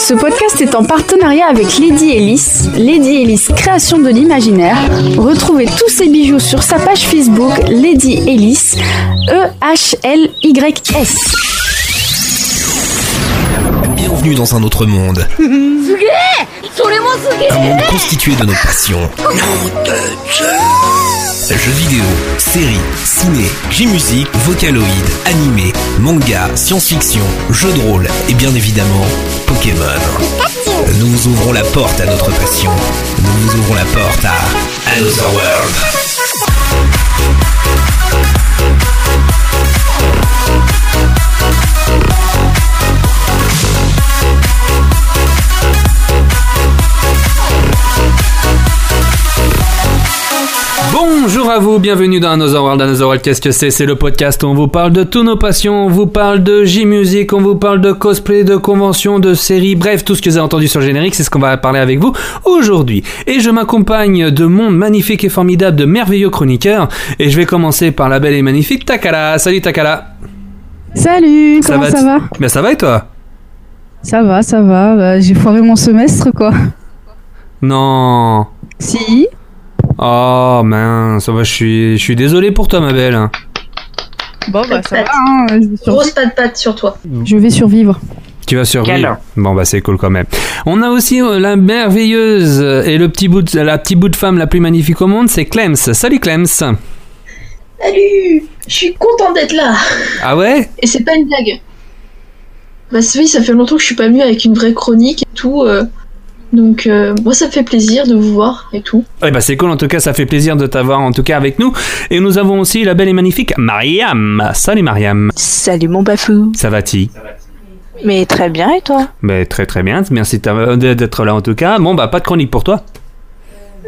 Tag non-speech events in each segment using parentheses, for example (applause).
Ce podcast est en partenariat avec Lady Ellis, Lady Ellis Création de l'Imaginaire. Retrouvez tous ses bijoux sur sa page Facebook Lady Ellis, E E-H-L-Y-S. Bienvenue dans un autre monde. Un monde constitué de nos passions. Jeux vidéo, séries, ciné, J-musique, vocaloïd, animé, manga, science-fiction, jeux de rôle et bien évidemment Pokémon. Nous ouvrons la porte à notre passion. Nous ouvrons la porte à Another World. Bonjour à vous, bienvenue dans Another World. Another World, qu'est-ce que c'est? C'est le podcast où on vous parle de tous nos passions, on vous parle de J-Music, on vous parle de cosplay, de conventions, de séries, bref, tout ce que vous avez entendu sur le générique, c'est ce qu'on va parler avec vous aujourd'hui. Et je m'accompagne de mon magnifique et formidable, de merveilleux chroniqueurs, et je vais commencer par la belle et magnifique Takala. Salut Takala Salut, comment ça va? Ben ça va et toi? Ça va, ça va. Bah, J'ai foiré mon semestre, quoi. Non Si. Oh mince, bah, je suis, je suis désolé pour toi ma belle. Bon, bah ça va. hein, je, vais survivre. Grosse patte patte sur toi. Je vais survivre. Tu vas survivre. Bon bah c'est cool quand même. On a aussi euh, la merveilleuse euh, et le petit bout de, la petite bout de femme la plus magnifique au monde, c'est Clems. Salut Clems. Salut Je suis content d'être là. Ah ouais? Et c'est pas une blague. Bah oui, ça fait longtemps que je suis pas venue avec une vraie chronique et tout. euh, donc euh, moi ça me fait plaisir de vous voir et tout. Eh bah c'est cool en tout cas, ça fait plaisir de t'avoir en tout cas avec nous. Et nous avons aussi la belle et magnifique Mariam. Salut Mariam. Salut mon bafou. Ça va-t-il Mais très bien et toi? Ben très très bien, merci d'être là en tout cas. Bon bah pas de chronique pour toi.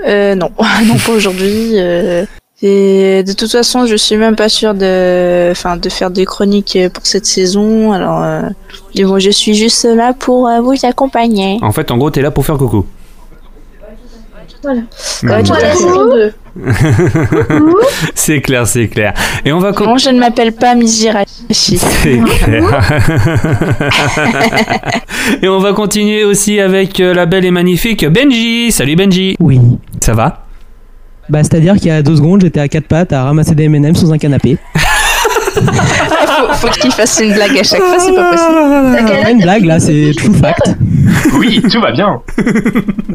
Euh non, (laughs) non pas aujourd'hui. euh, et de toute façon, je suis même pas sûre de, enfin, de faire des chroniques pour cette saison. Alors, euh, bon, je suis juste là pour euh, vous accompagner. En fait en gros t'es là pour faire coucou. Voilà. Ouais, tout à Voilà, fait. saison 2. (laughs) C'est clair, c'est clair. Et on va Non, je ne m'appelle pas Mizirachi. C'est clair. (laughs) et on va continuer aussi avec euh, la belle et magnifique Benji. Salut Benji. Oui. Ça va? Bah, c'est-à-dire qu'il y a deux secondes, j'étais à quatre pattes à ramasser des M&M sous un canapé. (laughs) faut, faut qu'il fasse une blague à chaque fois, c'est pas possible. T'as Pas âge une blague, là, c'est true fact. (laughs) Oui, tout va bien. La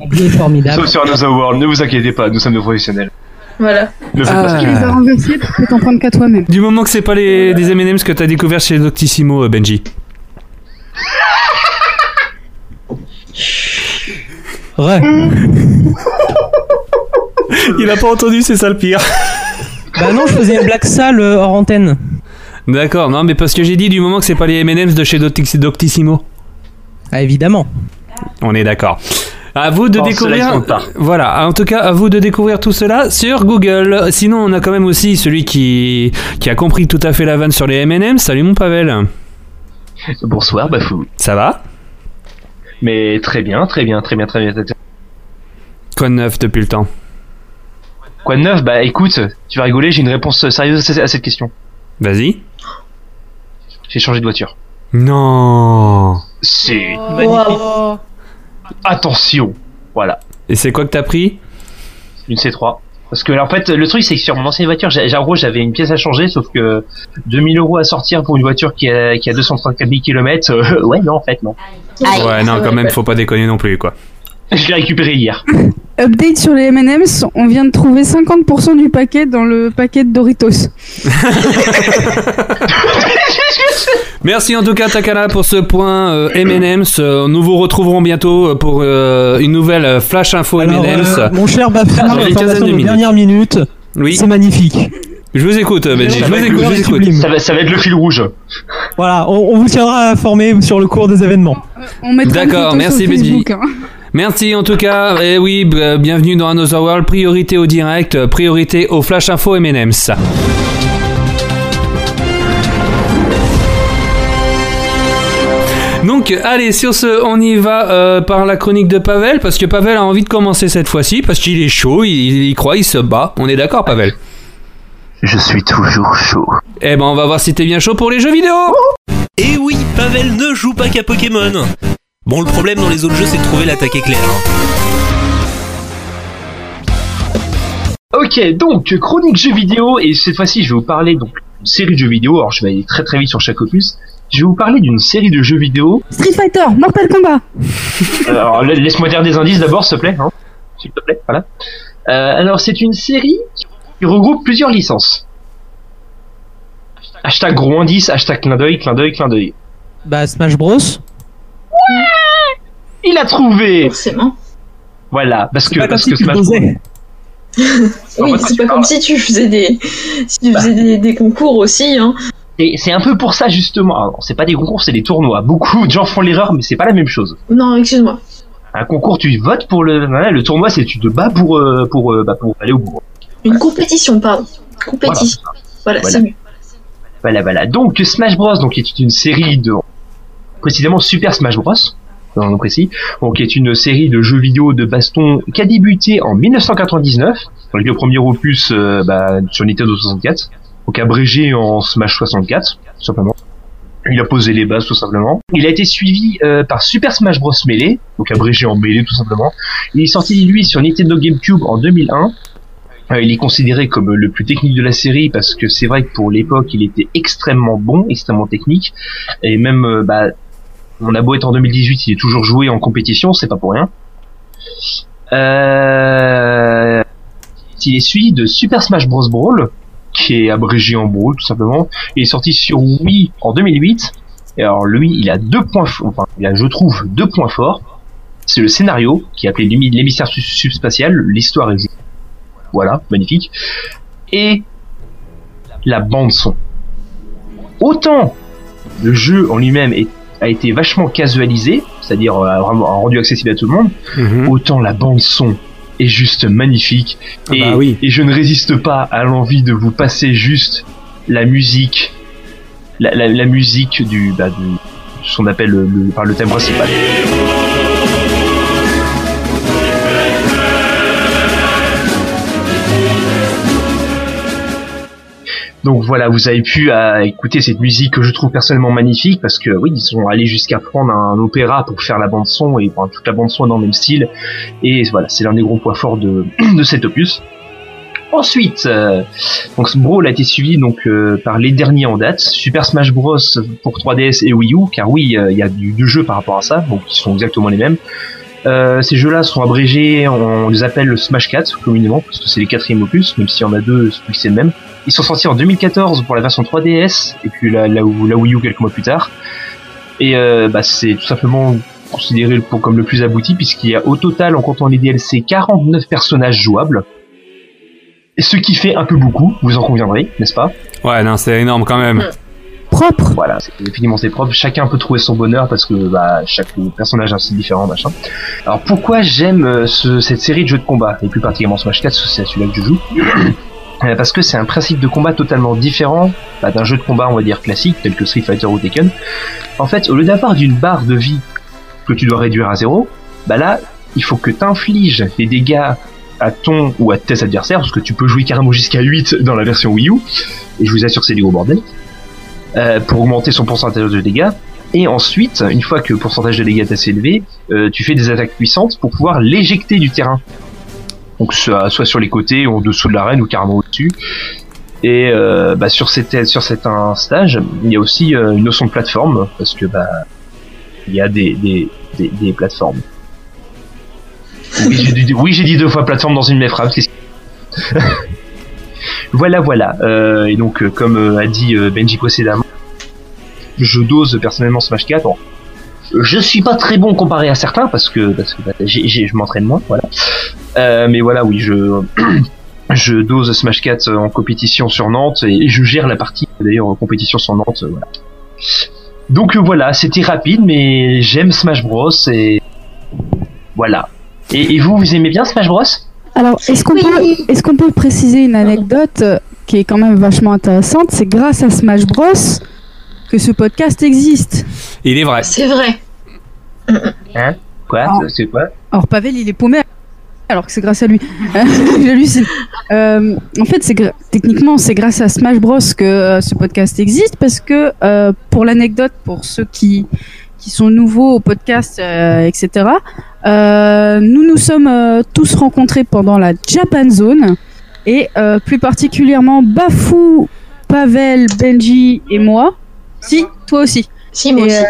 vie est formidable. Sauf sur Another World, ne vous inquiétez pas, nous sommes des professionnels. Voilà. Ne faites pas Ah. ça. Tu les as renversés pour que t'en prennes qu'à toi-même. Du moment que c'est pas les, des M&M's que t'as découvert chez Doctissimo, euh, Benji. Ouais. (laughs) (laughs) Il a pas entendu, c'est ça le pire. Bah non, je faisais une blague sale euh, hors antenne. D'accord, non mais parce que j'ai dit du moment que c'est pas les M&M's de chez Docti- Doctissimo. Ah, évidemment. On est d'accord. À vous de Bon, découvrir. Voilà, en tout cas, à vous de découvrir tout cela sur Google. Sinon, on a quand même aussi celui qui, qui a compris tout à fait la vanne sur les M&M's. Salut mon Pavel. Bonsoir, Bafou. Ça va? Mais très bien, très bien, très bien, très bien. très bien. Quoi de neuf depuis le temps? Quoi de neuf? Bah écoute, tu vas rigoler, j'ai une réponse sérieuse à cette question. Vas-y. J'ai changé de voiture. Non. C'est Wow. Attention Voilà, Et c'est quoi que t'as pris? Une C3. Parce que en fait, le truc c'est que sur mon ancienne voiture, en gros, j'avais une pièce à changer, sauf que 2000 euros à sortir pour une voiture qui a, qui a 234 000 km, euh, ouais, non, en fait, non. Ouais, non, quand même, faut pas déconner non plus, quoi. Je l'ai récupéré hier. (laughs) Update sur les M&M's, on vient de trouver 50% du paquet dans le paquet de Doritos. (laughs) Merci en tout cas Takala pour ce point euh, M&M's. Euh, nous vous retrouverons bientôt pour euh, une nouvelle flash info Alors, M&M's. euh, mon cher minutes. dernière minute, Oui, c'est magnifique. je vous écoute, Benji. Je Ça vous va être écoute, je vous. Ça va, ça va être le fil rouge. Voilà, on, on vous tiendra informé sur le cours des événements. On mettra une D'accord, merci, Benji. Facebook, hein. Merci en tout cas. Et oui, bienvenue dans Another World. Priorité au direct, priorité au flash info M&M's. Donc, allez, sur ce, on y va euh, par la chronique de Pavel, parce que Pavel a envie de commencer cette fois-ci, parce qu'il est chaud, il, il y croit, il se bat. On est d'accord, Pavel? Je suis toujours chaud. Eh ben, on va voir si t'es bien chaud pour les jeux vidéo Et oui, Pavel ne joue pas qu'à Pokémon. Bon, le problème dans les autres jeux, c'est de trouver l'attaque éclair. hein. Ok, donc chronique jeux vidéo et cette fois-ci je vais vous parler donc d'une série de jeux vidéo. Alors je vais aller très très vite sur chaque opus. Je vais vous parler d'une série de jeux vidéo. Street Fighter, Mortal Kombat. Alors la- laisse-moi dire des indices d'abord, s'il te plaît. Hein s'il te plaît, voilà. Euh, alors c'est une série qui regroupe plusieurs licences. Hashtag gros indice, hashtag clin d'œil, clin d'œil, clin d'œil. Bah, Smash Bros. Il a trouvé. Forcément. Voilà, parce que parce si que tu. (laughs) Oui, c'est pas parles. comme si tu faisais des, si tu faisais des, des concours aussi, hein. Et c'est un peu pour ça justement. Alors, c'est pas des concours, c'est des tournois. Beaucoup de gens font l'erreur, mais c'est pas la même chose. Non, excuse-moi. Un concours, tu votes pour le. voilà, le tournoi, c'est tu te bats pour euh, pour euh, bah, pour aller au bout. Une compétition, pardon. Compétition. Voilà, Voilà. c'est mieux. Voilà, voilà. Donc Smash Bros, donc est une série de précisément Super Smash Bros. Dans le précis, donc est une série de jeux vidéo de baston qui a débuté en 1999, donc le premier opus euh, bah, sur Nintendo 64, donc abrégé en Smash 64, tout simplement. Il a posé les bases tout simplement. Il a été suivi euh, par Super Smash Bros Melee, donc abrégé en Melee tout simplement. Il est sorti lui sur Nintendo GameCube en 2001. Euh, il est considéré comme le plus technique de la série parce que c'est vrai que pour l'époque il était extrêmement bon, extrêmement technique et même bah on a beau être en 2018, il est toujours joué en compétition, c'est pas pour rien. Euh... Il est suivi de Super Smash Bros Brawl qui est abrégé en Brawl tout simplement. Il est sorti sur Wii en 2008. Et alors lui, il a deux points, enfin, il a, je trouve, deux points forts. C'est le scénario qui est appelé l'émissaire su- subspatial. L'histoire est voilà, magnifique. Et la bande son. Autant le jeu en lui-même est- a été vachement casualisé, c'est-à-dire euh, rendu accessible à tout le monde, Mhm. autant la bande son est juste magnifique. Ah et, bah oui. et je ne résiste pas à l'envie de vous passer juste la musique, la, la, la musique du, bah, du, ce qu'on appelle le, le, enfin, le thème principal. Donc voilà, vous avez pu euh, écouter cette musique que je trouve personnellement magnifique parce que oui, ils sont allés jusqu'à prendre un opéra pour faire la bande son et enfin, toute la bande son est dans le même style. Et voilà, c'est l'un des gros points forts de, (clears throat) cet opus. Ensuite, euh, donc ce Brawl a été suivi donc euh, par les derniers en date, Super Smash Bros pour 3DS et Wii U, car oui, euh, il y a du, du jeu par rapport à ça, donc qui sont exactement les mêmes. Euh, ces jeux-là sont abrégés, on les appelle le Smash 4 communément, parce que c'est les quatrièmes opus, même s'il y en a deux, c'est le même. Ils sont sortis en 2014 pour la version 3DS, et puis la, la, la Wii U quelques mois plus tard. Et euh, bah, c'est tout simplement considéré pour, comme le plus abouti, puisqu'il y a au total, en comptant les DLC, 49 personnages jouables. Et ce qui fait un peu beaucoup, vous en conviendrez, n'est-ce pas? Ouais, non, c'est énorme quand même. Propre. Voilà, c'est c'est propre. Chacun peut trouver son bonheur parce que bah, chaque personnage a un style différent, machin. Alors pourquoi j'aime euh, ce- cette série de jeux de combat et plus particulièrement Smash 4, parce que c'est celui-là que je joue? (clears throat) Euh, Parce que c'est un principe de combat totalement différent bah, d'un jeu de combat, on va dire classique, tel que Street Fighter ou Tekken. En fait, au lieu d'avoir d'une barre de vie que tu dois réduire à zéro, bah là, il faut que tu infliges les dégâts à ton ou à tes adversaires, parce que tu peux jouer carrément jusqu'à 8 dans la version Wii U, et je vous assure c'est du gros bordel, euh, pour augmenter son pourcentage de dégâts. Et ensuite, une fois que le pourcentage de dégâts est assez élevé, euh, tu fais des attaques puissantes pour pouvoir l'éjecter du terrain. Donc soit, sur les côtés, ou en dessous de l'arène, ou carrément au-dessus. Et euh, bah, sur, cette, sur cet stage, il y a aussi une notion de plateforme, parce que bah il y a des, des, des, plateformes. Oui, j'ai dit, oui, j'ai dit deux fois plateforme dans une de mes phrases. (laughs) voilà, voilà. Euh, et donc, euh, comme euh, a dit euh, Benji précédemment, je dose personnellement Smash 4. Bon, je suis pas très bon comparé à certains parce que parce que bah, je m'entraîne moins, voilà. Euh, mais voilà, oui, je (clears throat) je dose Smash 4 en compétition sur Nantes et je gère la partie d'ailleurs en compétition sur Nantes, voilà. Donc voilà, c'était rapide, mais j'aime Smash Bros et voilà. Et vous, vous aimez bien Smash Bros? Alors, est-ce qu'on peut, est-ce qu'on peut préciser une anecdote euh, qui est quand même vachement intéressante? C'est grâce à Smash Bros que ce podcast existe. Il est vrai. C'est vrai. Hein? Quoi? Ah. C'est quoi? Alors Pavel, il est paumé alors que c'est grâce à lui. (laughs) Euh, en fait, c'est techniquement c'est grâce à Smash Bros que euh, ce podcast existe parce que euh, pour l'anecdote, pour ceux qui qui sont nouveaux au podcast, euh, etc. Euh, nous nous sommes euh, tous rencontrés pendant la Japan Zone et euh, plus particulièrement Bafou, Pavel, Benji et moi. Si, toi aussi. Si, moi Et, aussi.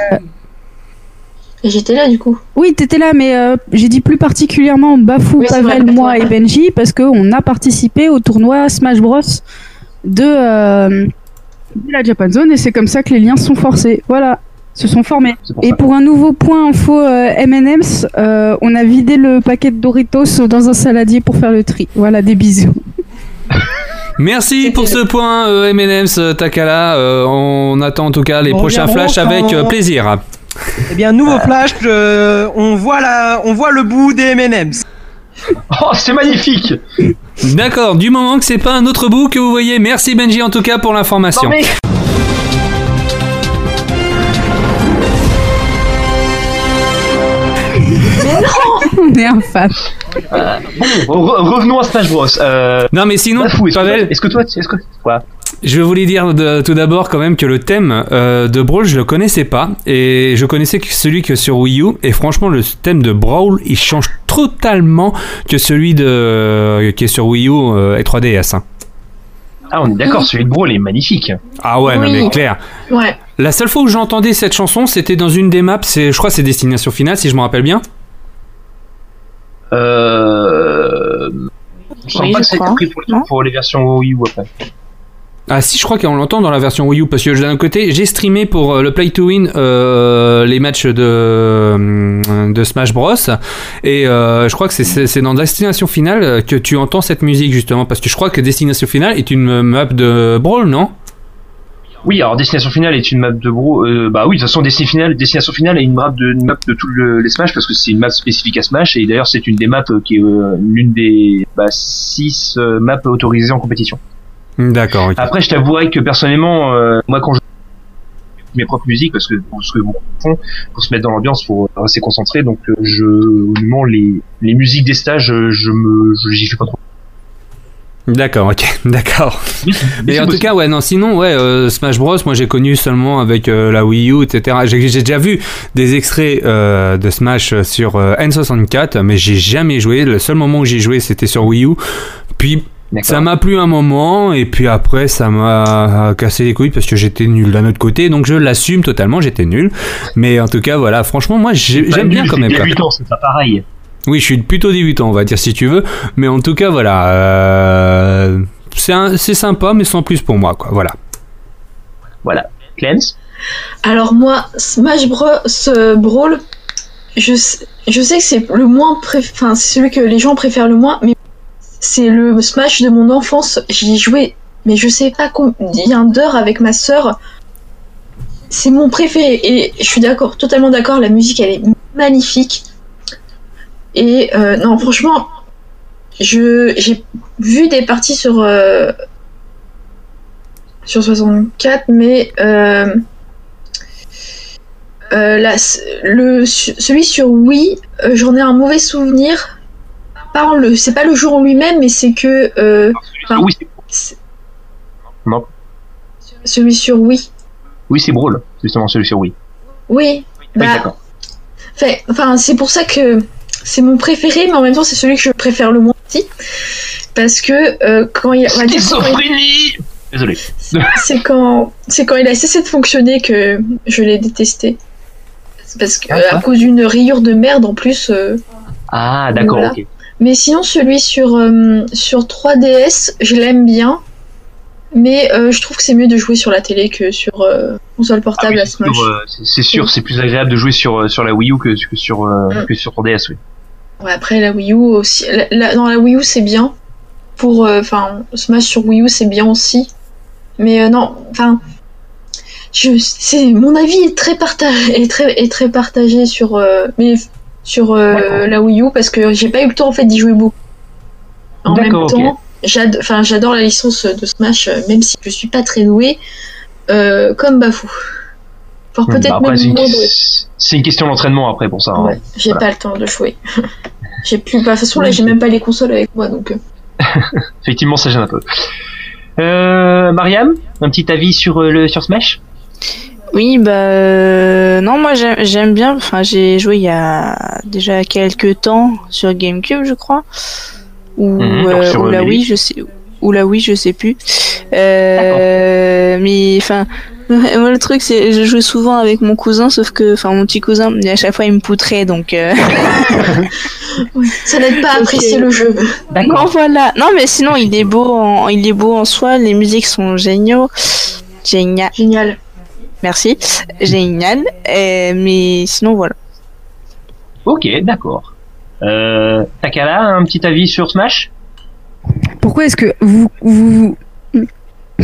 Et j'étais là du coup. oui, t'étais là, mais j'ai dit plus particulièrement Bafou, Oui, Pavel, vrai, moi et. Benji parce qu'on a participé au tournoi Smash Bros de, de la Japan Zone et c'est comme ça que les liens sont forcés. Voilà, se sont formés. Pour Et ça. pour un nouveau point info euh, M&M's, euh, on a vidé le paquet de Doritos dans un saladier pour faire le tri. Voilà, des bisous. (laughs) Merci pour ce point, euh, M&M's euh, Takala. Euh, on attend en tout cas les On prochains flashs avec euh, plaisir. Eh bien, nouveau flash, euh, on, voit la, on voit le bout des M&M's. (laughs) Oh, c'est magnifique D'accord, du moment que c'est pas un autre bout que vous voyez. Merci Benji en tout cas pour l'information. (laughs) on est un fan. Bon, re- revenons à Smash Bros. Euh, Non mais sinon, que, Pavel, toi- est-ce que toi, est-ce que quoi je voulais dire de- tout d'abord quand même que le thème euh, de Brawl je le connaissais pas et je connaissais que celui que sur Wii U et franchement le thème de Brawl il change totalement que celui de qui est sur Wii U euh, et 3DS. hein. Ah, on est d'accord, celui de Brawl est magnifique. Ah ouais, non mais clair. Ouais. La seule fois où j'entendais cette chanson, c'était dans une des maps, c'est, je crois que c'est Destination Finale, si je me rappelle bien. Euh... Je sens Oui, pas je que ça a été pris pour, les versions Wii U après. Ah si, je crois qu'on l'entend dans la version Wii U, parce que d'un côté, j'ai streamé pour euh, le Play to Win euh, les matchs de, euh, de Smash Bros. Et euh, je crois que c'est, dans Destination Finale que tu entends cette musique, justement, parce que je crois que Destination Finale est une map de Brawl, non? Oui, alors Destination Finale est une map de Brawl. Euh, bah oui, de toute façon, Destination Finale, Destination Finale est une map de, une map de tous le- les Smash parce que c'est une map spécifique à Smash et d'ailleurs c'est une des maps euh, qui est euh, l'une des bah, six euh, maps autorisées en compétition. D'accord, ok. Après, je t'avouerai que personnellement, euh, moi quand je mes propres musiques parce que parce que bon, fond, pour se mettre dans l'ambiance, faut rester concentré. Donc euh, je au moment les les musiques des stages, je me je- j'y fais pas trop. D'accord, ok, (laughs) d'accord. Mais en tout cas, ouais, non, sinon, ouais, euh, Smash Bros, moi j'ai connu seulement avec euh, la Wii U, etc. J'ai déjà vu des extraits euh, de Smash sur euh, N64, mais j'ai jamais joué. Le seul moment où j'ai joué, c'était sur Wii U. Puis ça m'a plu un moment, et puis après, ça m'a cassé les couilles parce que j'étais nul d'un autre côté, donc je l'assume totalement, j'étais nul. Mais en tout cas, voilà, franchement, moi j'aime bien quand même. c'est pas pareil. Oui, je suis plutôt débutant, on va dire si tu veux. Mais en tout cas, voilà. euh, c'est sympa, mais sans plus pour moi, quoi. Voilà. Voilà. Clance. Alors moi, Smash Bros euh, Brawl, je sais, je sais que c'est le moins préf... enfin c'est celui que les gens préfèrent le moins, mais c'est le Smash de mon enfance. J'y ai joué, mais je sais pas combien d'heures avec ma sœur. C'est mon préféré et je suis d'accord, totalement d'accord. La musique, elle est magnifique. Et euh, non, franchement, je j'ai vu des parties sur euh, sur 64, mais euh, euh, là, c- le, celui sur Wii, euh, j'en ai un mauvais souvenir. Pas en le, c'est pas le jour en lui-même, mais c'est que euh, Enfin, oui, Non. celui sur Wii. oui, c'est Brawl, justement celui sur Wii. Oui. Oui, Bah, enfin, c'est pour ça que c'est mon préféré, mais en même temps, c'est celui que je préfère le moins aussi. Parce que euh, quand il, on va dire, Schizophrénie Désolé. (laughs) c'est quand c'est quand il a cessé de fonctionner que je l'ai détesté. Parce que Ah, euh, à cause d'une rayure de merde en plus. euh, Ah, d'accord, Voilà. ok. Mais sinon, celui sur, euh, sur 3DS, je l'aime bien. Mais euh, je trouve que c'est mieux de jouer sur la télé que sur euh, console Ah portable oui, à Smash. sûr, c'est- sûr, c'est plus agréable de jouer sur, sur la Wii U que, que sur, Mm. que sur 3DS, oui. Ouais, après, la Wii U aussi. la- la- dans la Wii U, c'est bien. Pour. euh, Enfin, Smash sur Wii U, c'est bien aussi. Mais euh, non, enfin. Je, c'est, mon avis est très partagé, (laughs) est très, est très partagé sur, euh, mais sur euh, la Wii U parce que j'ai pas eu le temps en fait d'y jouer beaucoup. En même temps, j'ad- enfin, j'adore la licence de Smash, même si je suis pas très douée, euh, comme Bafou. Voire peut-être bah même c'est une, question d'entraînement après pour ça. hein. Ouais, j'ai Voilà. pas le temps de jouer. (laughs) j'ai plus. bah, De toute façon, là, j'ai même pas les consoles avec moi, donc. euh, (laughs) Effectivement, ça gêne un peu. Euh, Mariam, un petit avis sur, euh, le, sur Smash? Oui, bah euh, non, moi j'aime bien. Enfin, j'ai joué il y a déjà quelques temps sur GameCube, je crois, ou euh, euh, la. Wii, je sais, ou la Wii, je sais plus. Euh, mais enfin, moi le truc c'est, je jouais souvent avec mon cousin, sauf que, enfin, mon petit cousin, à chaque fois il me poutrait, donc. euh, (laughs) Ça n'aide pas à apprécier le jeu. Non, voilà. Non, mais sinon, il est beau en, il est beau en soi. Les musiques sont géniaux. Génial. Génial. Merci. Génial. Euh, mais sinon, voilà. Ok, d'accord. Euh, Takala, un petit avis sur Smash? Pourquoi est-ce que vous. vous...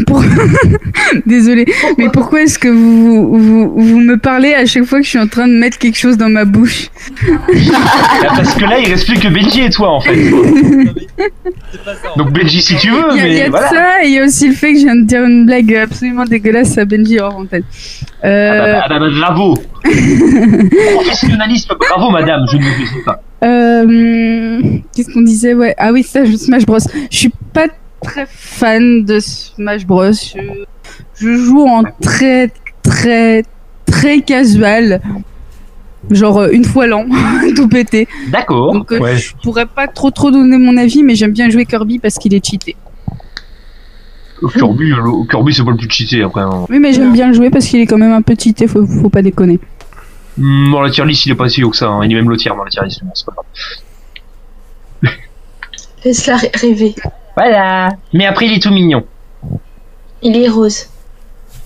Pour- (laughs) Désolée, mais pourquoi est-ce que vous, vous, vous me parlez à chaque fois que je suis en train de mettre quelque chose dans ma bouche? Bah, Parce que là, il reste plus que Benji et toi, en fait. Donc Benji, si tu veux, Il y a, il y a voilà. ça et il y a aussi le fait que je viens de dire une blague absolument dégueulasse à Benji hors antenne. Euh, Ah bah, bah, bah, bravo (laughs) Professionnalisme, bravo madame, je ne le sais pas. Euh, Qu'est-ce qu'on disait? Ouais. Ah oui, ça, je- Smash Bros. Je suis pas très fan de Smash Bros. Je, je joue en très, très, très casual. Genre euh, une fois l'an, (laughs) tout pété. D'accord. Donc euh, ouais. je pourrais pas trop trop donner mon avis, mais j'aime bien jouer Kirby parce qu'il est cheaté. Kirby, le- Kirby c'est pas le plus cheaté après. hein. Oui, mais j'aime bien le jouer parce qu'il est quand même un peu cheaté, faut, faut pas déconner. Hmm, Dans la tier list, il est pas si haut que ça. hein. Il est même le tiers dans la tier list. c'est pas grave. Laisse-la rê- rêver. Voilà. Mais après, il est tout mignon. Il est rose.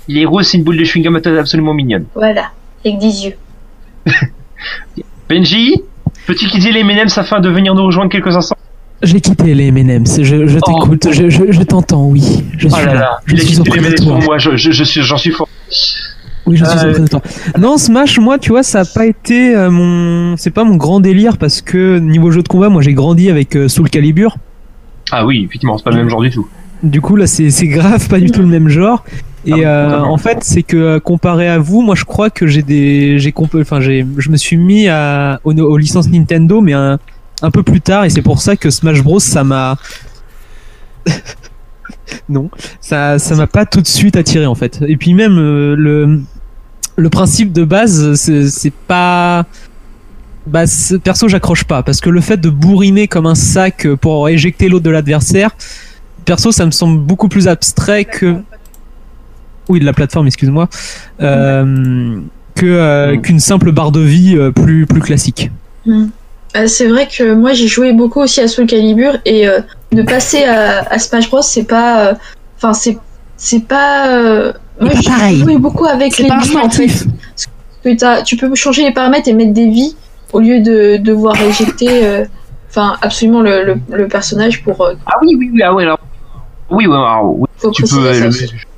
Il est rose, c'est une boule de chewing-gum absolument mignonne. Voilà. Avec des yeux. (laughs) Benji, peux-tu quitter les M&M's afin de venir nous rejoindre quelques instants? J'ai quitté les M&M's. Je, je t'écoute. Je, je, je t'entends. Oui. Je Oh suis là là. là, Je il a suis quitté les M&M's pour moi, je, je, je suis, j'en suis fort. Oui, je suis Euh, auprès de toi. Non, Smash, moi, tu vois, ça a pas été euh, mon. C'est pas mon grand délire parce que niveau jeu de combat, moi, j'ai grandi avec euh, Soul Calibur. Ah oui, effectivement, c'est pas le même genre du tout. Du coup, là, c'est grave, pas du tout le même genre. Et Ah euh, en fait, c'est que euh, comparé à vous, moi, je crois que j'ai des, j'ai enfin, j'ai, je me suis mis à aux, aux licences Nintendo, mais un, un peu plus tard, et c'est pour ça que Smash Bros, ça m'a, (laughs) non, ça, ça m'a pas tout de suite attiré en fait. Et puis même euh, le, le principe de base, c'est c'est pas, bah, perso, j'accroche pas parce que le fait de bourriner comme un sac pour éjecter l'autre de l'adversaire, perso, ça me semble beaucoup plus abstrait que. Oui, de la plateforme, excuse-moi. Euh, que euh, Mm. qu'une simple barre de vie euh, plus plus classique. Euh, c'est vrai que moi j'ai joué beaucoup aussi à Soul Calibur et euh, de passer à, à Smash Bros c'est pas. euh, Enfin, c'est. C'est pas. euh, moi j'ai pareil. joué beaucoup avec les vies en fait. sportif. que tu peux changer les paramètres et mettre des vies au lieu de devoir éjecter euh, enfin absolument le, le, le personnage pour euh, Ah oui, oui, oui, ah ouais, alors. Oui, alors, oui, faut tu peux,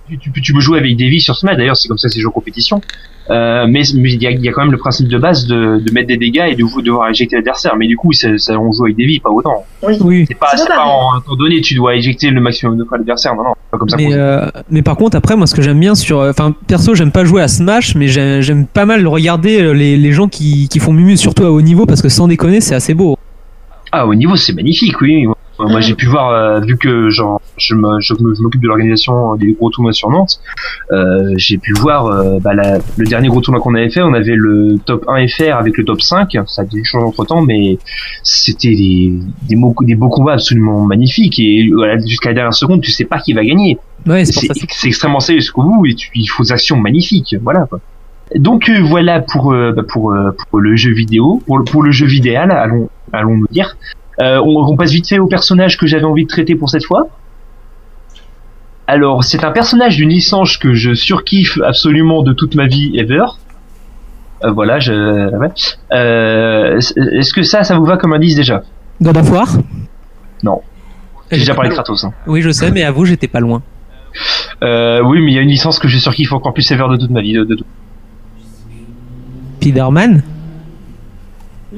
tu, tu peux, jouer avec des vies sur Smash, d'ailleurs, c'est comme ça que c'est jeu en compétition. Euh, mais il y, a, il y a quand même le principe de base de, de mettre des dégâts et de devoir éjecter l'adversaire. Mais du coup, ça, ça, on joue avec des vies, pas autant. Oui. C'est pas, en un temps donné, tu dois éjecter le maximum de fois l'adversaire. Non, non, c'est pas comme ça Mais, euh, mais par contre, après, moi, ce que j'aime bien sur. euh, Enfin, perso, j'aime pas jouer à Smash, mais j'ai- j'aime pas mal regarder les, les gens qui, qui font Mumu, surtout à haut niveau, parce que sans déconner, c'est assez beau. Ah, au niveau, c'est magnifique, oui. Moi, j'ai pu voir, euh, vu que genre, je m'occupe de l'organisation des gros tournois sur Nantes, euh, j'ai pu voir euh, bah, la- le dernier gros tournoi qu'on avait fait. On avait le top 1 FR avec le top 5. Ça a dû changer entre temps, mais c'était des, des, beaux, des beaux combats absolument magnifiques. Et voilà, jusqu'à la dernière seconde, tu sais pas qui va gagner. Ouais, c'est extrêmement sérieux jusqu'au bout et tu, il faut des actions magnifiques. Voilà. Quoi. Donc euh, voilà pour euh, bah, pour euh, pour le jeu vidéo, pour le pour le jeu vidéal, allons allons nous dire. Euh, on, on passe vite fait au personnage que j'avais envie de traiter pour cette fois. Alors c'est un personnage d'une licence que je surkiffe absolument de toute ma vie ever. Euh, voilà, je. ouais. Euh, Est-ce que ça, ça vous va comme indice déjà? God of War? Non. J'ai déjà parlé de Kratos. Hein. Oui, je sais, mais à vous, j'étais pas loin. Euh, oui, mais il y a une licence que je surkiffe encore plus sévère de toute ma vie. De, de tout. Spider-Man?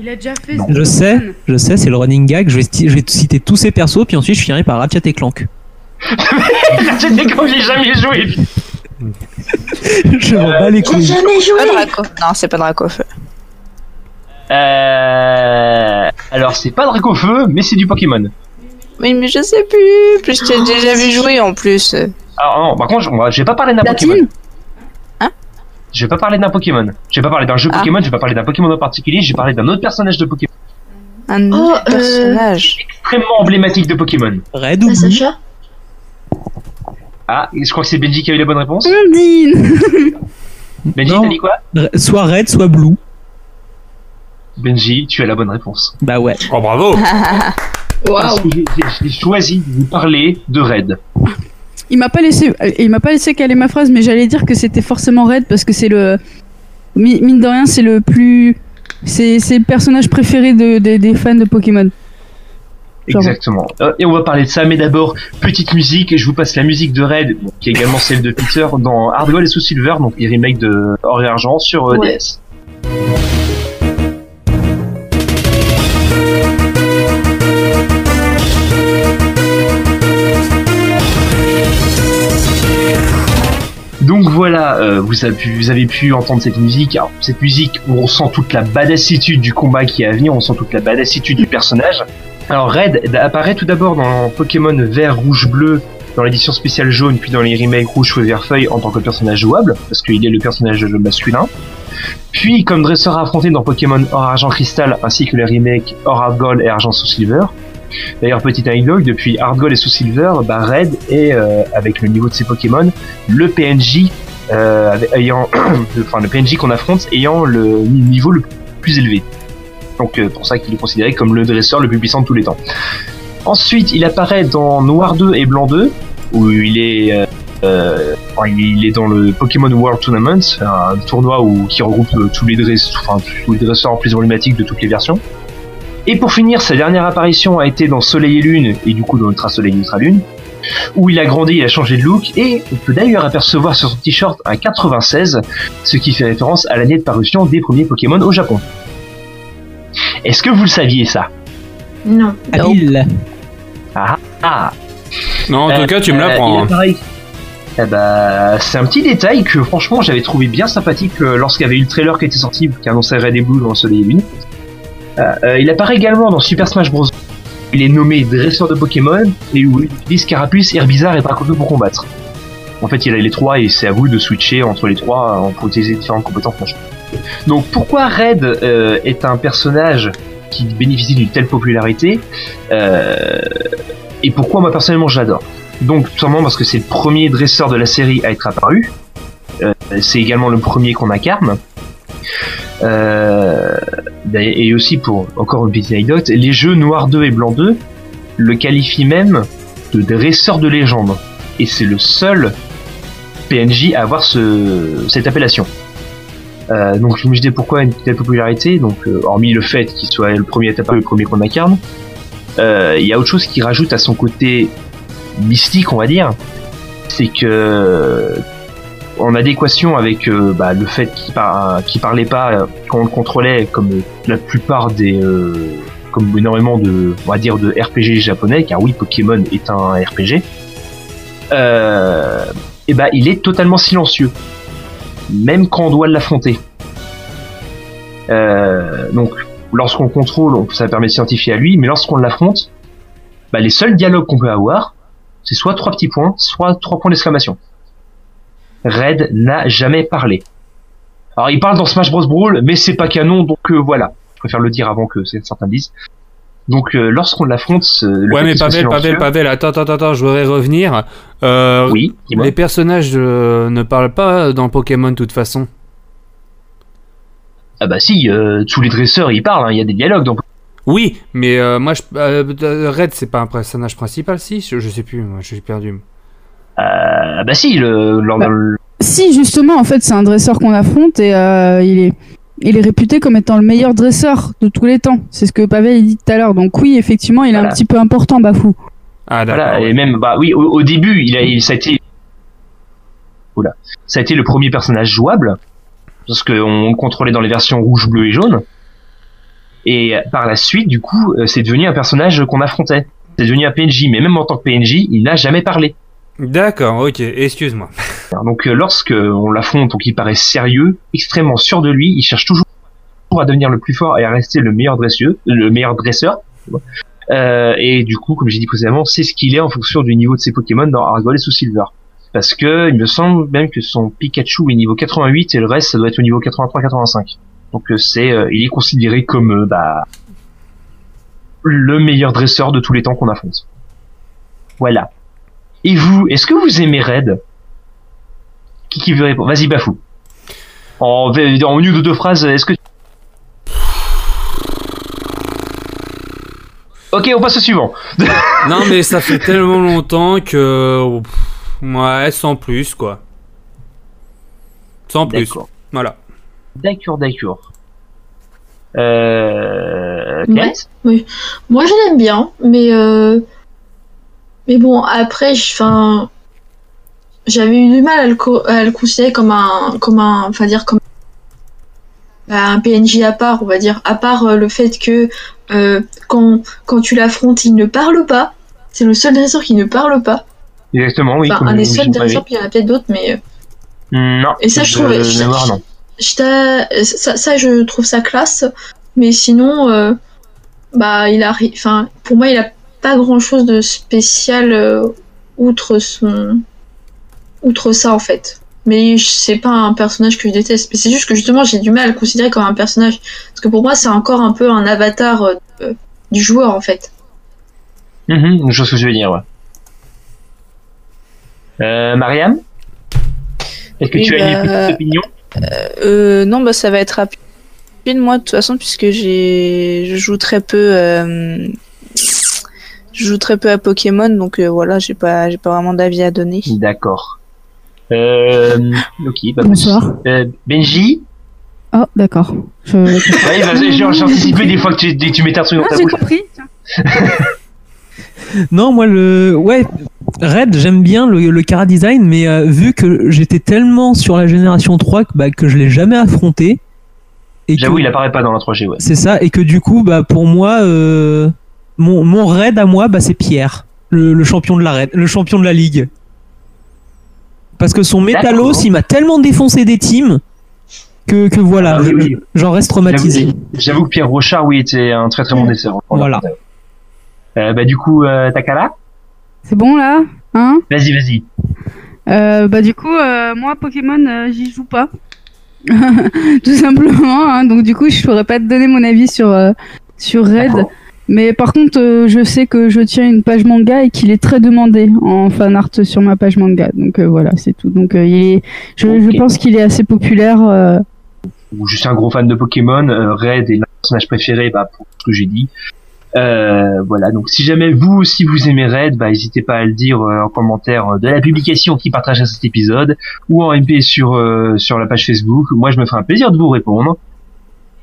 Il a déjà fait. Je sais, je sais, c'est le running gag. Je vais, sti- je vais citer tous ces persos, puis ensuite je finirai par Ratchet et Clank. (laughs) C'était quand j'ai jamais joué. je m'en bats les J'ai couilles. jamais Pas joué. Draco. Non, c'est pas Draco. Euh... Alors c'est pas Dracofeu, mais c'est du Pokémon. Oui, mais je sais plus. Plus je t'ai déjà vu jouer en plus. Alors non, par contre, j'ai pas parlé d'un Pokémon. Je vais pas parler d'un Pokémon. Je vais pas parler d'un jeu Ah. Pokémon, je vais pas parler d'un Pokémon en particulier, je vais parler d'un autre personnage de Pokémon. Un Oh, autre euh, personnage. Extrêmement emblématique de Pokémon. Red ou Ah, blue Sacha Ah, je crois que c'est Benji qui a eu la bonne réponse. (laughs) Benji, Non. t'as dit quoi? Soit red, soit blue. Benji, tu as la bonne réponse. Bah ouais. Oh bravo (laughs) Parce que j'ai- j'ai- j'ai choisi de vous parler de Red. Il m'a pas laissé, il m'a pas laissé caler ma phrase, mais j'allais dire que c'était forcément Red parce que c'est le, mi- mine de rien, c'est le plus, c'est c'est le personnage préféré de, de- des fans de Pokémon. Genre. Exactement. Euh, et on va parler de ça, mais d'abord, petite musique. Je vous passe la musique de Red, qui est également celle de Peter dans Hard Gold et Soul Silver, donc les remakes de Or et Argent sur euh, Ouais. DS. Donc voilà, euh, vous, avez pu, entendre cette musique. Alors, cette musique, on ressent toute la badassitude du combat qui est à venir, on sent toute la badassitude du personnage. Alors Red apparaît tout d'abord dans Pokémon Vert, Rouge, Bleu, dans l'édition spéciale jaune, puis dans les remakes Rouge, Feu, Vert, Feuille en tant que personnage jouable, parce qu'il est le personnage masculin. Puis comme dresseur affronté dans Pokémon Or, Argent, Cristal, ainsi que les remakes Or, Gold et Argent sous Silver. D'ailleurs, petite anecdote, depuis Hard Gold et sous Silver, bah, Red est, euh, avec le niveau de ses Pokémon, le PNJ euh, ayant, (clears throat) le PNJ qu'on affronte ayant le niveau le plus élevé. Donc euh, pour ça qu'il est considéré comme le dresseur le plus puissant de tous les temps. Ensuite, il apparaît dans Noir 2 et Blanc 2, où il est, dans le Pokémon World Tournament, un tournoi où, qui regroupe tous les dress, enfin, tous les dresseurs plus emblématiques de toutes les versions. Et pour finir, sa dernière apparition a été dans Soleil et Lune, et du coup dans Ultra Soleil et Ultra Lune, où il a grandi, il a changé de look, et on peut d'ailleurs apercevoir sur son t-shirt un 96, ce qui fait référence à l'année de parution des premiers Pokémon au Japon. Est-ce que vous le saviez ça? Non. Habile. Ah ah Non, en tout Euh, cas, tu me euh, l'apprends. il hein. apparaît- Eh bah, c'est un petit détail que franchement j'avais trouvé bien sympathique euh, lorsqu'il y avait eu le trailer qui était sorti, qui annonçait Red et Blue dans Soleil et Lune. Euh, euh, il apparaît également dans Super Smash Bros. Il est nommé dresseur de Pokémon et où il utilise Carapuce, Herbizarre et Dracofeu pour combattre. En fait, il a les trois et c'est à vous de switcher entre les trois euh, pour utiliser différentes compétences. Donc, pourquoi Red est un personnage qui bénéficie d'une telle popularité et pourquoi moi personnellement j'adore donc tout simplement parce que c'est le premier dresseur de la série à être apparu. C'est également le premier qu'on incarne. Euh, et aussi pour encore une petite anecdote, les jeux Noir 2 et Blanc 2 le qualifient même de dresseur de légende. Et c'est le seul PNJ à avoir ce, cette appellation. Euh, donc je me disais pourquoi une telle popularité, donc euh, hormis le fait qu'il soit le premier à le premier qu'on incarne, il y a autre chose qui rajoute à son côté mystique, on va dire, c'est que en adéquation avec euh, bah, le fait qu'il par, qu'il parlait pas euh, quand on le contrôlait comme la plupart des euh, comme énormément de on va dire de RPG japonais car oui Pokémon est un RPG euh, et bah il est totalement silencieux même quand on doit l'affronter Euh, donc lorsqu'on le contrôle on- ça permet de s'identifier à lui mais lorsqu'on l'affronte bah, les seuls dialogues qu'on peut avoir c'est soit trois petits points, soit trois points d'exclamation. Red n'a jamais parlé. Alors il parle dans Smash Bros Brawl, mais c'est pas canon, donc euh, voilà. Je préfère le dire avant que certains disent. Donc euh, lorsqu'on l'affronte, euh, Ouais, mais Pavel, Pavel, Pavel, attends, attends, attends, je voudrais revenir. Euh, Oui, les personnages ne parlent pas dans Pokémon de toute façon. Ah bah si, tous les dresseurs ils parlent, hein, il y a des dialogues. Donc Oui, mais moi, je, Red, c'est pas un personnage principal, si je, je sais plus, moi, je suis perdu. Ah bah si, le, Bah. d'un- Si, justement, en fait, c'est un dresseur qu'on affronte et euh, il est. Il est réputé comme étant le meilleur dresseur de tous les temps. C'est ce que Pavel a dit tout à l'heure. Donc oui, effectivement, il est Voilà. un petit peu important, Bafou. Ah, d'accord. Voilà, ouais. et même, bah oui, au, au début, il a, il, ça a été, Oula. ça a été le premier personnage jouable, parce qu'on le contrôlait dans les versions rouge, bleu et jaune. Et par la suite, du coup, euh, c'est devenu un personnage qu'on affrontait. C'est devenu un PNJ, mais même en tant que PNJ, il n'a jamais parlé. D'accord, ok, excuse-moi. Donc euh, lorsque on l'affronte, donc il paraît sérieux, extrêmement sûr de lui, il cherche toujours à devenir le plus fort et à rester le meilleur dresseur, le meilleur dresseur. Euh, et du coup, comme j'ai dit précédemment, c'est ce qu'il est en fonction du niveau de ses Pokémon dans Argol et sous Silver. parce que il me semble même que son Pikachu est niveau 88 et le reste ça doit être au niveau 83-85. Donc euh, c'est, il est considéré comme bah, le meilleur dresseur de tous les temps qu'on affronte. Voilà. Et vous, est-ce que vous aimez Red? Qui qui veut répondre? Vas-y Bafou. En, en une ou deux phrases, est-ce que Ok, on passe au suivant. (laughs) Non, mais ça fait tellement longtemps que. Ouais, sans plus, quoi. Sans plus. D'accord. Voilà. D'accord, d'accord. Euh... Ouais. Kate? Moi, je l'aime bien, mais euh, mais bon, après, enfin, j'avais eu du mal à le, co- à le considérer comme un, comme un, enfin dire comme un PNJ à part, on va dire, à part euh, le fait que euh, quand quand tu l'affrontes, il ne parle pas. C'est le seul dresseur qui ne parle pas. Exactement, oui. Enfin, comme un des seuls dresseurs, puis il y en a peut-être d'autres, mais euh, Non. Et ça, je trouve- je- non. ça, ça, je trouve ça classe, mais sinon, euh, bah, il a, ri- enfin, pour moi, il a pas grand chose de spécial euh, outre son, outre ça en fait. Mais je- c'est pas un personnage que je déteste, mais c'est juste que justement, j'ai du mal à le considérer comme un personnage, parce que pour moi, c'est encore un peu un avatar euh, du joueur en fait. Mhm, je vois ce que je veux dire, ouais. Euh, Mariam? Est-ce que Oui, tu as une bah, petite opinion? Euh, non, bah ça va être rapide. Moi, de toute façon, puisque j'ai, je joue très peu, euh, je joue très peu à Pokémon, donc euh, voilà, j'ai pas, j'ai pas vraiment d'avis à donner. D'accord. Euh, ok, bah, Bonsoir. euh, Benji Oh, d'accord. Je... (laughs) Ouais, bah, j'ai anticipé des fois que tu, tu mettais un truc dans Ah, ta j'ai bouche. compris. Non, moi le ouais, Red, j'aime bien le, le cara design, mais euh, vu que j'étais tellement sur la génération 3 que, bah, que je l'ai jamais affronté. J'avoue, il apparaît pas dans la 3G, ouais. C'est ça, et que du coup, bah pour moi, euh, mon, mon raid à moi, bah c'est Pierre, le, le champion de la raid, le champion de la ligue. Parce que son Métalos, D'accord. il m'a tellement défoncé des teams que, que voilà, Ah oui, oui. j'en reste traumatisé. J'avoue- que Pierre Rochard, oui, était un très très bon dessert. Voilà. Euh, bah du coup, euh, Takala C'est bon là Hein? Vas-y, vas-y. Euh, bah du coup, euh, moi Pokémon, euh, j'y joue pas. (laughs) Tout simplement. hein. Donc du coup, je pourrais pas te donner mon avis sur euh, sur Red. Mais par contre, euh, je sais que je tiens une page manga et qu'il est très demandé en fan art sur ma page manga. Donc euh, voilà, c'est tout. Donc euh, il est, je, pense qu'il est assez populaire. Ou je suis un gros fan de Pokémon. Red est mon personnage préféré, bah, pour ce que j'ai dit. Voilà, donc si jamais vous aussi vous aimez Red, bah n'hésitez pas à le dire en commentaire de la publication qui partagera cet épisode ou en MP sur sur la page Facebook. Moi, je me ferai un plaisir de vous répondre.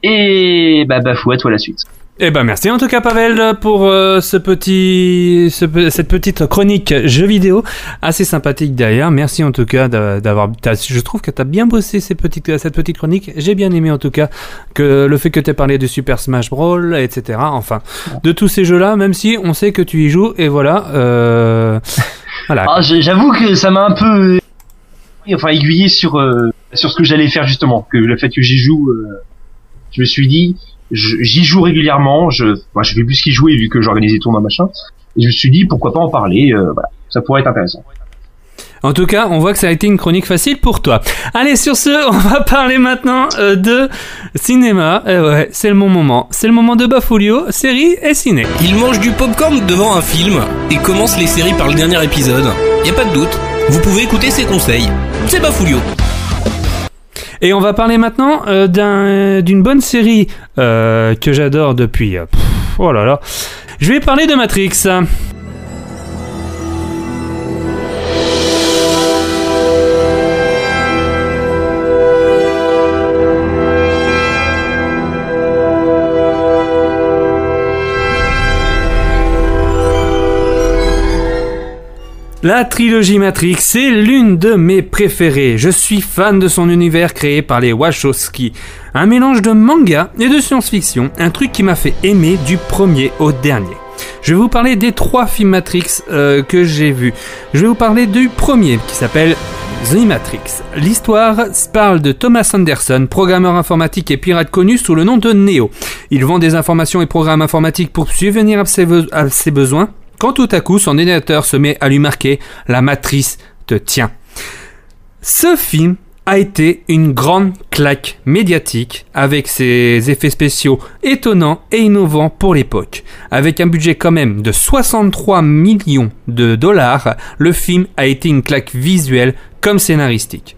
Et bah Bafou, à toi la suite. Eh ben merci en tout cas Pavel pour euh, ce petit, ce pe- cette petite chronique jeux vidéo assez sympathique derrière. Merci en tout cas d'a- d'avoir. Je trouve que t'as bien bossé cette petite chronique. J'ai bien aimé en tout cas que le fait que t'aies parlé de Super Smash Bros, etc. Enfin, de tous ces jeux-là, même si on sait que tu y joues et voilà. Euh. Ah, j'avoue que ça m'a un peu, enfin aiguillé sur euh, sur ce que j'allais faire justement, que le fait que j'y joue, je me suis dit, j'y joue régulièrement, je, moi, je fais plus qu'y jouer vu que j'organise des tournois machin, et je me suis dit pourquoi pas en parler, euh, voilà, ça pourrait être intéressant. En tout cas, on voit que ça a été une chronique facile pour toi. Allez, sur ce, (laughs) on va parler maintenant euh, de cinéma. Eh ouais, c'est le bon moment. C'est le moment de Bafoulio, série et ciné. Il mange du popcorn devant un film et commence les séries par le dernier épisode. Y a pas de doute, vous pouvez écouter ses conseils. C'est Bafoulio. Et on va parler maintenant euh, d'un- d'une bonne série euh, que j'adore depuis. euh, pff, oh là là. Je vais parler de Matrix. La trilogie Matrix est l'une de mes préférées. Je suis fan de son univers créé par les Wachowski. Un mélange de manga et de science-fiction, un truc qui m'a fait aimer du premier au dernier. Je vais vous parler des trois films Matrix euh, que j'ai vus. Je vais vous parler du premier qui s'appelle The Matrix. L'histoire parle de Thomas Anderson, programmeur informatique et pirate connu sous le nom de Neo. Il vend des informations et programmes informatiques pour subvenir à ses, be- à ses besoins, quand tout à coup son ordinateur se met à lui marquer La matrice te tient. Ce film a été une grande claque médiatique avec ses effets spéciaux étonnants et innovants pour l'époque. Avec un budget quand même de 63 millions de dollars, le film a été une claque visuelle comme scénaristique.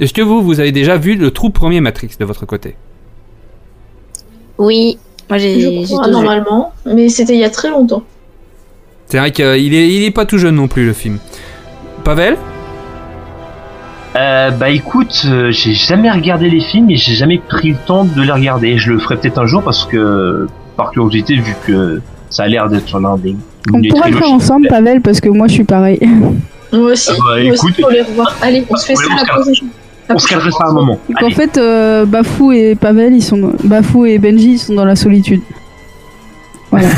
Est-ce que vous, vous avez déjà vu le tout premier Matrix de votre côté? Oui, moi j'ai. Normalement, mais c'était il y a très longtemps. C'est vrai qu'il est, il est pas tout jeune non plus le film. Pavel? Euh, bah écoute, euh, j'ai jamais regardé les films et j'ai jamais pris le temps de les regarder. Je le ferai peut-être un jour parce que, par curiosité, vu que ça a l'air d'être l'un des. On pourra le faire ensemble, Pavel, parce que moi je suis pareil. (laughs) Moi aussi, Ah bah, moi aussi écoute. pour les revoir. Allez, on se fait ça la prochaine. On se ça à un moment. Donc en fait, euh, Bafou et Pavel, ils sont Bafou et Benji, ils sont dans la solitude. Voilà.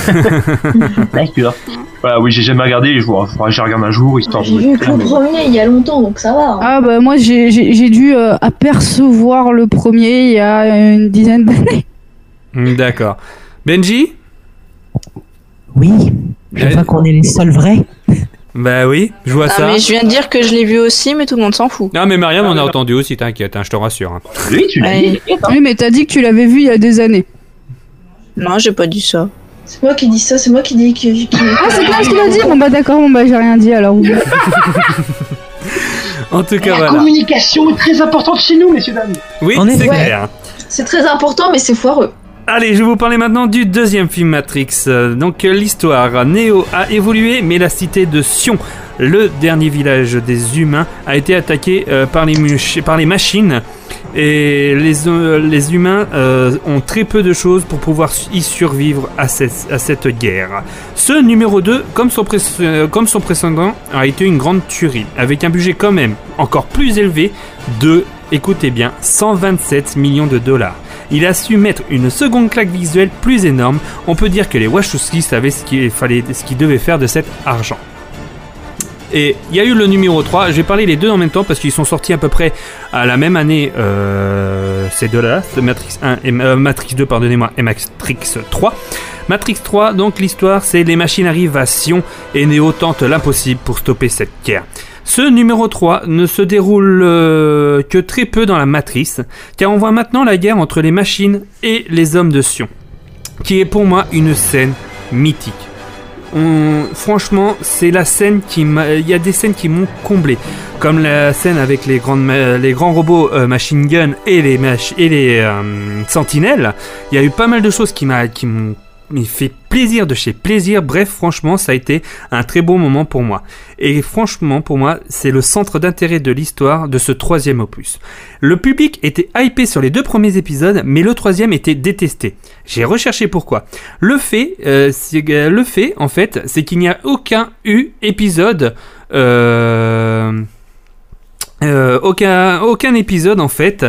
(laughs) D'accord. Voilà, oui, j'ai jamais regardé. Je vois, faudra que je regarde un jour histoire J'ai vu que le premier il y a longtemps, donc ça va. hein. ah bah moi j'ai j'ai- j'ai dû euh, apercevoir le premier il y a une dizaine d'années. Hmm, D'accord. Benji? Oui, je Eh, vois qu'on est les seuls vrais. Bah oui, je vois Ah, ça. mais je viens de dire que je l'ai vu aussi, mais tout le monde s'en fout. Non mais Mariam, on a entendu aussi, t'inquiète, hein, je te rassure. hein. Oui, tu l'as dit. Oui mais t'as dit que tu l'avais vu il y a des années. Non, j'ai pas dit ça. C'est moi qui dis ça, c'est moi qui dis que. que- Ah c'est toi qui l'as dit Bon bah d'accord, bon bah j'ai rien dit alors. (laughs) En tout cas, La voilà. communication est très importante chez nous, messieurs dames. Oui, c'est effet. clair. C'est très important, mais c'est foireux. Allez, je vais vous parler maintenant du deuxième film Matrix. Euh, Donc l'histoire, Neo a évolué, mais la cité de Sion, le dernier village des humains, a été attaqué euh, par, les much- par les machines. Et les, euh, humains euh, ont très peu de choses pour pouvoir y survivre à cette, guerre. Ce numéro 2, comme son, pré- euh, comme son précédent, a été une grande tuerie, avec un budget quand même encore plus élevé de, écoutez bien, 127 millions de dollars. Il a su mettre une seconde claque visuelle plus énorme. On peut dire que les Wachowski savaient ce qu'ils devaient faire de cet argent. Et il y a eu le numéro 3, je vais parler les deux en même temps parce qu'ils sont sortis à peu près à la même année, euh, ces deux-là, c'est Matrix 1 et euh, Matrix 2, pardonnez-moi, et Matrix 3. Matrix 3, donc l'histoire, c'est les machines arrivent à Sion et Neo tente l'impossible pour stopper cette guerre. Ce numéro 3 ne se déroule euh, que très peu dans la matrice, car on voit maintenant la guerre entre les machines et les hommes de Sion, qui est pour moi une scène mythique. On- franchement, c'est la scène qui m'a. Il y a des scènes qui m'ont comblé, comme la scène avec les, grandes les grands robots euh, machine gun et les, mach- et les euh, sentinelles. Il y a eu pas mal de choses qui m'ont m'ont fait plaisir de chez plaisir. Bref, franchement, ça a été un très beau moment pour moi. Et franchement, pour moi, c'est le centre d'intérêt de l'histoire de ce troisième opus. Le public était hypé sur les deux premiers épisodes, mais le troisième était détesté. J'ai recherché pourquoi. Le fait, euh, le fait, en fait, c'est qu'il n'y a aucun eu épisode. Euh, euh, aucun, aucun épisode en fait.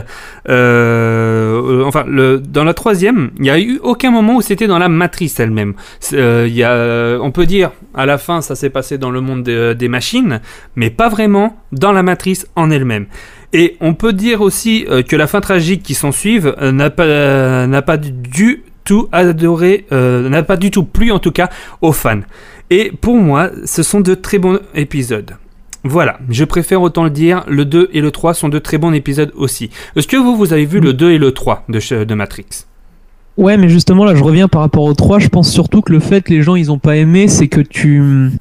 euh, enfin, le, dans la troisième, il n'y a eu aucun moment où c'était dans la matrice elle-même. Euh, y a, on peut dire à la fin, ça s'est passé dans le monde des- machines, mais pas vraiment dans la matrice en elle-même. Et on peut dire aussi euh, que la fin tragique qui s'ensuive euh, n'a pas, n'a pas du tout adoré, euh, n'a pas du tout plu en tout cas aux fans. Et pour moi, ce sont de très bons épisodes. Voilà, je préfère autant le dire, le 2 et le 3 sont de très bons épisodes aussi. Est-ce que vous, vous avez vu le 2 et le 3 de, de Matrix? Ouais, mais justement, là, je reviens par rapport au 3. Je pense surtout que le fait que les gens, ils ont pas aimé, c'est que tu.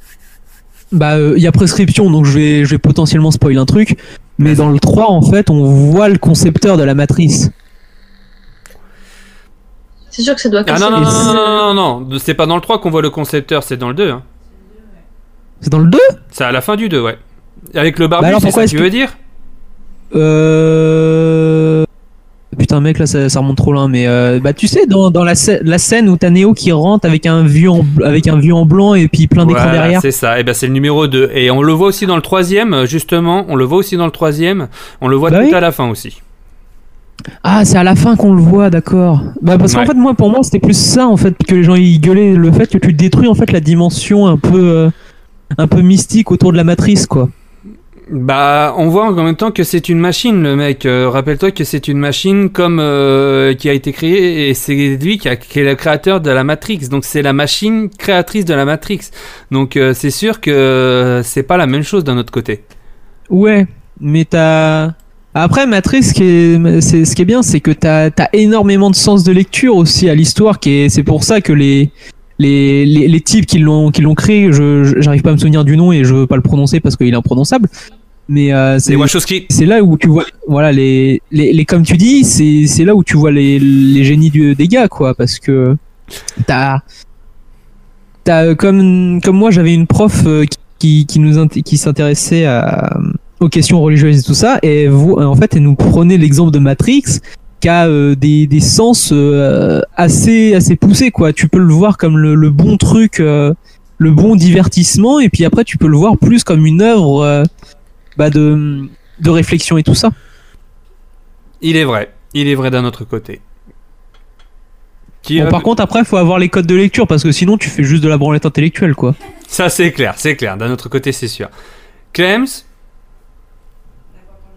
Bah, il y a prescription, donc je vais, je vais potentiellement spoiler un truc. Mais dans le 3, en fait, on voit le concepteur de la matrice. C'est sûr que ça doit Ah casser. non, non, les- non, non, non, non, non, c'est pas dans le 3 qu'on voit le concepteur, c'est dans le 2. Hein. C'est dans le 2 C'est à la fin du 2, ouais. Avec le barbu, Bah alors, c'est ça que tu veux dire Euh. Putain, mec, là, ça, ça remonte trop loin. Mais euh, bah, tu sais, dans, dans la, la scène où t'as Neo qui rentre avec un vieux en, avec un vieux en blanc et puis plein d'écrans Voilà, derrière. c'est ça, et ben c'est le numéro 2. Et on le voit aussi dans le troisième, justement, on le voit aussi dans le troisième, on le voit Bah tout oui. à la fin aussi. Ah, c'est à la fin qu'on le voit, d'accord. Bah parce qu'en fait, moi, pour moi, c'était plus ça en fait que les gens y gueulaient, le fait que tu détruis en fait la dimension un peu, euh, un peu mystique autour de la matrice, quoi. Bah, on voit en même temps que c'est une machine, le mec. Euh, Rappelle-toi que c'est une machine comme euh, qui a été créée et c'est lui qui, a, qui est le créateur de la Matrix. Donc c'est la machine créatrice de la Matrix. Donc euh, c'est sûr que euh, c'est pas la même chose d'un autre côté. Ouais. mais t'as. Après, Matrix, ce qui est, ce qui est bien, c'est que t'as, t'as énormément de sens de lecture aussi à l'histoire, c'est pour ça que les, les, les, les types qui l'ont, qui l'ont créé, je- j'arrive pas à me souvenir du nom et je veux pas le prononcer parce qu'il est imprononçable. Mais euh, c'est, c'est là où tu vois, voilà, les, les, les comme tu dis, c'est, c'est là où tu vois les, les génies du, des gars, quoi, parce que t'as, t'as comme, comme moi, j'avais une prof euh, qui, qui, qui nous, qui s'intéressait à, aux questions religieuses et tout ça, et vous, en fait, elle nous prenait l'exemple de Matrix, qui a euh, des, des sens euh, assez, assez poussés, quoi. Tu peux le voir comme le, le bon truc, euh, le bon divertissement, et puis après, tu peux le voir plus comme une œuvre euh, bah, de, de réflexion et tout ça. Il est vrai. Il est vrai d'un autre côté. Qui Bon, a- par contre, après, faut avoir les codes de lecture parce que sinon, tu fais juste de la branlette intellectuelle, quoi. Ça, c'est clair, c'est clair. D'un autre côté, c'est sûr. Clems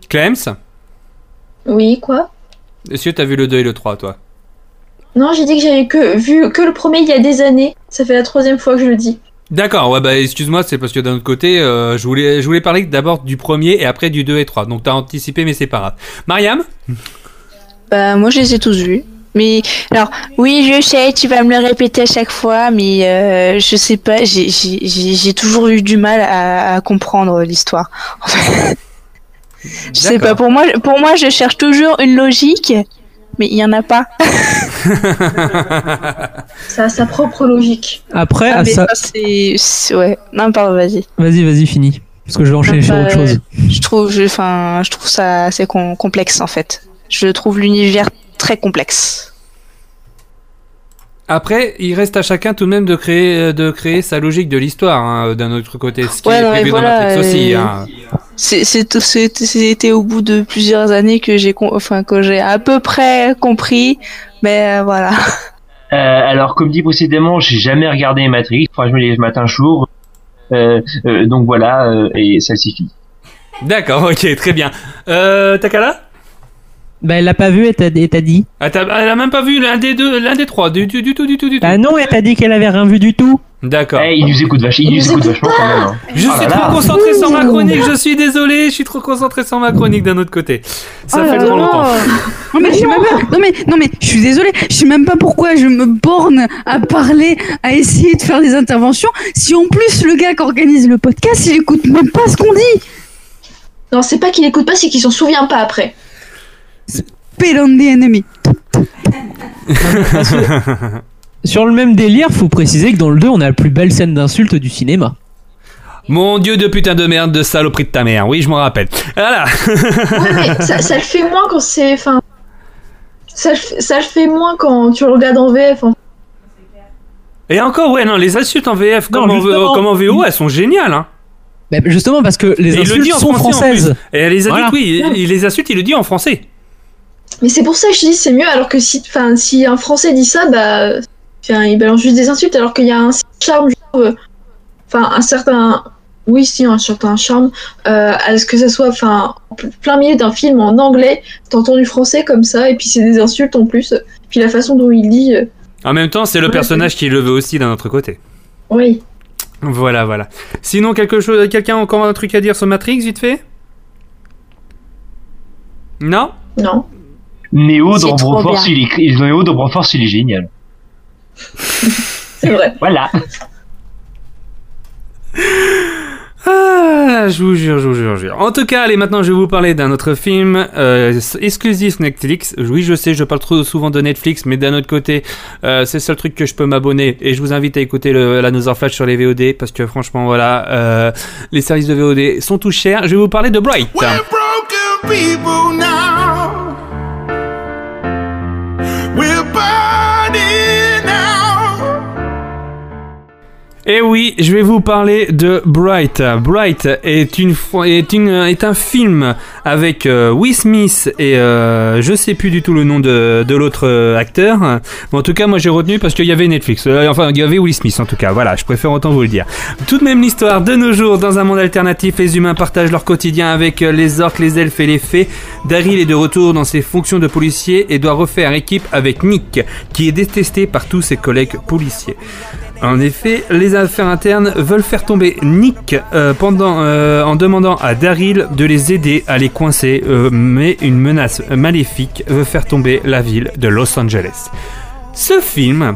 Clems Oui, quoi? Est-ce que t'as vu le 2 et le 3, toi? Non, j'ai dit que j'avais que vu que le premier il y a des années. Ça fait la troisième fois que je le dis. D'accord, ouais, bah excuse-moi, c'est parce que d'un autre côté, euh, je, voulais, je voulais parler d'abord du premier et après du 2 et 3. Donc t'as anticipé, mais c'est pas grave. Mariam (laughs) Bah, moi, je les ai tous vus. Mais, alors, oui, je sais, tu vas me le répéter à chaque fois, mais euh, je sais pas, j'ai- toujours eu du mal à, à comprendre l'histoire. (laughs) je sais pas, pour moi, pour moi, je cherche toujours une logique, mais il y en a pas. (laughs) Ça a sa propre logique. Après, Ah, à ça. c'est. Ouais, non, pardon, vas-y. Vas-y, vas-y, fini. Parce que je vais enchaîner sur Bah, autre chose. Je trouve, je, enfin, je trouve ça assez com- complexe en fait. Je trouve l'univers très complexe. Après, il reste à chacun tout de même de créer, euh, de créer sa logique de l'histoire, hein, d'un autre côté. Ce qui Ouais, est prévu voilà, dans Matrix aussi. euh, hein. C'est- c'est- c'est- C'était au bout de plusieurs années que j'ai, enfin, que j'ai à peu près compris, mais euh, voilà. Euh, alors, comme dit précédemment, j'ai jamais regardé Matrix. Enfin, je me lève matin jour. Euh, euh, donc voilà, euh, et ça suffit. D'accord, ok, très bien. Euh, Takala? Bah, elle l'a pas vu et t'as dit. ah, Elle a même pas vu l'un des deux, l'un des trois, du, du, du tout, du tout, du tout. Bah, non, elle t'a dit qu'elle avait rien vu du tout. D'accord. Eh, il nous écoute, vach- il nous écoute vachement quand même. hein. Je Oh suis là trop là. concentré sur ma chronique, je suis désolé, je suis trop concentré sur ma chronique d'un autre côté. Ça Oh fait trop longtemps. (laughs) Non mais, je sais même pas, non mais non mais je suis désolée, je sais même pas pourquoi je me borne à parler, à essayer de faire des interventions. Si en plus le gars qui organise le podcast, il écoute même pas ce qu'on dit. Non, c'est pas qu'il écoute pas, c'est qu'il s'en souvient pas après. Pay on the enemy. Sur le même délire, faut préciser que dans le 2, on a la plus belle scène d'insulte du cinéma. Mon dieu de putain de merde, de saloperie de ta mère, oui, je m'en rappelle. Voilà. Ouais, mais (laughs) ça, ça le fait moins quand c'est. Enfin. Ça, le fait- ça le fait moins quand tu le regardes en VF. en- Et encore, ouais, non, les insultes en VF comme, Non, en, comme en VO, elles sont géniales. Hein. Bah, justement parce que les Et il le insultes dit en sont français, françaises. Et les adultes, Voilà. oui, il, il les insulte, il le dit en français. Mais c'est pour ça que je dis c'est mieux, alors que si, si un Français dit ça, bah. Il balance juste des insultes, alors qu'il y a un charme, Enfin, un certain. Oui, si, un certain charme. Euh, à ce que ça soit, enfin, en plein milieu d'un film en anglais, t'entends du français comme ça, et puis c'est des insultes en plus. Puis la façon dont il dit. euh, En même temps, c'est le Ouais, personnage qui le veut aussi d'un autre côté. Oui. Voilà, voilà. Sinon, quelque chose, quelqu'un a encore un truc à dire sur Matrix, vite fait? Non? Non. Néo dans Broforce, il est, Néo dans Broforce, il est génial. (laughs) C'est vrai. Voilà. Ah, je vous jure, je vous jure, je vous jure. En tout cas, allez, maintenant, je vais vous parler d'un autre film euh, exclusif Netflix. Oui, je sais, je parle trop souvent de Netflix, mais d'un autre côté, euh, c'est le seul truc que je peux m'abonner. Et je vous invite à écouter le, la Nother Flash sur les VOD, parce que franchement, voilà, euh, les services de VOD sont tous chers. Je vais vous parler de Bright. We're Et oui, je vais vous parler de Bright. Bright est une est une est un film avec euh, Will Smith et euh, je sais plus du tout le nom de, de l'autre euh, acteur. En tout cas, moi j'ai retenu parce qu'il y avait Netflix. Euh, enfin, il y avait Will Smith en tout cas. Voilà, je préfère autant vous le dire. Tout de même l'histoire de nos jours dans un monde alternatif, les humains partagent leur quotidien avec les orques, les elfes et les fées. Daryl est de retour dans ses fonctions de policier et doit refaire équipe avec Nick, qui est détesté par tous ses collègues policiers. En effet, les affaires internes veulent faire tomber Nick euh, euh, en demandant à Daryl de les aider à les coincer, euh, mais une menace maléfique veut faire tomber la ville de Los Angeles. Ce film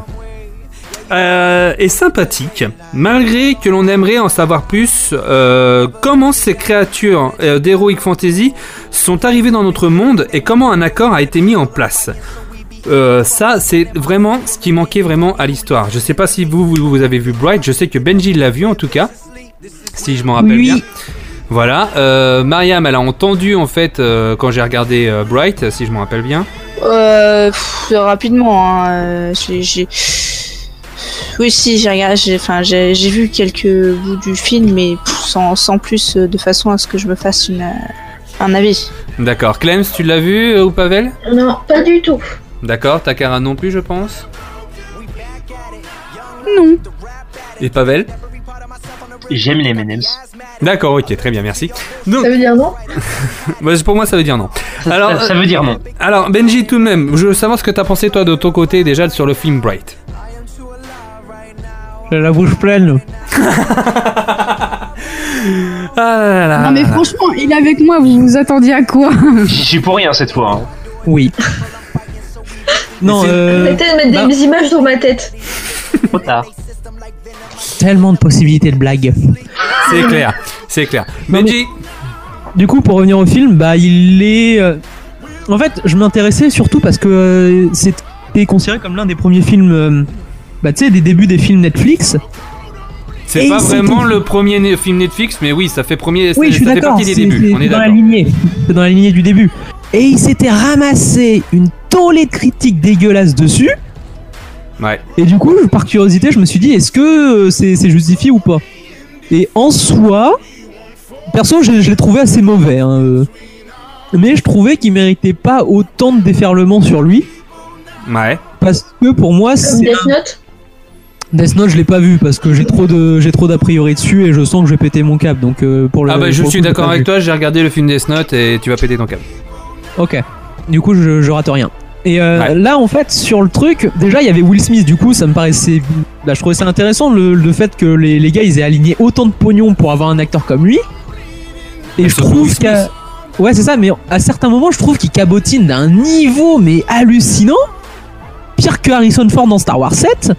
est sympathique, malgré que l'on aimerait en savoir plus comment ces créatures d'Heroic Fantasy sont arrivées dans notre monde et comment un accord a été mis en place. Euh, ça, c'est vraiment ce qui manquait vraiment à l'histoire. Je sais pas si vous, vous, vous avez vu Bright, je sais que Benji l'a vu en tout cas, si je m'en rappelle Oui. bien. Voilà, euh, Mariam, elle a entendu en fait euh, quand j'ai regardé euh, Bright, si je me rappelle bien. Euh, pff, rapidement, hein, euh, j'ai, Oui, si, j'ai regardé, j'ai, enfin, j'ai, j'ai vu quelques bouts du film, mais pff, sans, sans plus, euh, de façon à ce que je me fasse une, euh, un avis. D'accord, Clems, tu l'as vu euh, ou Pavel? Non, pas du tout. D'accord, Takara non plus, je pense. Non. Et Pavel J'aime les M&M's. D'accord, ok, très bien, merci. Donc, Ça veut dire non? (laughs) Bah, pour moi, ça veut dire non. Alors, ça veut dire non. Alors, Benji, tout de même, je veux savoir ce que t'as pensé, toi, de ton côté, déjà, sur le film Bright. J'ai la bouche pleine. (laughs) Ah là là Non mais franchement, il est avec moi, vous vous attendiez à quoi? J'y suis pour rien cette fois. hein. Oui. Non, euh, Arrêtez de mettre bah- des images dans ma tête. Trop tard. tellement de possibilités de blagues. C'est clair, c'est clair. Non, Benji, Du coup, pour revenir au film, bah il est. euh, En fait, je m'intéressais surtout parce que euh, c'était considéré comme l'un des premiers films. euh, Bah, tu sais, des débuts des films Netflix. c'est Et pas vraiment le premier né- film Netflix, mais oui, ça fait premier, Oui, ça- je suis fait d'accord. partie des C'est débuts. c'est On est dans la d'accord. lignée. C'est dans la lignée du début. Et il s'était ramassé une tollée de critiques dégueulasses dessus. Ouais. Et du coup, par curiosité, je me suis dit, est-ce que euh, c'est c'est justifié ou pas? Et en soi, perso, je, je l'ai trouvé assez mauvais. hein, euh. Mais je trouvais qu'il méritait pas autant de déferlement sur lui. Ouais. Parce que pour moi, c'est. Death Note? Death Note, je l'ai pas vu parce que j'ai trop de j'ai trop d'a priori dessus et je sens que je vais péter mon cap. Donc euh, pour le. Ah bah, je suis coup, d'accord avec vu. toi, j'ai regardé le film Death Note et tu vas péter ton câble. Ok. Du coup, je, je rate rien. Et euh, Ouais. là, en fait, sur le truc, déjà, il y avait Will Smith. Du coup, ça me paraissait. Bah, je trouvais ça intéressant le, le fait que les, les gars, ils aient aligné autant de pognon pour avoir un acteur comme lui. Et Mais je trouve qu'à. Ouais, c'est ça, mais à certains moments, je trouve qu'il cabotine d'un niveau, mais hallucinant. Pire que Harrison Ford dans Star Wars 7.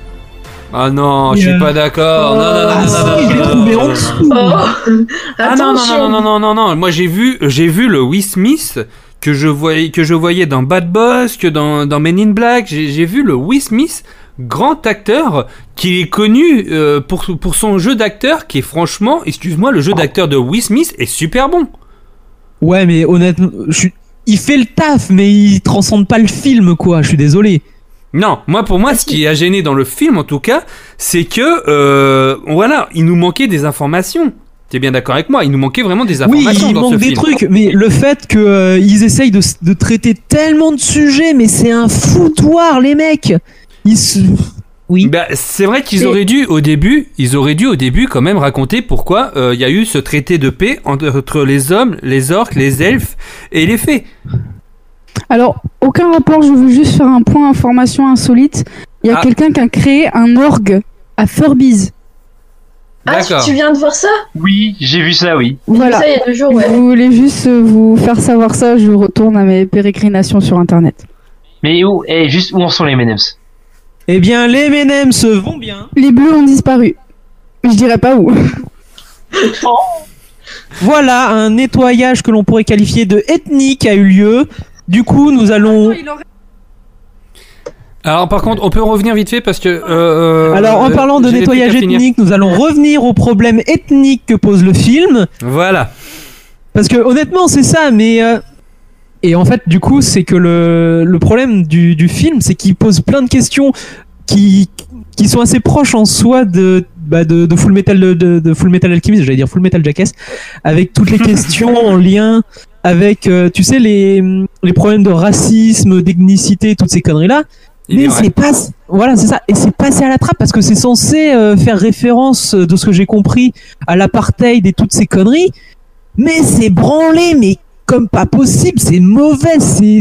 Ah non, je suis Euh, pas d'accord. Non, non, non, Ah, non, si, non, non, trouvé non, en non, dessous. Oh Ah non, non, Attention non, non, non, non, non, moi j'ai vu, j'ai vu le Will Smith que je voyais, que je voyais dans Bad Boss, que dans, dans Men in Black, j'ai vu le Will Smith, grand acteur, qui est connu euh, pour, pour son jeu d'acteur, qui est franchement, excuse-moi, le jeu d'acteur de Will Smith est super bon. Ouais, mais honnêtement, je suis- il fait le taf, mais il transcende pas le film, quoi. Je suis désolé. Non, moi pour moi, ce qui a gêné dans le film en tout cas, c'est que, euh, voilà, il nous manquait des informations. T'es bien d'accord avec moi Il nous manquait vraiment des Oui, informations il dans manque ce des film. trucs, mais le fait que euh, essayent de, de traiter tellement de sujets, mais c'est un foutoir, les mecs. Ils se... Oui. Bah, c'est vrai qu'ils auraient dû au début, ils auraient dû au début quand même raconter pourquoi euh, il y a eu ce traité de paix entre, entre les hommes, les orques, les elfes et les fées. Alors, aucun rapport, je veux juste faire un point information insolite. Il y a Ah. quelqu'un qui a créé un orgue à Furbies. Ah, tu, viens de voir ça Oui, j'ai vu ça, oui. Voilà. ça il y a deux jours, ouais. Je voulais juste euh, vous faire savoir ça, je retourne à mes pérégrinations sur internet. Mais où, eh, juste où en sont les M&M's? Eh bien, les M&M's vont bien. Les bleus ont disparu. Je dirais pas où. (laughs) Voilà, un nettoyage que l'on pourrait qualifier de ethnique a eu lieu. Du coup, nous allons. Alors par contre, on peut revenir vite fait parce que. euh, Alors, en euh, parlant de nettoyage ethnique, nous allons revenir au problème ethnique que pose le film. Voilà. Parce que honnêtement, c'est ça, mais. euh, Et en fait, du coup, c'est que le, le problème du, du film, c'est qu'il pose plein de questions qui, qui sont assez proches en soi de, bah, de, de Full Metal de, de, Full Metal Alchemist, j'allais dire Full Metal Jackass, avec toutes les (laughs) questions en lien avec, euh, tu sais, les, les problèmes de racisme, d'ethnicité, toutes ces conneries-là. Il Mais c'est pas, voilà, c'est ça, et c'est passé à la trappe parce que c'est censé euh, faire référence, euh, de ce que j'ai compris, à l'apartheid et toutes ces conneries. Mais c'est branlé, mais comme pas possible, c'est mauvais, c'est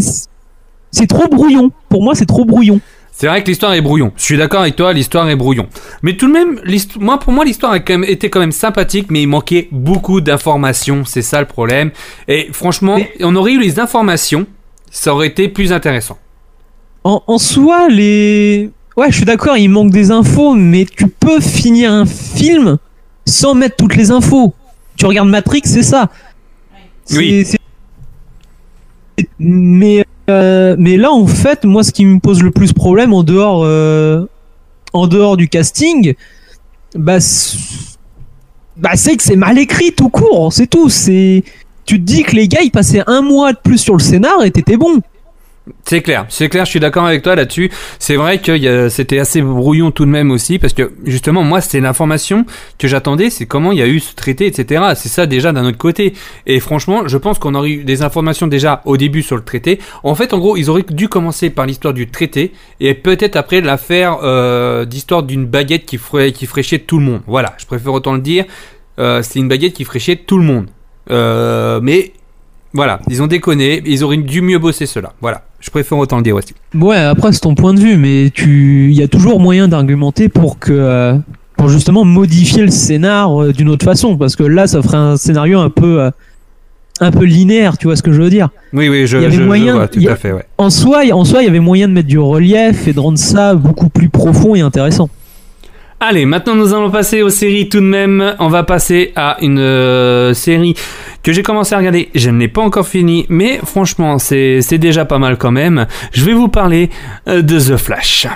c'est trop brouillon. Pour moi, c'est trop brouillon. C'est vrai que l'histoire est brouillon. Je suis d'accord avec toi, l'histoire est brouillon. Mais tout de même, moi, pour moi, l'histoire a quand même été quand même sympathique, mais il manquait beaucoup d'informations. C'est ça le problème. Et franchement, on aurait eu les informations, ça aurait été plus intéressant. En, en soi, les. Ouais, je suis d'accord, il manque des infos, mais tu peux finir un film sans mettre toutes les infos. Tu regardes Matrix, c'est ça. Oui. c'est- Mais, euh, mais là, en fait, moi, ce qui me pose le plus problème en dehors, euh, en dehors du casting, bah, c'est bah, c'est que c'est mal écrit tout court, c'est tout. C'est, tu te dis que les gars, ils passaient un mois de plus sur le scénar et t'étais bon. C'est clair, c'est clair, je suis d'accord avec toi là-dessus. C'est vrai que c'était assez brouillon tout de même aussi, parce que justement, moi, c'était l'information que j'attendais, c'est comment il y a eu ce traité, etc. C'est ça déjà d'un autre côté. Et franchement, je pense qu'on aurait eu des informations déjà au début sur le traité. En fait, en gros, ils auraient dû commencer par l'histoire du traité, et peut-être après l'affaire euh, d'histoire d'une baguette qui ferait, qui chier tout le monde. Voilà, je préfère autant le dire. Euh, c'est une baguette qui chier tout le monde. Euh, mais voilà, ils ont déconné, ils auraient dû mieux bosser cela. Voilà, je préfère autant le dire aussi. Ouais, après c'est ton point de vue, mais tu, il y a toujours moyen d'argumenter pour que, euh, pour justement modifier le scénar euh, d'une autre façon, parce que là, ça ferait un scénario un peu, euh, un peu linéaire, tu vois ce que je veux dire? Oui, oui, je, Il y avait je- je moyen- vois, tout à fait, ouais. En soi, en soi, il y avait moyen de mettre du relief et de rendre ça beaucoup plus profond et intéressant. Allez, maintenant nous allons passer aux séries tout de même. On va passer à une euh, série que j'ai commencé à regarder. Je ne l'ai pas encore fini, mais franchement, c'est déjà pas mal quand même. Je vais vous parler euh, de The Flash.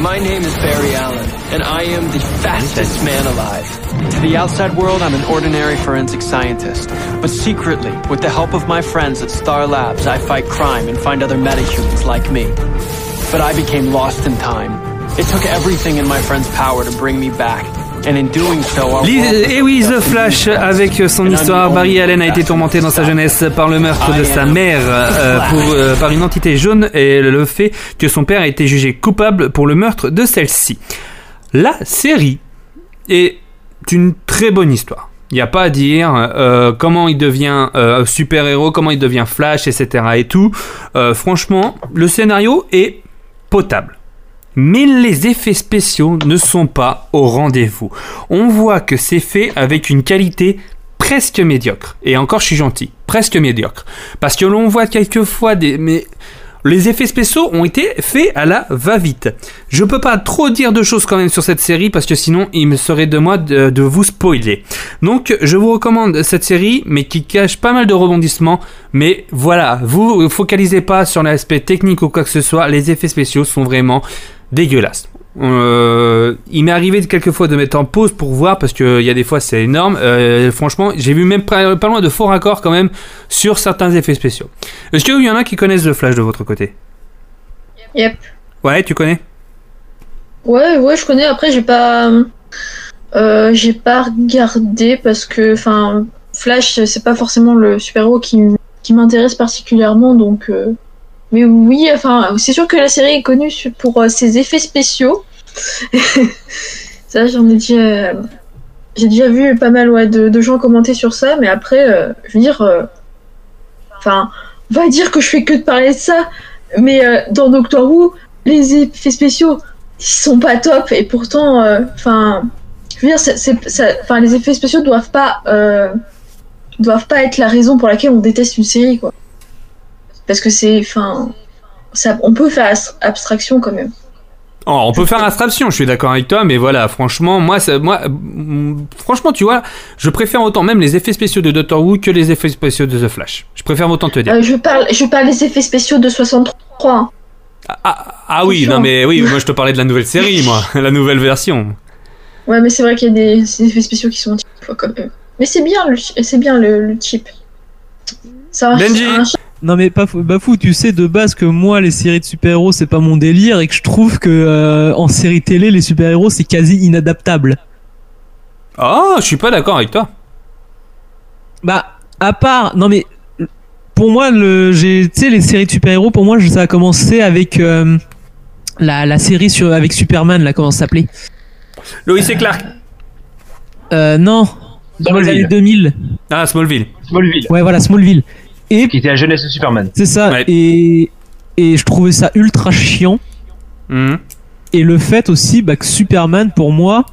My name is Barry Allen, and I am the fastest man alive. To the outside world, I'm an ordinary forensic scientist. But secretly, with the help of my friends at Star Labs, I fight crime and find other metahumans like me. But I became lost in time. It took everything in my friend's power to bring me back. And in doing so, our Lis- world Et oui, The Flash, avec son histoire, Barry Allen a été tourmenté dans sa jeunesse par le meurtre de sa mère euh, pour, euh, par une entité jaune et le fait que son père a été jugé coupable pour le meurtre de celle-ci. La série est une très bonne histoire. Il n'y a pas à dire euh, comment il devient super-héros, comment il devient Flash, etc. et tout. Franchement, le scénario est potable. Mais les effets spéciaux ne sont pas au rendez-vous. On voit que c'est fait avec une qualité presque médiocre. Et encore, je suis gentil, presque médiocre. Parce que l'on voit quelquefois des... Mais les effets spéciaux ont été faits à la va-vite. Je peux pas trop dire de choses quand même sur cette série parce que sinon il me serait de moi de, vous spoiler. Donc je vous recommande cette série mais qui cache pas mal de rebondissements. Mais voilà, vous focalisez pas sur l'aspect technique ou quoi que ce soit. Les effets spéciaux sont vraiment dégueulasses. Euh, il m'est arrivé quelquefois de mettre en pause pour voir parce que il y a des fois c'est énorme. Euh, franchement, j'ai vu même pas, pas loin de faux raccords quand même sur certains effets spéciaux. Est-ce qu'il y en a qui connaissent le Flash de votre côté? Yep. Ouais, tu connais? Ouais, ouais, je connais. Après, j'ai pas, euh, j'ai pas regardé parce que, enfin, Flash, c'est pas forcément le super-héros qui, qui m'intéresse particulièrement, donc. Mais oui, enfin, c'est sûr que la série est connue pour euh, ses effets spéciaux. (laughs) ça, j'en ai déjà, j'ai déjà vu pas mal de, gens commenter sur ça, mais après, euh, je veux dire, euh, enfin, on va dire que je fais que de parler de ça, mais dans Doctor Who, les effets spéciaux, ils sont pas top et pourtant enfin je veux dire les effets spéciaux doivent pas doivent pas être la raison pour laquelle on déteste une série quoi parce que c'est enfin ça on peut faire abstraction quand même Oh, on peut faire abstraction, je suis d'accord avec toi, mais voilà, franchement, moi, ça, moi, franchement, tu vois, je préfère autant même les effets spéciaux de Doctor Who que les effets spéciaux de The Flash. Je préfère autant te dire. Euh, je parle je parle des effets spéciaux de 63 hein. Ah oui, non mais oui, moi je te parlais de la nouvelle (laughs) série, moi, la nouvelle version. ouais mais c'est vrai qu'il y a des, des effets spéciaux qui sont quand même mais c'est bien c'est bien le, le cheap ça Benji un- Non mais pas fou, Bafou, tu sais de base que moi les séries de super-héros c'est pas mon délire et que je trouve que euh, en série télé les super-héros c'est quasi inadaptable. Oh, je suis pas d'accord avec toi. Bah à part non mais pour moi le j'ai tu sais les séries de super-héros pour moi ça a commencé avec euh, la, la série sur avec Superman là comment ça s'appelait? Lois et Clark. Euh non dans les Smallville. années 2000. Ah, Smallville. Smallville. Ouais voilà Smallville. Et Qui était la jeunesse de Superman. c'est ça et et je trouvais ça ultra chiant. Mhm. Et le fait aussi bah, que Superman, pour moi,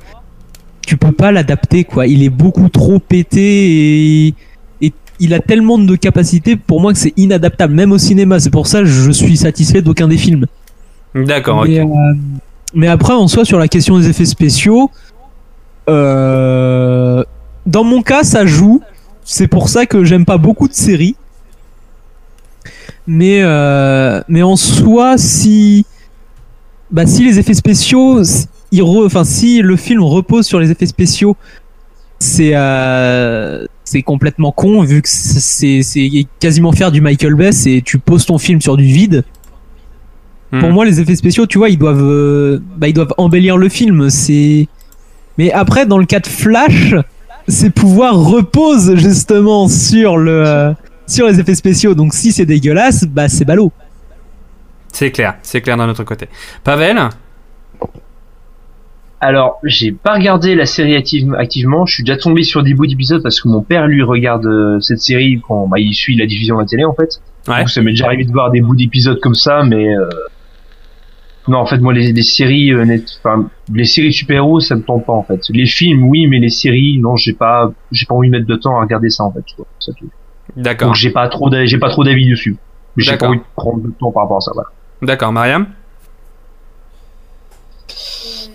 tu peux pas l'adapter, quoi. Il est beaucoup trop pété et, et il a tellement de capacités pour moi que c'est inadaptable, même au cinéma. C'est pour ça que je suis satisfait d'aucun des films. D'accord. Mais, euh, mais après, en soi, sur la question des effets spéciaux, euh, dans mon cas, ça joue. C'est pour ça que j'aime pas beaucoup de séries. Mais, euh, mais en soi, si, bah, si les effets spéciaux, re- enfin, si le film repose sur les effets spéciaux, c'est euh, c'est complètement con vu que c'est c'est quasiment faire du Michael Bay et tu poses ton film sur du vide. Pour Mhm. moi, les effets spéciaux, tu vois, ils doivent, euh, bah, ils doivent embellir le film. C'est, mais après, dans le cas de Flash, ses pouvoirs reposent justement sur le, euh, sur les effets spéciaux. Donc, si c'est dégueulasse, bah, c'est ballot. C'est clair, c'est clair d'un autre côté. Pavel Alors, j'ai pas regardé la série active- activement. Je suis déjà tombé sur des bouts d'épisodes parce que mon père lui regarde euh, cette série quand bah, il suit la diffusion à la télé en fait. Ouais. Donc ça m'est déjà arrivé de voir des bouts d'épisodes comme ça, mais euh, non, en fait moi les, les séries, euh, net- enfin les séries super-héros ça me tente pas en fait. Les films oui, mais les séries non, j'ai pas, j'ai pas envie de mettre de temps à regarder ça en fait. tu vois, c'est tout. D'accord. Donc j'ai pas trop, j'ai pas trop d'avis dessus. J'ai pas D'accord. envie de prendre de temps par rapport à ça. Voilà. D'accord, Mariam?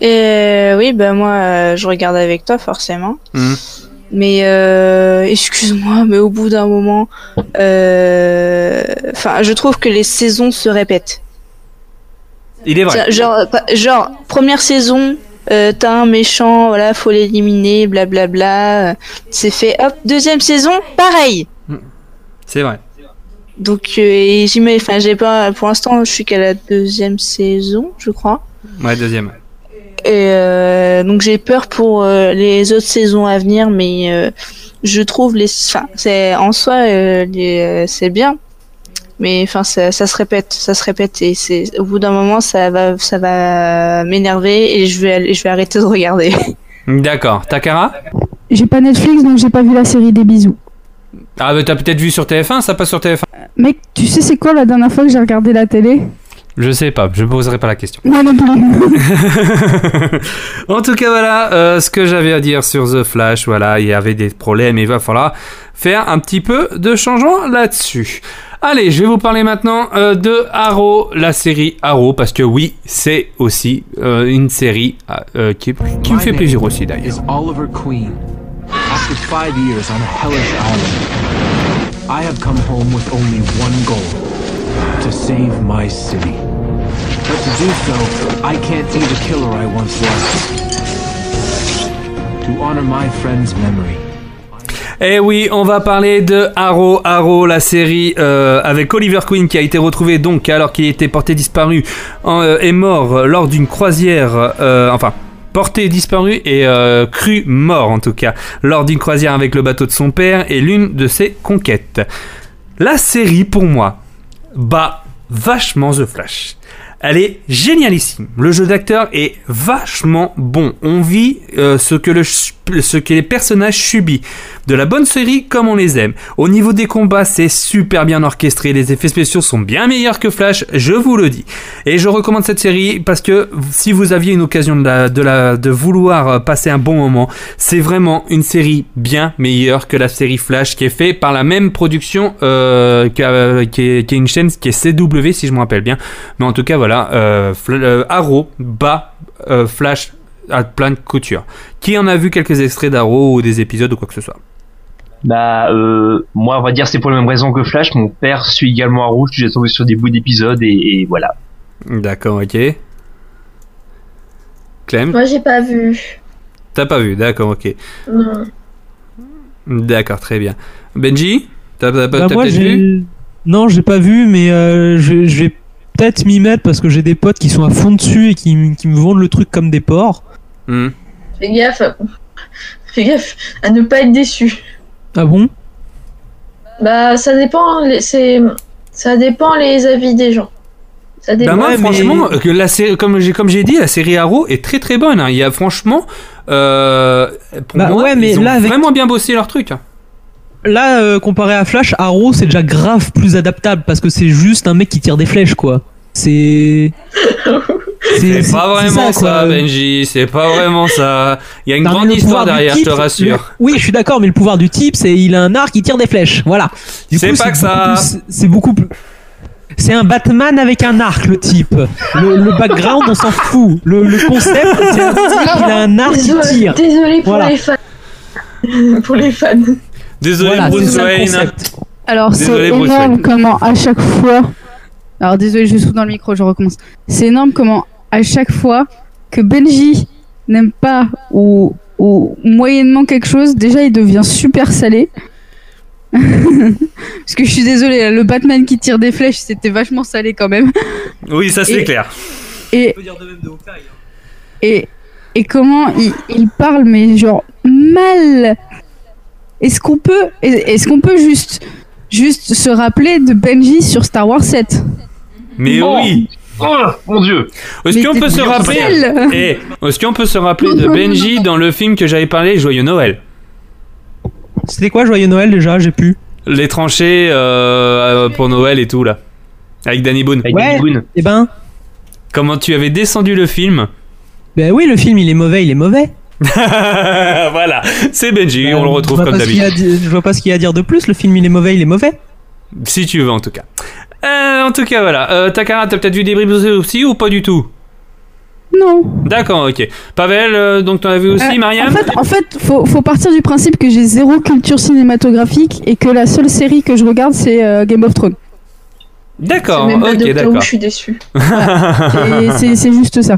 Et oui, ben moi, euh, je regarde avec toi forcément. Mhm. Mais euh, excuse-moi, mais au bout d'un moment, euh, enfin, je trouve que les saisons se répètent. Il est vrai. Genre, genre première saison, euh, t'as un méchant, voilà, faut l'éliminer, blablabla. euh, C'est fait. Hop, deuxième saison, pareil. C'est vrai. Donc, euh, et j'y mets- enfin, j'ai pas, pour l'instant, je suis qu'à la deuxième saison, je crois. Ouais, deuxième. Et euh, donc j'ai peur pour euh, les autres saisons à venir, mais euh, je trouve les, enfin, c'est en soi, euh, euh, c'est bien, mais enfin, ça, ça se répète, ça se répète, et c'est au bout d'un moment, ça va, ça va m'énerver et je vais, aller- je vais arrêter de regarder. D'accord. Takara? J'ai pas Netflix donc j'ai pas vu la série des bisous. Ah, bah t'as peut-être vu sur TF1, ça passe sur TF1 Mec, tu sais c'est quoi la dernière fois que j'ai regardé la télé? Je sais pas, je poserai pas la question. Non, non, non, non. (laughs) en tout cas, voilà euh, ce que j'avais à dire sur The Flash. Voilà, il y avait des problèmes et il va falloir faire un petit peu de changement là-dessus. Allez, je vais vous parler maintenant euh, de Arrow, la série Arrow, parce que oui, c'est aussi euh, une série euh, qui, qui me fait plaisir aussi d'ailleurs. Oliver Queen. After five years on a hellish island, I have come home with only one goal to save my city. But to do so, I can't be the killer I once was. To honor my friend's memory. Eh oui, on va parler de Arrow, Arrow, la série euh, avec Oliver Queen qui a été retrouvé donc alors qu'il était porté disparu en, euh, est mort lors d'une croisière, euh, enfin porté disparu et euh, cru mort en tout cas lors d'une croisière avec le bateau de son père et l'une de ses conquêtes. La série pour moi bat vachement The Flash. Elle est génialissime. Le jeu d'acteur est vachement bon. On vit euh, ce, que le, ce que les personnages subissent. De la bonne série comme on les aime. Au niveau des combats, c'est super bien orchestré. Les effets spéciaux sont bien meilleurs que Flash, je vous le dis. Et je recommande cette série parce que si vous aviez une occasion de, la, de, la, de vouloir euh, passer un bon moment, c'est vraiment une série bien meilleure que la série Flash qui est faite par la même production euh, qu'a- qui, est, qui qui est CW si je me rappelle bien. Mais en tout cas voilà, euh, euh, Arrow bat euh, Flash à plein de couture. Qui en a vu quelques extraits d'Arrow ou des épisodes ou quoi que ce soit Bah, euh, moi, on va dire c'est pour la même raison que Flash. Mon père suit également Arrow. J'ai tombé sur des bouts d'épisodes et, et voilà. D'accord, ok. Clem Moi, j'ai pas vu. T'as pas vu, d'accord, ok. Non. D'accord, très bien. Benji T'as Bah, peut-être vu Non, j'ai pas vu, mais euh, je, je vais peut-être m'y mettre parce que j'ai des potes qui sont à fond dessus et qui me vendent le truc comme des porcs. Hmm. Fais gaffe. Fais gaffe à ne pas être déçu. Ah bon? Bah, ça dépend. les- C'est, ça dépend les avis des gens. Ça dépend. Bah moi, Ouais, mais- franchement, que la série, comme j'ai comme j'ai dit, la série Arrow est très très bonne. hein. Il y a franchement, euh, pour Bah moi, ouais, mais ils ont là, avec- vraiment bien bossé leur truc. hein. Là, euh, comparé à Flash, Arrow c'est déjà grave plus adaptable parce que c'est juste un mec qui tire des flèches, quoi. C'est. (laughs) C'est pas vraiment ça. Benji, c'est pas vraiment ça. Il y a une Non, grande histoire derrière, je te rassure. le- Oui, je suis d'accord, mais le pouvoir du type, c'est il a un arc, il tire des flèches. Voilà. C'est pas que ça. C'est beaucoup plus. C'est un Batman avec un arc, le type. Le, le background, on s'en fout. Le, le concept, c'est un type, il a un arc qui Désolé, tire. désolé pour Voilà. les fans. pour les fans. Désolé Voilà, Bruce Wayne. Alors c'est énorme comment à chaque fois. Alors désolé, je suis dans le micro, je recommence. C'est énorme comment à chaque fois que Benji n'aime pas ou, ou moyennement quelque chose, déjà il devient super salé. (laughs) Parce que je suis désolée, le Batman qui tire des flèches, c'était vachement salé quand même. Oui, ça c'est Et- clair. Et, et, et comment il, il parle, mais genre mal. Est-ce qu'on peut, est-ce qu'on peut juste, juste se rappeler de Benji sur Star Wars 7 Mais oui. Oh mon dieu Est-ce Mais qu'on peut se rappeler. Eh, Est-ce qu'on peut se rappeler de Benji (laughs) dans le film que j'avais parlé, Joyeux Noël? C'était quoi, Joyeux Noël déjà? J'ai pu. Les tranchées euh, pour Noël et tout là. Avec Danny Boone. Avec Ouais. Danny Boone. Eh ben. Comment tu avais descendu le film? Ben oui, le film il est mauvais, il est mauvais. (laughs) Voilà, c'est Benji, on le Euh, retrouve comme d'habitude. Je vois pas ce qu'il y a à dire de plus. Le film il est mauvais, il est mauvais. Si tu veux en tout cas. Euh, en tout cas, voilà. Euh, Takara, t'as peut-être vu des bribes aussi ou pas du tout Non. D'accord, ok. Pavel, euh, donc t'en as vu aussi, Euh, Mariam En fait, en fait faut, faut partir du principe que j'ai zéro culture cinématographique et que la seule série que je regarde c'est euh, Game of Thrones. D'accord, C'est même pas ok, d'accord. je suis déçu. (laughs) C'est juste ça.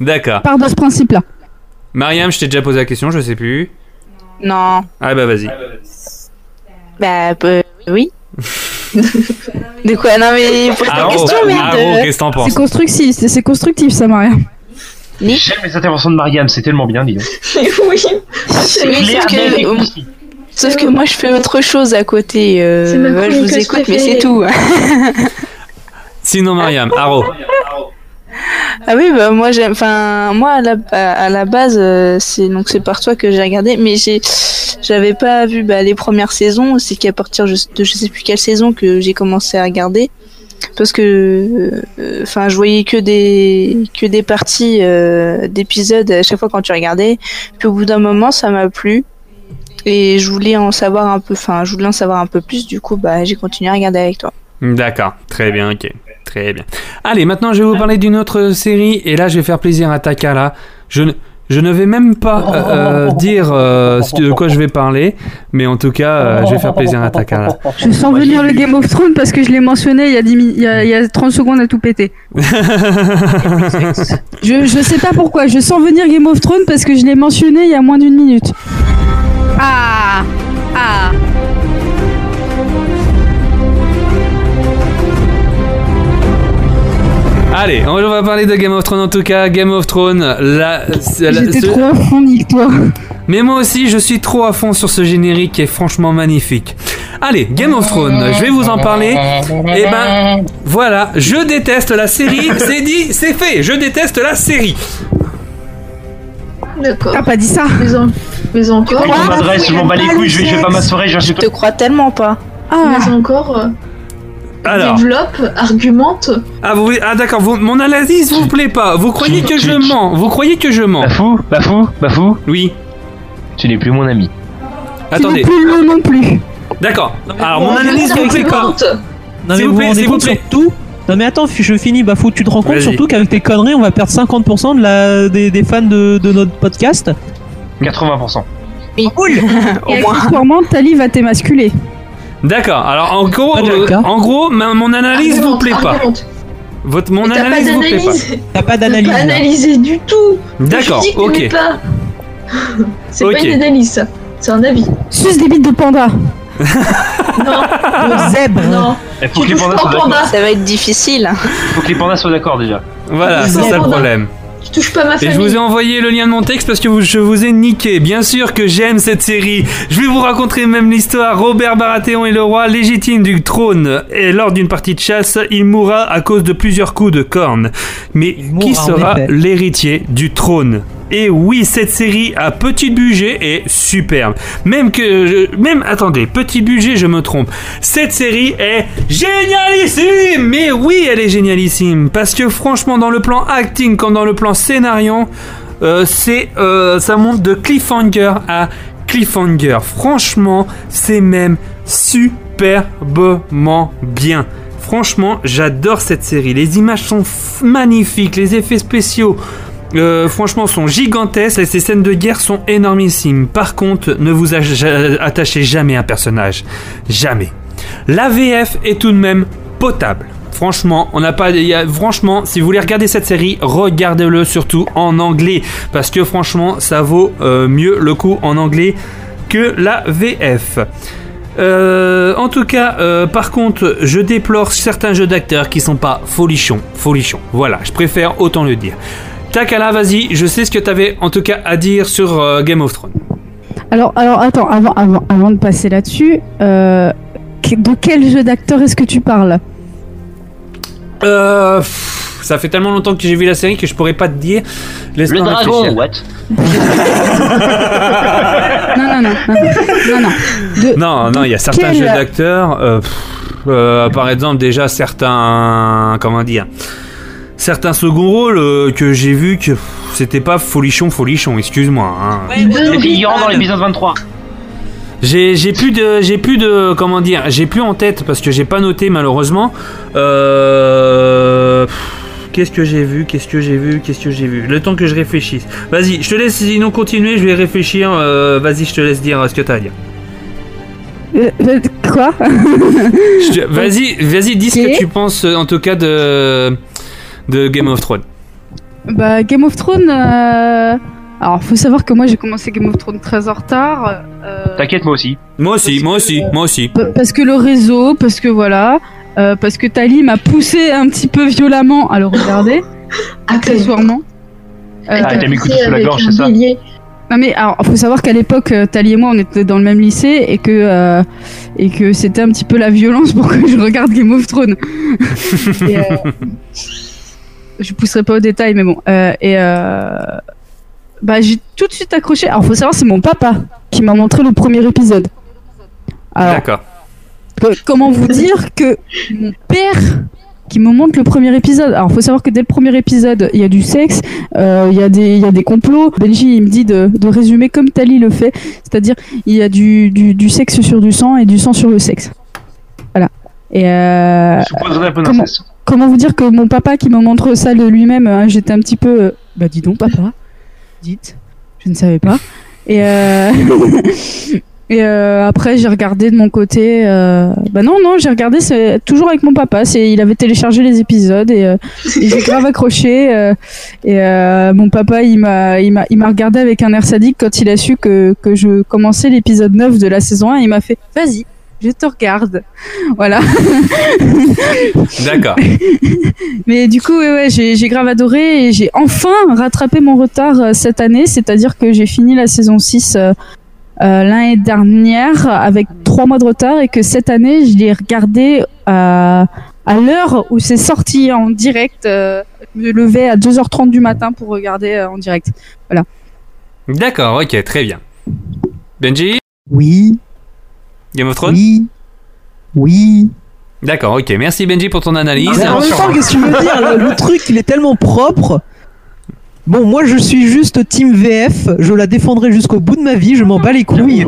D'accord. Part de ce principe-là. Mariam, je t'ai déjà posé la question, je sais plus. Non. Ah bah vas-y. Bah, euh, oui. De quoi Non, mais ta question, merde. qu'est-ce que t'en penses C'est constructif, c'est c'est constructif ça, Maria. J'aime les interventions de Mariam, c'est tellement bien, dis donc. (laughs) oui. Et que, sauf que moi je fais autre chose à côté. euh, C'est ma ouais, je vous écoute, mais c'est tout. (laughs) (laughs) Sinon, Mariam, Aro. Ah oui, bah moi j'aime. Enfin, moi à la, à, la base, euh, c'est donc c'est par toi que j'ai regardé, mais j'ai j'avais pas vu bah, les premières saisons. C'est qu'à partir de je sais plus quelle saison que j'ai commencé à regarder, parce que euh, enfin je voyais que des que des parties euh, d'épisodes à chaque fois quand tu regardais. Puis au bout d'un moment, ça m'a plu. Et je voulais en savoir un peu, enfin, je voulais en savoir un peu plus, du coup, bah, j'ai continué à regarder avec toi. D'accord, très bien, ok. Très bien. Allez, maintenant je vais vous parler d'une autre série, et là je vais faire plaisir à Takara. Je ne, je ne vais même pas euh, euh, dire euh, de quoi je vais parler, mais en tout cas, euh, je vais faire plaisir à Takara. Je sens venir le Game of Thrones parce que je l'ai mentionné il y, a 10 mi- il, y a, il y a 30 secondes à tout péter. (laughs) je, je sais pas pourquoi, je sens venir Game of Thrones parce que je l'ai mentionné il y a moins d'une minute. Ah Ah Allez, on va parler de Game of Thrones en tout cas. Game of Thrones, la, la- J'étais ce- trop à fond, nique-toi. Mais moi aussi, je suis trop à fond sur ce générique qui est franchement magnifique. Allez, Game of Thrones, je vais vous en parler. Et ben, voilà, je déteste la série. C'est dit, c'est fait. Je déteste la série. D'accord. T'as pas dit ça Mais, en- mais encore. Je m'en bats les couilles, je vais, je vais pas m'assurer, je te crois tellement pas. Ah Mais encore. euh, Alors, Développe, argumente. ah, vous, ah d'accord, vous- mon analyse vous plaît pas. Vous croyez que je mens. Vous croyez que je mens. Bafou, Bafou, Bafou, Oui. tu n'es plus mon ami. Tu Attendez. veux plus le non plus. D'accord. Alors, mon analyse vous plaît pas. Non, mais vous vous plaît, vous rendez s'il vous compte Non mais attends, je finis, Bafou, tu te rends compte surtout qu'avec tes conneries, on va perdre 50% de la, des, des fans de, de notre podcast 80%. Oui. Cool Au (laughs) Et moins. accessoirement, Tali va t'émasculer. D'accord. Alors, en gros, euh, en gros, ma- mon analyse vous plaît pas. argumente. Votre mon Mais T'as pas analyse vous plaît pas. d'analyse. T'as pas T'as d'analyse pas là. analysé du tout. D'accord. Je dis que Ok. t'aimais pas. (laughs) C'est Ok. pas une analyse, ça. C'est un avis. Suce des bites de panda. Non, (laughs) Zèbre non. Il faut Tu que les touches pandas pas soient au d'accord. panda. Ça va être difficile. faut que les pandas soient d'accord déjà. Voilà, c'est ça le problème. Pas ma Et je vous ai envoyé le lien de mon texte parce que vous- je vous ai niqué. Bien sûr que j'aime cette série. Je vais vous raconter même l'histoire. Robert Baratheon est le roi légitime du trône. Et lors d'une partie de chasse, il mourra à cause de plusieurs coups de corne. Mais qui sera l'héritier du trône? Et oui, cette série à petit budget est superbe. Même que, même attendez, petit budget, je me trompe. Cette série est génialissime. Mais oui, elle est génialissime parce que franchement, dans le plan acting comme dans le plan scénario, euh, euh, ça monte de cliffhanger à cliffhanger. Franchement, c'est même superbement bien. Franchement, j'adore cette série. Les images sont magnifiques, les effets spéciaux, franchement, sont gigantesques et ces scènes de guerre sont énormissimes. Par contre, ne vous ach- attachez jamais à un personnage. Jamais. La VF est tout de même potable. Franchement, on n'a pas. franchement, si vous voulez regarder cette série, regardez-le surtout en anglais. Parce que franchement, ça vaut euh, mieux le coup en anglais que la VF. Euh, en tout cas, euh, par contre, je déplore certains jeux d'acteurs qui sont pas folichons. Folichons. Voilà, je préfère autant le dire. Takala, vas-y, je sais ce que tu avais en tout cas à dire sur euh, Game of Thrones. Alors, alors attends, avant, avant, avant de passer là-dessus, euh, de quel jeu d'acteur est-ce que tu parles? Euh, pff, ça fait tellement longtemps que j'ai vu la série que je pourrais pas te dire. Laisse-moi Le dragon, réfléchir. what? (laughs) Non, non, non, non, non, non. De- Non, non, il y a certains quel- jeux d'acteurs. euh, pff, euh, par exemple, déjà certains. Comment dire Certains second rôles euh, que j'ai vu que c'était pas folichon, folichon, excuse-moi. hein. Figurants dans l'épisode 23. J'ai j'ai plus de j'ai plus de comment dire j'ai plus en tête parce que j'ai pas noté malheureusement. Euh, pff, Qu'est-ce que j'ai vu Qu'est-ce que j'ai vu Qu'est-ce que j'ai vu? Le temps que je réfléchisse. Vas-y, je te laisse sinon continuer. Je vais réfléchir. euh, Vas-y, je te laisse dire ce que t'as à dire. Quoi? Vas-y, vas-y, dis ce que tu penses en tout cas de de Game of Thrones. Bah, Game of Thrones. euh, Alors, faut savoir que moi j'ai commencé Game of Thrones très en retard. euh, T'inquiète, moi aussi. Moi aussi, moi aussi, moi aussi. Pa- Parce que le réseau, parce que voilà, euh, parce que Tali m'a poussé un petit peu violemment à le regarder, accessoirement. Euh, Ah, t'as mis couteau sous la gorge, c'est ça non mais alors faut savoir qu'à l'époque euh, Tali et moi on était dans le même lycée et que euh, et que c'était un petit peu la violence pour que je regarde Game of Thrones. (laughs) Et, euh, je pousserai pas au détail mais bon euh, et euh, bah j'ai tout de suite accroché. Alors faut savoir c'est mon papa qui m'a montré le premier épisode. D'accord. comment vous dire que mon père qui me montre le premier épisode? Alors, faut savoir que dès le premier épisode, il y a du sexe, euh, il y, a des- il y a des complots. Benji, il me dit de, de résumer comme Tali le fait, c'est-à-dire il y a du, du, du sexe sur du sang et du sang sur le sexe. Voilà. Et euh, Je vous poserai un peu comment. Comment vous dire que mon papa qui me montre ça de lui-même, hein, j'étais un petit peu. euh, bah, dis donc, papa, dites, je ne savais pas. Et, euh, (laughs) et euh, après, j'ai regardé de mon côté. euh, Bah non, non, j'ai regardé c'est toujours avec mon papa. Il avait téléchargé les épisodes et, et j'ai (laughs) grave accroché. et mon papa, il m'a, regardé avec un air sadique quand il a su que, que je commençais l'épisode 9 de la saison 1. Il m'a fait, vas-y, je te regarde. Voilà. (laughs) D'accord. (laughs) Mais du coup, ouais, ouais, j'ai j'ai grave adoré et j'ai enfin rattrapé mon retard euh, cette année, c'est-à-dire que j'ai fini la saison 6 euh, euh, l'année dernière avec trois mois de retard et que cette année, je l'ai regardé euh, à l'heure où c'est sorti en direct. euh, je me levais à 2h30 du matin pour regarder euh, en direct. Voilà. D'accord, ok, très bien. Benji? Oui. Game of Thrones Oui. Oui. D'accord, ok. Merci Benji pour ton analyse. Mais en même temps, qu'est-ce que tu veux dire? Le, le truc, il est tellement propre. Bon, moi, je suis juste Team VF. Je la défendrai jusqu'au bout de ma vie. Je m'en bats les couilles.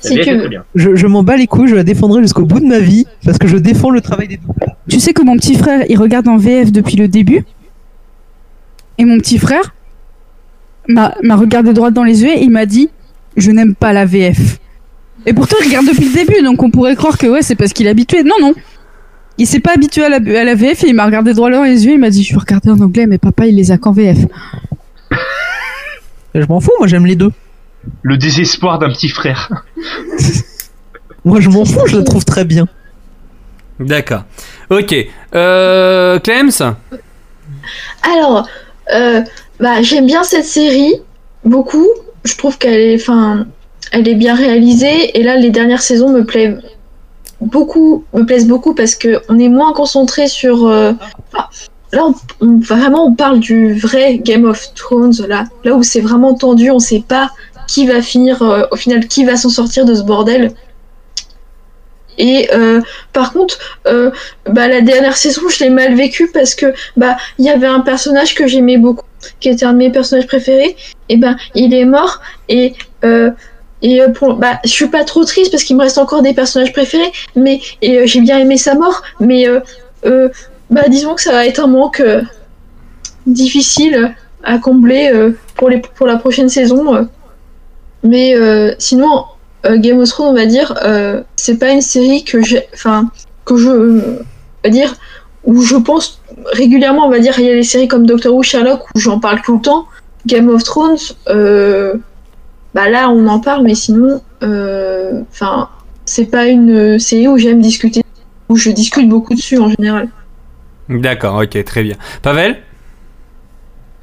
Si tu veux. Je, je m'en bats les couilles. Je la défendrai jusqu'au bout de ma vie parce que je défends le travail des doubleurs. Tu sais que mon petit frère, il regarde en VF depuis le début. Et mon petit frère m'a m'a regardé droit dans les yeux et il m'a dit Je n'aime pas la VF. Et pourtant, il regarde depuis le début, donc on pourrait croire que ouais, c'est parce qu'il est habitué. Non, non. Il s'est pas habitué à la, à la VF et il m'a regardé droit dans les yeux. Il m'a dit Je vais regarder en anglais, mais papa, il les a qu'en VF. (laughs) Je m'en fous, moi, j'aime les deux. Le désespoir d'un petit frère. (laughs) Moi, je m'en fous, je la trouve très bien. D'accord. Ok. Euh, Clems Alors, euh, bah, j'aime bien cette série, beaucoup. Je trouve qu'elle est, enfin, elle est bien réalisée. Et là, les dernières saisons me plaisent beaucoup, me plaisent beaucoup parce que on est moins concentré sur. euh, là, vraiment, on parle du vrai Game of Thrones, là, où c'est vraiment tendu, on sait pas qui va finir, euh, au final, qui va s'en sortir de ce bordel. Et euh, par contre, bah, la dernière saison, je l'ai mal vécu parce que bah il y avait un personnage que j'aimais beaucoup, qui était un de mes personnages préférés. Et ben il est mort et et euh, pour bah je suis pas trop triste parce qu'il me reste encore des personnages préférés, mais et euh, j'ai bien aimé sa mort, mais euh, bah disons que ça va être un manque difficile à combler pour les pour la prochaine saison. Mais sinon, Game of Thrones, on va dire, c'est pas une série que j'ai, enfin, que je, va dire, où je pense régulièrement, on va dire, il y a les séries comme Doctor Who, Sherlock, où j'en parle tout le temps. Game of Thrones, euh, bah là, on en parle, mais sinon, euh, enfin, c'est pas une série où j'aime discuter, où je discute beaucoup dessus en général. D'accord, ok, très bien. Pavel?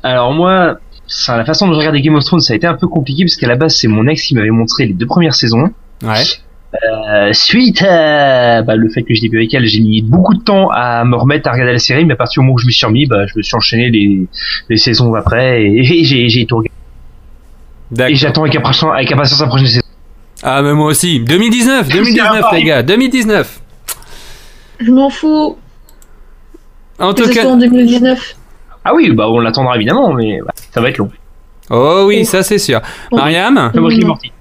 Alors moi, ça, la façon dont je regardais Game of Thrones, ça a été un peu compliqué parce qu'à la base, c'est mon ex qui m'avait montré les deux premières saisons. Ouais. Euh, suite à bah, le fait que je l'ai vu avec elle, j'ai mis beaucoup de temps à me remettre à regarder la série, mais à partir du moment où je me suis remis, bah, je me suis enchaîné les, les saisons après et, (laughs) et j'ai, j'ai tout regardé. Et j'attends avec impatience, avec impatience la prochaine saison. Ah, mais moi aussi. 2019, 2019, les gars, 2019. Je m'en fous. En tout cas. soit en 2019. Ah oui, bah on l'attendra évidemment, mais bah, ça va être long. Oh oui, ça c'est sûr. Mariam Comme Rick et Morty.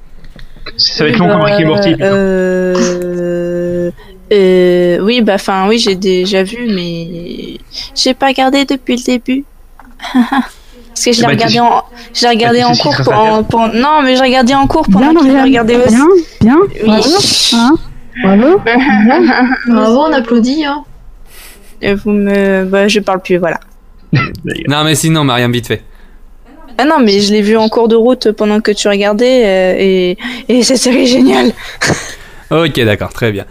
Ça va être long comme Rick et Morty. Euh, euh, oui, bah, enfin, oui, j'ai déjà vu, mais j'ai pas regardé depuis le début. (laughs) Parce que je l'ai Bah, regardé en, je l'ai regardé en cours pendant- non, mais j'ai regardé en cours pendant qu'il regardait aussi. Bien, bien. Oui. Bravo. Hein Bravo. (laughs) Bravo, on applaudit. Hein. Et vous me, bah, je parle plus, voilà. (laughs) Non, mais sinon, Mariam, vite fait. Ah non, mais je l'ai vu en cours de route pendant que tu regardais euh, et, et cette série est géniale. (laughs) Ok, d'accord, très bien.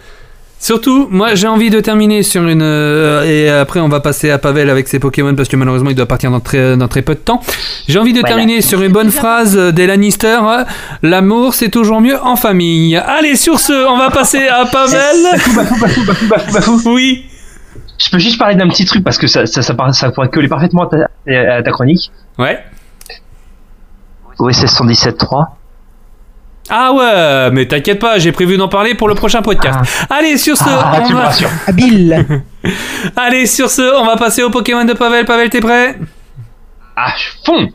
Surtout, moi j'ai envie de terminer sur une. euh, et après, on va passer à Pavel avec ses Pokémon parce que malheureusement il doit partir dans très, dans très peu de temps. J'ai envie de Voilà. terminer sur une bonne phrase des Lannister euh, L'amour c'est toujours mieux en famille. Allez, sur ce, on va passer à Pavel. (laughs) Oui. Je peux juste parler d'un petit truc parce que ça, ça, ça, par- ça pourrait coller parfaitement à ta, à ta chronique. Ouais. OSS 117.3. Ah ouais, mais t'inquiète pas, j'ai prévu d'en parler pour le prochain podcast. Allez, sur ce, Ah, on va... Habile. (laughs) Allez, sur ce, on va passer au Pokémon de Pavel. Pavel, t'es prêt? Ah, fond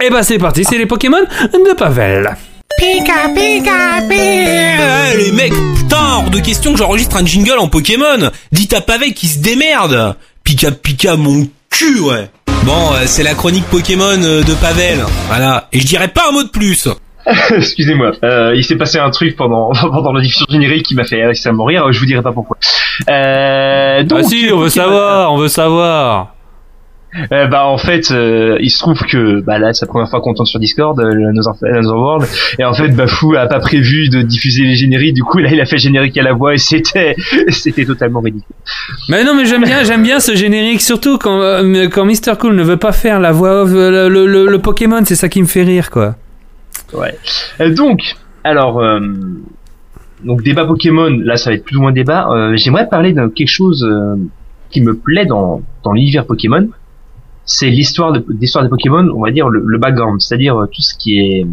Et bah c'est parti, c'est les Pokémon de Pavel. Pika, pika, Eh, les mecs, putain, hors de question que j'enregistre un jingle en Pokémon. Dites à Pavel qui se démerde. Pika pika mon cul, ouais. Bon, euh, c'est la chronique Pokémon euh, de Pavel. Voilà. Et je dirais pas un mot de plus. (laughs) Excusez-moi, euh, il s'est passé un truc pendant (laughs) pendant la diffusion générique qui m'a fait extrêmement rire. Je vous dirai pas pourquoi. Euh, donc, ah si, on veut savoir, on veut savoir. Euh, bah en fait, euh, il se trouve que bah là c'est la première fois qu'on tourne sur Discord, euh, Another, Another World, et en fait Bafou a pas prévu de diffuser les génériques. Du coup là il a fait générique à la voix et c'était (laughs) c'était totalement ridicule. Mais non, mais j'aime bien, j'aime bien ce générique, surtout quand euh, quand Mr Cool ne veut pas faire la voix off, euh, le, le, le Pokémon, c'est ça qui me fait rire, quoi. Ouais. Euh, donc alors euh, donc débat Pokémon, là ça va être plus ou moins débat. Euh, J'aimerais parler de quelque chose euh, qui me plaît dans dans l'univers Pokémon. C'est l'histoire de des Pokémon, on va dire le, le background, c'est-à-dire euh, tout ce qui est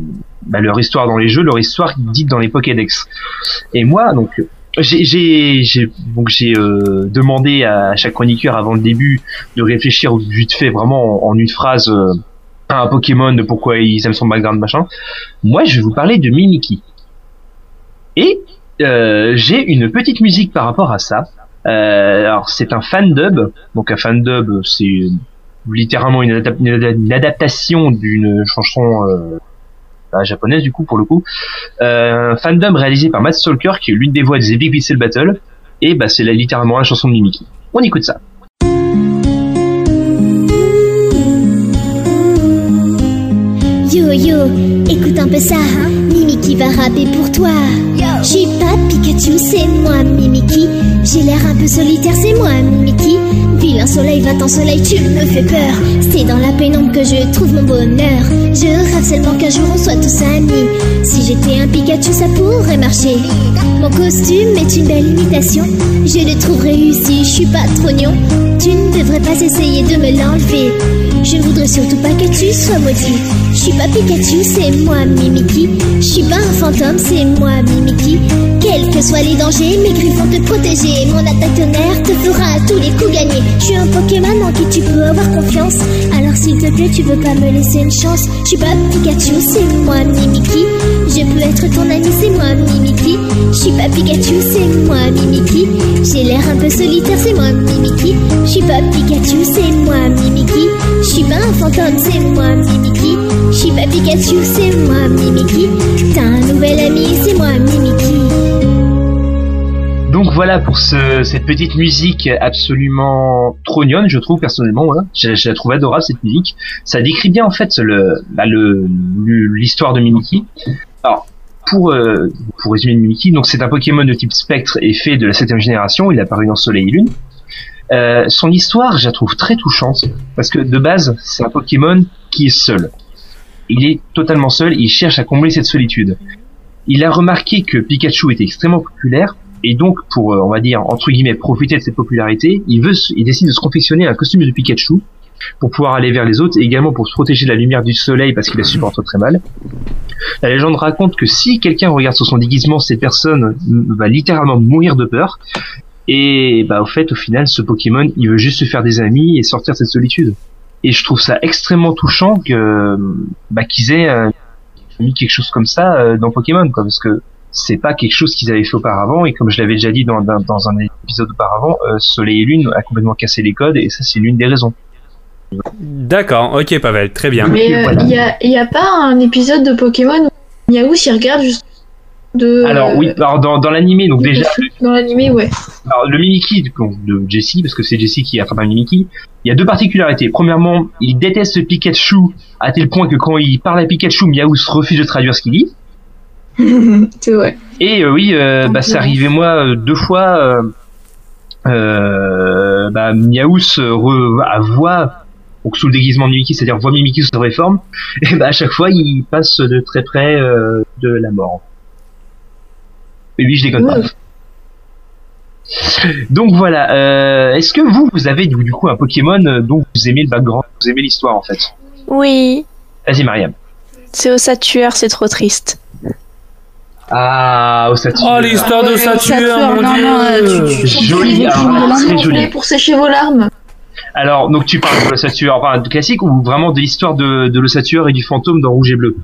bah, leur histoire dans les jeux, leur histoire dite dans les Pokédex. Et moi, donc, j'ai donc j'ai euh, demandé à chaque chroniqueur avant le début de réfléchir vite fait vraiment en, en une phrase euh, un Pokémon de pourquoi ils aiment son background machin. Moi, je vais vous parler de Mimikyu. Et euh, j'ai une petite musique par rapport à ça. Euh, alors c'est un fan dub, donc un fan dub c'est littéralement une, adap- une adap- une adaptation d'une chanson euh, bah, japonaise du coup pour le coup. Euh, un fan dub réalisé par Matt Stalker qui est l'une des voix des Epic Pixel Battle et bah c'est littéralement la chanson de Mimiki. On écoute ça. Yo écoute un peu ça, hein Mimiki va rapper pour toi. Suis pas Pikachu, c'est moi Mimiki. J'ai l'air un peu solitaire, c'est moi Mimiki. Vilain soleil, va-t'en soleil, tu me fais peur. C'est dans la pénombre que je trouve mon bonheur. Je rêve seulement qu'un jour on soit tous amis. Si j'étais un Pikachu, ça pourrait marcher. Mon costume est une belle imitation. Je le trouve réussi, je suis pas trognon. Tu ne devrais pas essayer de me l'enlever. Je voudrais surtout pas que tu sois maudit. Je suis pas Pikachu, c'est moi Mimiki. Je suis pas un fantôme, c'est moi Mimiki. Quels que soient les dangers, mes griffes vont te protéger. Mon attaque tonnerre te fera à tous les coups gagner. Je suis un Pokémon en qui tu peux avoir confiance. Alors s'il te plaît, tu veux pas me laisser une chance? Je suis pas Pikachu, c'est moi Mimiki. Je peux être ton ami, c'est moi Mimiki. Je suis pas Pikachu, c'est moi Mimiki. J'ai l'air un peu solitaire, c'est moi Mimiki. Je suis pas Pikachu, c'est moi Mimiki. Je suis pas un fantôme, c'est moi Mimiki. Je suis pas Pikachu, c'est moi Mimiki. T'as un nouvel ami, c'est moi Mimiki. Donc voilà pour ce, cette petite musique absolument trognonne, je trouve personnellement. Voilà. Je, la trouve adorable cette musique. Ça décrit bien en fait bah, l'histoire de Mimiki. Alors pour euh, pour résumer Mimiki, donc c'est un Pokémon de type Spectre et fait de la septième génération. Il est apparu dans Soleil et Lune. Euh, son histoire, je la trouve très touchante parce que de base, c'est un Pokémon qui est seul. Il est totalement seul. Il cherche à combler cette solitude. Il a remarqué que Pikachu était extrêmement populaire et donc pour euh, on va dire entre guillemets profiter de cette popularité, il veut il décide de se confectionner un costume de Pikachu pour pouvoir aller vers les autres et également pour se protéger de la lumière du soleil parce qu'il la supporte très mal. La légende raconte que si quelqu'un regarde sur son déguisement, cette personne va littéralement mourir de peur. Et bah au fait, au final, ce Pokémon, il veut juste se faire des amis et sortir de cette solitude. Et je trouve ça extrêmement touchant que bah, qu'ils aient euh, mis quelque chose comme ça euh, dans Pokémon, quoi, parce que c'est pas quelque chose qu'ils avaient fait auparavant. Et comme je l'avais déjà dit dans, dans, dans un épisode auparavant, euh, Soleil et Lune a complètement cassé les codes, et ça c'est l'une des raisons. D'accord, ok Pavel, très bien. Mais euh, il y, a, y a pas un épisode de Pokémon où Miaou s'y regarde juste de. Alors oui, alors dans, dans l'animé, donc déjà, Dans l'animé, ouais. Alors, le Mimikyu du coup, de Jessie, parce que c'est Jessie qui attrape un Mimikyu, il y a deux particularités. Premièrement, il déteste Pikachu à tel point que quand il parle à Pikachu, Miaou se refuse de traduire ce qu'il dit. (laughs) c'est vrai. Et euh, oui, euh, bah, c'est arrivé moi euh, deux fois. Euh, euh, bah, re, à voix donc sous le déguisement de Mimikyu, c'est-à-dire voit Mimikyu sous sa vraie forme, (laughs) et bah à chaque fois il passe de très près euh, de la mort. Et oui, je déconne pas. Donc voilà, euh, est-ce que vous, vous avez du, du coup un Pokémon dont vous aimez le background, vous aimez l'histoire en fait? Oui, Vas-y Mariam. c'est au Satueur, c'est trop triste. Ah, au Satyr. Oh l'histoire de Saturne, mon dieu Joli, alors, très joli. Pour sécher vos larmes. Alors, donc tu parles de l'ossature enfin, de classique ou vraiment de l'histoire de, de l'ossature et du fantôme dans Rouge et Bleu?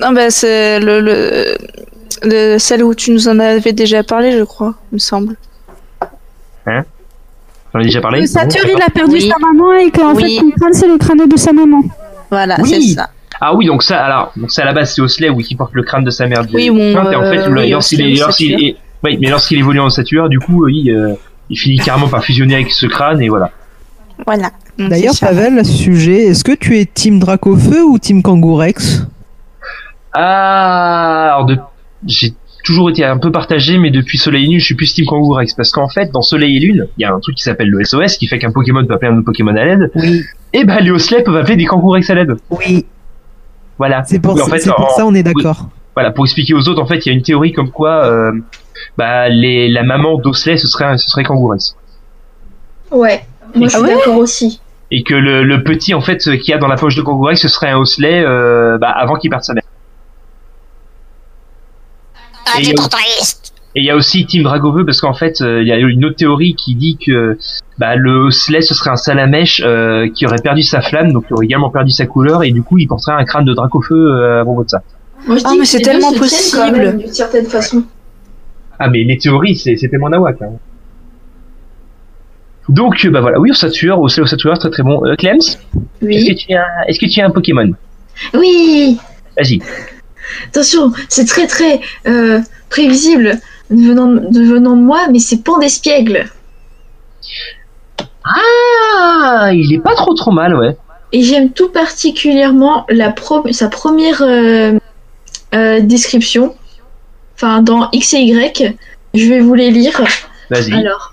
Non, bah, c'est le, le, le- celle où tu nous en avais déjà parlé, je crois, il me semble. Hein? J'en ai déjà parlé? Le Saturne, il a perdu Oui. sa maman et qu'en Oui. fait, son crâne, c'est le crâne de sa maman. Voilà, Oui. c'est ça. Ah oui, donc ça, alors, donc ça à la base c'est Osley oui, qui porte le crâne de sa mère. Oui, et en fait, euh, le- oui, lorsqu'il est, lorsqu'il est, oui, mais lorsqu'il évolue en ossature, du coup, oui, euh, il finit carrément par fusionner avec ce crâne et voilà. Voilà. Donc, D'ailleurs. Pavel, à ce sujet, est-ce que tu es Team Dracofeu ou Team Kangourex Ah, alors de, j'ai toujours été un peu partagé, mais depuis Soleil et Lune, je suis plus Team Kangourex parce qu'en fait, dans Soleil et Lune, il y a un truc qui s'appelle le SOS qui fait qu'un Pokémon peut appeler un autre Pokémon à l'aide. Oui. Et bah, les Osley peuvent appeler des Kangourex à l'aide. Oui. Voilà. C'est pour, Oui, en fait, c'est pour en- ça on est oui. d'accord. Voilà, pour expliquer aux autres, en fait, il y a une théorie comme quoi, euh, bah, les, la maman d'Osley, ce serait, ce serait Kangourex. Ouais. Moi, je Ah suis ouais d'accord aussi. Et que le, le petit, en fait, qu'il y a dans la poche de Kangourex, ce serait un Osley, euh, bah, avant qu'il parte sa mère. Ah, Et Et il y a aussi Team Dragoveux parce qu'en fait, euh, il y a une autre théorie qui dit que bah, le Osley ce serait un salamèche euh, qui aurait perdu sa flamme, donc qui aurait également perdu sa couleur, et du coup il porterait un crâne de Dracofeu euh, à propos de ça. Moi, je Ah, dis mais c'est tellement possible. D'une certaine façon. Ah mais les théories, c'est c'est tellement nawak. Hein. Donc euh, bah voilà, oui Ossature, Osley Ossature, très très bon. Euh, Clems, est-ce que Oui. tu as, est-ce que tu as un Pokémon? Oui. Vas-y. Attention, c'est très très euh, prévisible venant, de venant de moi, mais c'est Pandespiègle. Ah, il est pas trop trop mal, ouais. Et j'aime tout particulièrement la pro- sa première euh, euh, description. Enfin, dans X et Y, je vais vous les lire. Vas-y. Alors,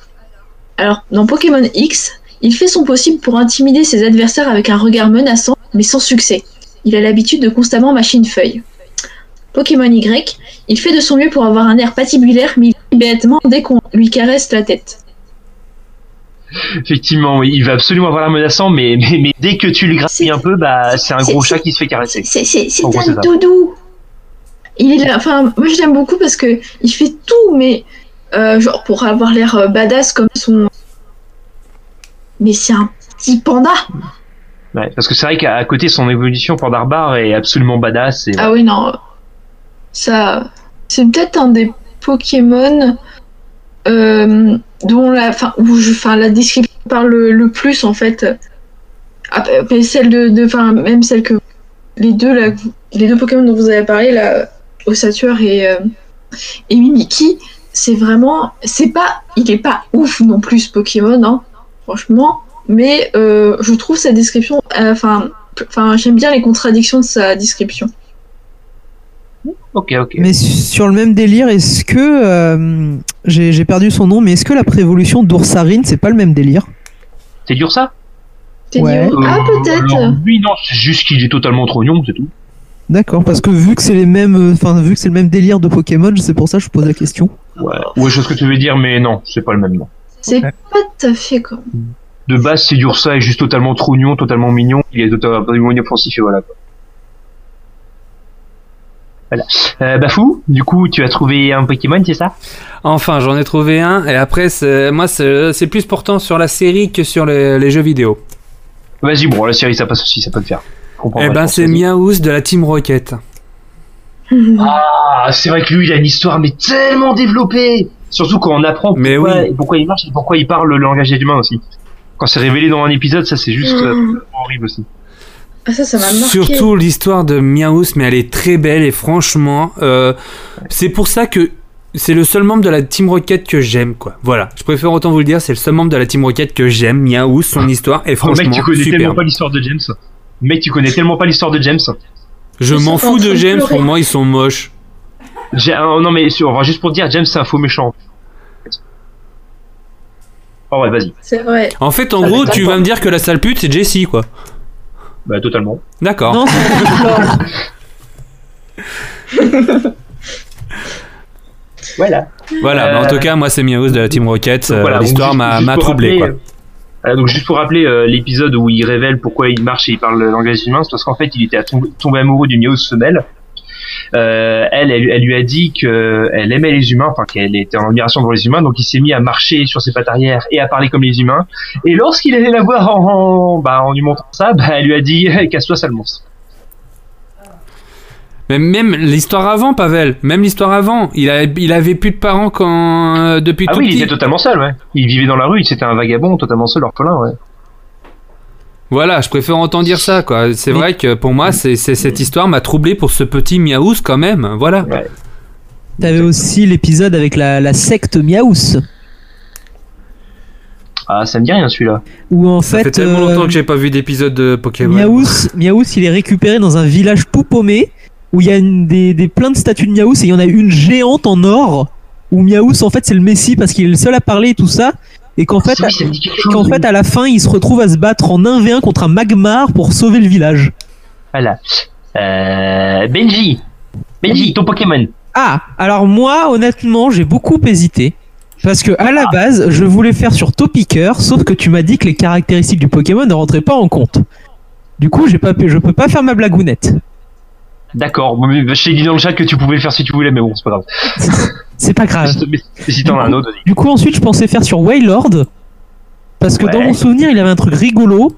alors, dans Pokémon X, il fait son possible pour intimider ses adversaires avec un regard menaçant, mais sans succès. Il a l'habitude de constamment mâcher une feuille. Pokémon Y, il fait de son mieux pour avoir un air patibulaire, mais il bêtement dès qu'on lui caresse la tête. Effectivement, oui, il va absolument avoir l'air menaçant, mais, mais, mais dès que tu le grappilles un peu, bah, c'est un gros chat qui se fait caresser. C'est gros, un doudou. Il est là, enfin, moi je l'aime beaucoup parce que il fait tout, mais euh, genre pour avoir l'air euh, badass comme son. Mais c'est un petit panda. Ouais, parce que c'est vrai qu'à côté, son évolution pour Darbar est absolument badass. Et, Ah oui, non. Ça. C'est peut-être un des Pokémon euh, dont la, où je, la description parle le, plus en fait. Ah, celle de, même celle que les deux les deux Pokémon dont vous avez parlé là, Ossature et euh, et Mimikyu, c'est vraiment, c'est pas, il est pas ouf non plus Pokémon, hein, franchement. Mais euh, je trouve sa description, euh, enfin, j'aime bien les contradictions de sa description. Ok, ok. Mais su- sur le même délire, est-ce que euh, j'ai j'ai perdu son nom, mais est-ce que la prévolution d'Oursarine, c'est pas le même délire? C'est dur ça? Ouais. Ah, Euh, peut-être. alors, Lui, non, c'est juste qu'il est totalement trognon, c'est tout. D'accord, parce que vu que c'est les mêmes, euh, enfin vu que c'est le même délire de Pokémon, c'est pour ça que je pose la question. Ouais, ouais, je sais ce que tu veux dire, mais non, c'est pas le même nom. C'est pas tout à fait comme. De base, c'est Dursa est juste totalement trognon, totalement mignon, il est totalement inoffensif et voilà. quoi. Voilà. Euh, Bafou, du coup, tu as trouvé un Pokémon, c'est ça? Enfin, j'en ai trouvé un, et après, c'est- moi, c'est plus portant sur la série que sur les, les jeux vidéo. Vas-y, bon, la série, ça passe aussi, ça peut te faire. Eh ben, c'est vas-y. Miaous de la Team Rocket. (laughs) Ah, c'est vrai que lui, il a une histoire, mais tellement développée Surtout quand on apprend Mais pourquoi, oui. pourquoi il marche et pourquoi il parle le langage des humains aussi. Quand c'est révélé dans un épisode, ça c'est juste euh, horrible aussi. Ah, ça, ça m'a marqué. Surtout l'histoire de Miaous, mais elle est très belle et franchement, euh, c'est pour ça que c'est le seul membre de la Team Rocket que j'aime, quoi. Voilà, je préfère autant vous le dire, c'est le seul membre de la Team Rocket que j'aime, Miaous, son histoire est Oh, franchement mec, tu connais tellement pas l'histoire de James. Mec, tu connais tellement pas l'histoire de James. Je m'en fous de James, pleurer. pour moi ils sont moches. Euh, non mais sur- juste pour dire, James c'est un faux méchant. Oh ouais, vas-y. C'est vrai. En fait, en Ah, gros, tu vas me dire que la sale pute c'est Jessie, quoi. Bah totalement. D'accord. Non, (laughs) Voilà. Voilà, bah, en Euh, tout cas, moi c'est Miaous de la Team Rocket, euh, voilà, l'histoire m'a troublé, rappeler, quoi. euh, euh, donc juste pour rappeler euh, l'épisode où il révèle pourquoi il marche et il parle le langage humain, c'est parce qu'en fait il était à tomber, tombé amoureux d'une Miaos femelle. Euh, elle, elle, elle lui a dit qu'elle aimait les humains, enfin qu'elle était en admiration devant les humains, donc il s'est mis à marcher sur ses pattes arrière et à parler comme les humains. Et lorsqu'il allait la voir en, en, bah, en lui montrant ça, bah, elle lui a dit (laughs) casse-toi sale monstre. Mais même l'histoire avant, Pavel, même l'histoire avant, il, a, il avait plus de parents quand euh, depuis Ah tout oui, il petit. était totalement seul, ouais. Il vivait dans la rue, c'était un vagabond totalement seul, orphelin, ouais. Voilà, je préfère entendre dire ça, quoi. C'est vrai que pour moi, c'est cette histoire m'a troublé pour ce petit Miaous quand même. Voilà. T'avais aussi l'épisode avec la, la secte Miaous, Ah, ça me dit rien celui-là. où en Ça fait, fait tellement euh, longtemps que j'ai pas vu d'épisode de Pokémon. Miaous, Miaous, il est récupéré dans un village tout paumé où il y a une, des, des plein de statues de Miaous et il y en a une géante en or où Miaous en fait c'est le Messie parce qu'il est le seul à parler et tout ça et qu'en fait, Ah, oui, quelque et qu'en fait à la fin il se retrouve à se battre en 1v1 contre un Magmar pour sauver le village. Voilà. Euh, Benji. Benji, ton Pokémon. Ah, alors moi honnêtement j'ai beaucoup hésité. Parce que à la base, je voulais faire sur Topiqueur, sauf que tu m'as dit que les caractéristiques du Pokémon ne rentraient pas en compte. Du coup, j'ai pas, je peux pas faire ma blagounette. D'accord. T'ai dit dans le chat que tu pouvais le faire si tu voulais, mais bon, c'est pas grave. C'est pas grave. Si t'en as un autre, vas-y. Du coup, ensuite, je pensais faire sur Waylord. Parce que dans mon souvenir, il avait un truc rigolo.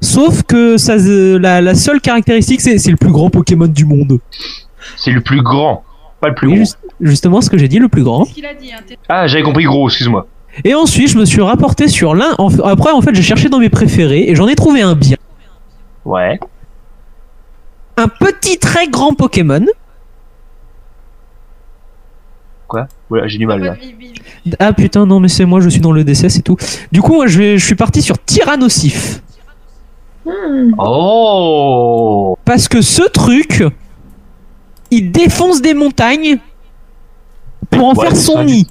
Sauf que ça, se- la, la seule caractéristique, c'est c'est le plus grand Pokémon du monde. C'est le plus grand, pas le plus Oui, gros. juste- justement, ce que j'ai dit, le plus grand. Ah, j'avais compris gros, excuse-moi. Et ensuite, je me suis rapporté sur l'un. en- Après, en fait, j'ai cherché dans mes préférés et j'en ai trouvé un bien. Ouais. Un petit très grand Pokémon. Quoi? Voilà, j'ai du mal là. Ah putain, non, mais c'est moi, je suis dans le décès, c'est tout. Du coup, moi, je, vais, je suis parti sur Tyrannosif. Oh Parce que ce truc, il défonce des montagnes pour en Ouais, faire c'est son ça. nid.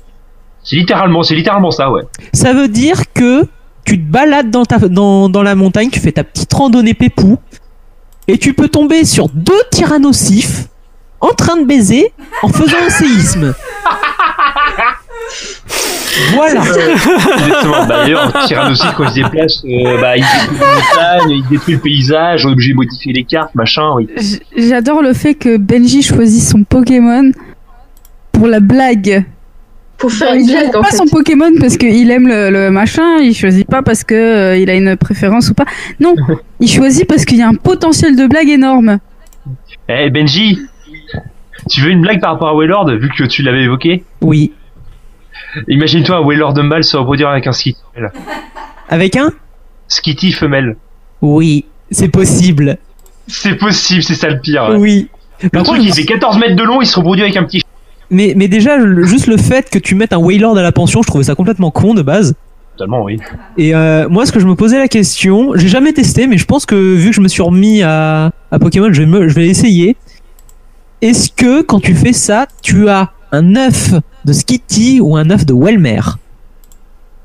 C'est littéralement, c'est littéralement ça, ouais. Ça veut dire que tu te balades dans, ta, dans, dans la montagne, tu fais ta petite randonnée pépou, et tu peux tomber sur deux tyrannosifs en train de baiser en faisant un séisme. (laughs) Voilà. Exactement. Bah, D'ailleurs, Tyrannosaure, quand il se déplace, euh, bah, il détruit les montagnes, il détruit le paysage, on est obligé de modifier les cartes, machin, oui. J'adore le fait que Benji choisit son Pokémon pour la blague. Pour faire une il blague, en pas fait. son Pokémon parce qu'il aime le, le machin, il choisit pas parce que euh, il a une préférence ou pas. Non, (laughs) il choisit parce qu'il y a un potentiel de blague énorme. Eh, Benji, tu veux une blague par rapport à Waylord, vu que tu l'avais évoqué? Oui. Imagine-toi un Waylord mâle se reproduire avec un Skitty femelle. Avec un? Skitty femelle. Oui, c'est possible. C'est possible, c'est ça le pire. Oui. Le Par truc, contre, il fait 14 mètres de long, il se reproduit avec un petit. Mais, mais déjà, juste le fait que tu mettes un Waylord à la pension, je trouvais ça complètement con de base. Totalement, oui. Et euh, moi, ce que je me posais la question, j'ai jamais testé, mais je pense que vu que je me suis remis à, à Pokémon, je vais, me, je vais essayer. Est-ce que quand tu fais ça, tu as un œuf de Skitty ou un œuf de Welmer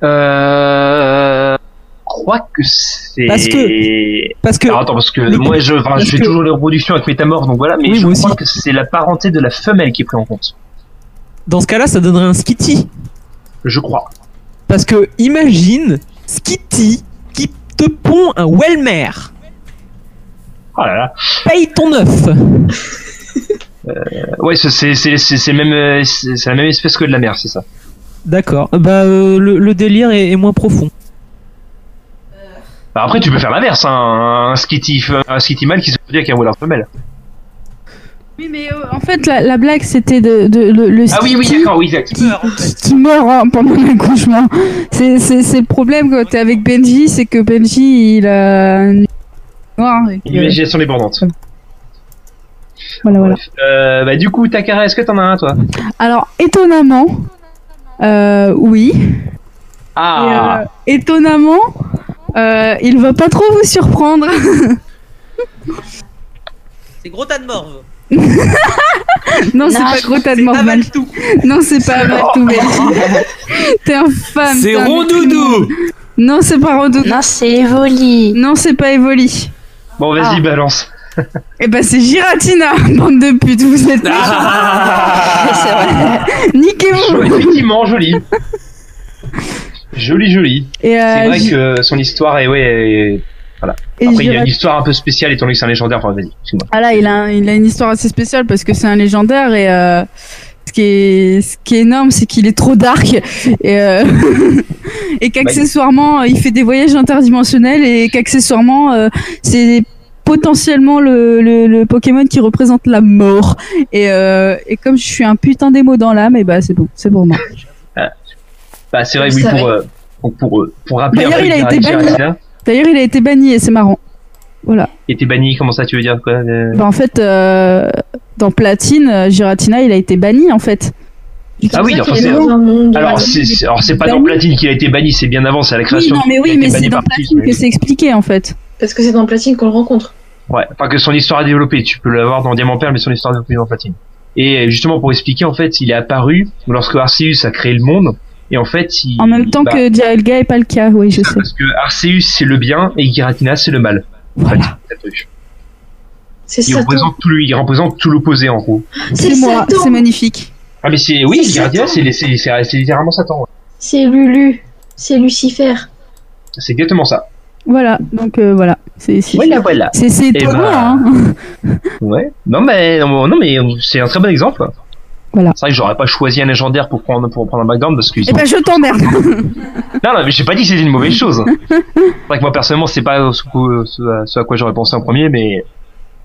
Euh. Je crois que c'est. Parce que- parce que- Alors attends, parce que moi je, enfin, parce je fais que- toujours les reproductions avec Métamorph, donc voilà, mais Oui, je crois aussi. que c'est la parenté de la femelle qui est prise en compte. Dans ce cas-là, ça donnerait un Skitty. Je crois. Parce que imagine Skitty qui te pond un Welmer. Oh là là. Paye ton œuf. (laughs) Euh, ouais, c'est même euh, la même espèce que de la mer, c'est ça. D'accord. Bah, euh, le, le délire est, est moins profond. Bah, après, tu peux faire l'inverse, hein, un skitty un skitty mâle qui se reproduit avec un Waylord femelle. Oui, mais euh, en fait, la, la blague c'était de, de- le, le Ah oui, oui, d'accord, oui, exact. qui, qui meurt hein, pendant (laughs) l'accouchement. C'est c'est- c'est le problème quand t'es avec Benji, c'est que Benji il a une noire. Imagination débordante. Voilà, voilà. Euh, bah du coup, Takara, est-ce que t'en as un toi? Alors, étonnamment, euh, oui. Ah. Et, euh, étonnamment, euh, il va pas trop vous surprendre. (laughs) C'est gros tas de morve. Non, c'est pas gros tas de morve. Benji. Non, c'est pas Benji. (laughs) T'es infâme. C'est Rondoudou Non, c'est pas Rondoudou. Non, c'est Evoli. Non, c'est pas Evoli. Bon, vas-y, Ah. balance. Eh ben, c'est Giratina, (laughs) bande de putes, vous êtes Ah. c'est vrai. (laughs) Niquez-vous Effectivement, joli. Joli, joli. Et, euh, C'est vrai que son histoire est, ouais, est- voilà. Et Après, il y a une histoire un peu spéciale étant donné que c'est un légendaire. Enfin, vas-y, excuse-moi. Ah là, il a, il a une histoire assez spéciale parce que c'est un légendaire et euh, ce, qui est, ce qui est énorme, c'est qu'il est trop dark et, euh, (laughs) et qu'accessoirement, il fait des voyages interdimensionnels et qu'accessoirement, euh, c'est potentiellement le, le, le Pokémon qui représente la mort. Et, euh, et comme je suis un putain d'émo dans l'âme, et bah c'est bon, c'est pour moi. Bah, c'est vrai, oui, pour, euh, pour, pour, pour rappeler D'ailleurs, il a été banni. D'ailleurs, il a été banni et c'est marrant. Voilà. était banni, comment ça tu veux dire quoi euh, Bah, en fait, euh, dans Platine, euh, Giratina, il a été banni en fait. Ah oui, enfin, c'est. Alors, c'est c'est- alors, c'est pas dans Platine qu'il a été banni, c'est bien avant, c'est à la Oui, création. non, mais a oui, mais c'est dans Platine, que c'est expliqué en fait. Parce que c'est dans Platine qu'on le rencontre. Ouais, enfin que son histoire est développée. Tu peux l'avoir dans Diamant Perle, mais son histoire est développée dans Platine. Et justement pour expliquer, en fait, il est apparu lorsque Arceus a créé le monde. Et en fait, il, En même temps bah, que Dialga et pas le cas, oui, je sais. parce que Arceus c'est le bien et Giratina c'est le mal. En fait, c'est le truc. C'est Il représente tout lui, il représente tout l'opposé en gros. C'est moi, c'est magnifique. Ah mais c'est oui, C'est Giratina c'est littéralement Satan. ouais. C'est Lulu. C'est Lucifer. C'est exactement ça. Voilà, donc euh, voilà. C'est c'est- Voilà, voilà. c'est- c'est Eh étonnant, ben, hein. Ouais. Non mais non, non, mais c'est un très bon exemple. Voilà. C'est vrai que j'aurais pas choisi un légendaire pour prendre pour prendre un background parce qu'ils Eh ont ben, je t'emmerde. (laughs) (laughs) Non, non, mais j'ai pas dit que c'était une mauvaise chose. (laughs) c'est vrai que moi, personnellement, c'est pas ce, que- ce à- ce à quoi j'aurais pensé en premier, mais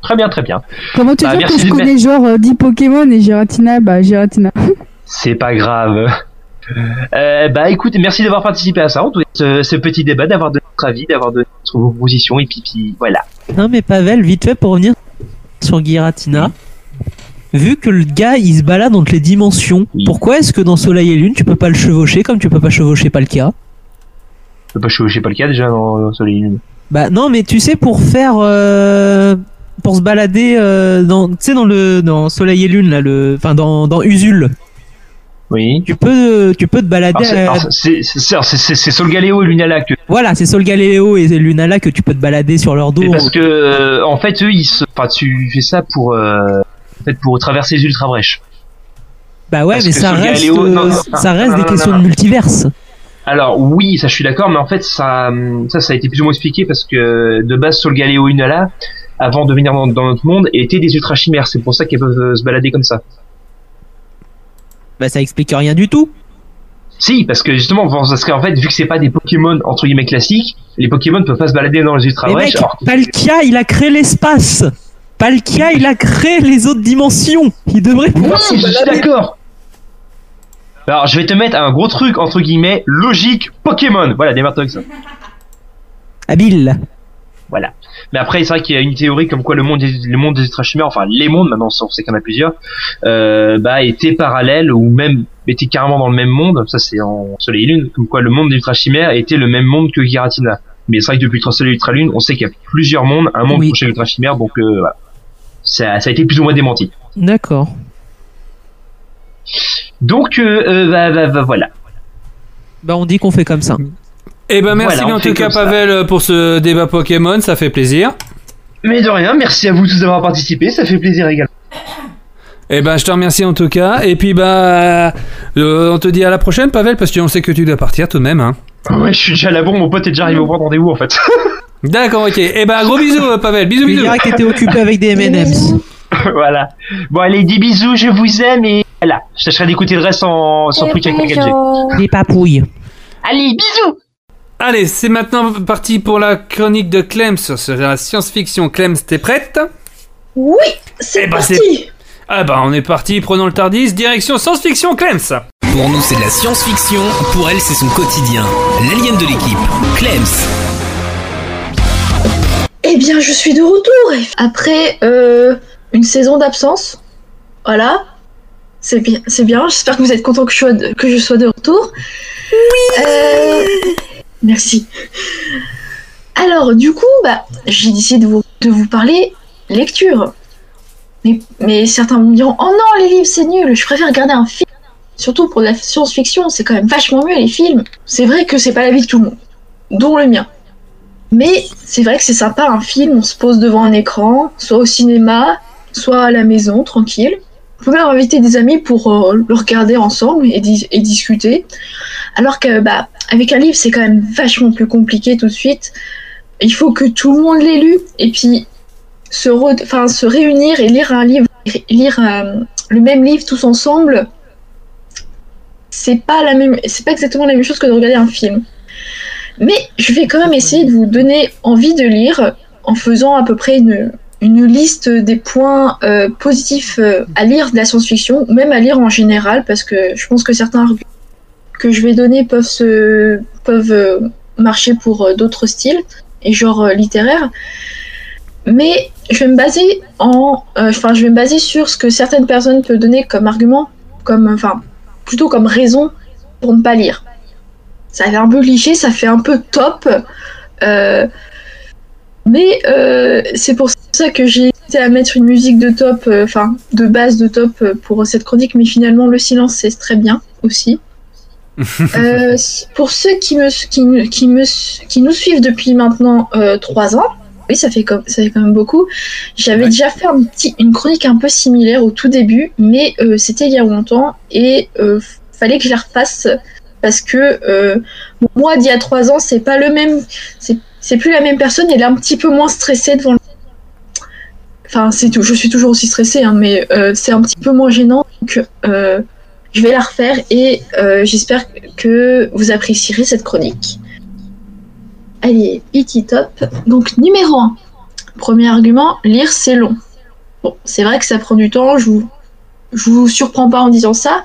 très bien, très bien. Comment te Bah, dire que je connais genre euh, 10 Pokémon et Giratina? Bah, Giratina. C'est pas grave. Euh, bah écoute, merci d'avoir participé à ça, en tout cas, ce, ce petit débat, d'avoir donné votre avis, d'avoir donné votre position, et puis, puis voilà. Non mais Pavel, vite fait pour revenir sur Giratina. Vu que le gars il se balade entre les dimensions, pourquoi est-ce que dans Soleil et Lune tu peux pas le chevaucher comme tu peux pas chevaucher Palkia? Je sais pas, le cas déjà dans, dans Soleil et Lune. Bah non mais tu sais pour faire euh, pour se balader euh, dans tu sais dans le dans Soleil et Lune là le enfin dans dans Usul. Oui. Tu peux tu peux te balader. C'est- c'est Solgaleo et Lunala que. Voilà, c'est Sol Galileo et Lunala que tu peux te balader sur leur dos. Parce que, euh, en fait, eux, ils se. Enfin, tu fais ça pour. euh, en fait, pour traverser les ultra brèches. Bah ouais, Parce mais ça reste, Galéo- non, non, ça non, reste non, des questions de multiverse. Alors oui, ça je suis d'accord, mais en fait ça, ça, ça a été plus ou moins expliqué parce que de base sur le Galéo Unala, avant de venir dans, dans notre monde, étaient des ultra chimères. C'est pour ça qu'elles peuvent euh, se balader comme ça. Bah ça explique rien du tout. Si, parce que justement, parce qu'en fait, vu que c'est pas des Pokémon entre guillemets classiques, les Pokémon peuvent pas se balader dans les ultra brèches. Palkia, il a créé l'espace. Palkia, il a créé les autres dimensions. Il devrait pouvoir Oui, je suis balader. d'accord. Alors, je vais te mettre un gros truc entre guillemets logique Pokémon. Voilà, démarre-toi avec ça. Habile. Voilà. Mais après, c'est vrai qu'il y a une théorie comme quoi le monde des, le monde des ultra chimères, enfin les mondes, maintenant on sait qu'il y en a plusieurs, euh, bah étaient parallèles ou même étaient carrément dans le même monde. Ça c'est en Soleil et Lune, comme quoi le monde des ultra chimères était le même monde que Giratina. Mais c'est vrai que depuis le Soleil et Ultra Lune, on sait qu'il y a plusieurs mondes, un monde pour chaque ultra chimère, donc euh, voilà. Ça, ça a été plus ou moins démenti. D'accord. Donc euh, euh, bah, bah, bah, voilà. Bah on dit qu'on fait comme ça. Eh ben merci Voilà, en tout cas. Pavel pour ce débat Pokémon, ça fait plaisir. Mais de rien, merci à vous tous d'avoir participé, ça fait plaisir également. Eh ben je te remercie en tout cas. Et puis bah euh, on te dit à la prochaine Pavel parce qu'on sait que tu dois partir tout de même. Hein. Ouais, je suis déjà là-bas, mon pote est déjà arrivé au rendez-vous en fait. (laughs) D'accord, ok. Eh ben gros bisous euh, Pavel, bisous bisous. diras que t'étais occupé avec des M&M's. (laughs) voilà. Bon allez, des bisous, je vous aime et voilà. Je tâcherai d'écouter le reste en, sans truc avec 4G. Des papouilles. Allez, bisous Allez, c'est maintenant parti pour la chronique de Clem sur la science-fiction. Clem, t'es prête? Oui, c'est Eh ben, parti. Ah bah on est parti, prenons le Tardis, direction science-fiction Clems. Pour nous, c'est de la science-fiction. Pour elle, c'est son quotidien. L'alien de l'équipe, Clems. Eh bien, je suis de retour après euh, une saison d'absence. Voilà. C'est bien, c'est bien. J'espère que vous êtes contents que je sois de, que je sois de retour. Oui. merci. Alors, du coup, bah, j'ai décidé de vous, de vous parler lecture. Mais, mais certains me diront Oh non, les livres c'est nul, je préfère regarder un film. Surtout pour la science-fiction, c'est quand même vachement mieux les films. C'est vrai que c'est pas la vie de tout le monde, dont le mien. Mais c'est vrai que c'est sympa un film, on se pose devant un écran, soit au cinéma, soit à la maison, tranquille. On peut même inviter des amis pour euh, le regarder ensemble et, dis- et discuter. Alors que bah avec un livre c'est quand même vachement plus compliqué tout de suite. Il faut que tout le monde l'ait lu et puis se réunir et lire un livre, lire euh, le même livre tous ensemble. C'est pas la même, c'est pas exactement la même chose que de regarder un film. Mais je vais quand même essayer de vous donner envie de lire en faisant à peu près une, liste des points euh, positifs euh, à lire de la science-fiction, même à lire en général, parce que je pense que certains arguments que je vais donner peuvent, se, peuvent euh, marcher pour d'autres styles et genres littéraires. Mais je vais me baser en, enfin, je vais me baser sur ce que certaines personnes peuvent donner comme argument, comme, enfin, plutôt comme raison pour ne pas lire ça fait un peu cliché, ça fait un peu top. euh, mais euh, c'est pour ça que j'ai hésité à mettre une musique de top, euh, enfin de base de top pour cette chronique, mais finalement le silence c'est très bien aussi. Si- (laughs) pour ceux qui me, qui, qui, me, qui nous suivent depuis maintenant euh, trois ans, oui ça fait, comme, ça fait quand même beaucoup, j'avais déjà fait un petit, une chronique un peu similaire au tout début, mais c'était il y a longtemps et fallait que je la refasse parce que euh, moi d'il y a trois ans c'est pas le même c'est plus la même personne elle est un petit peu moins stressée devant le... enfin c'est je suis toujours aussi stressée hein, mais euh, c'est un petit peu moins gênant donc euh, je vais la refaire et j'espère que vous apprécierez cette chronique. Allez petit top. Donc numéro 1 premier argument lire c'est long. Bon c'est vrai que ça prend du temps je vous je vous surprends pas en disant ça.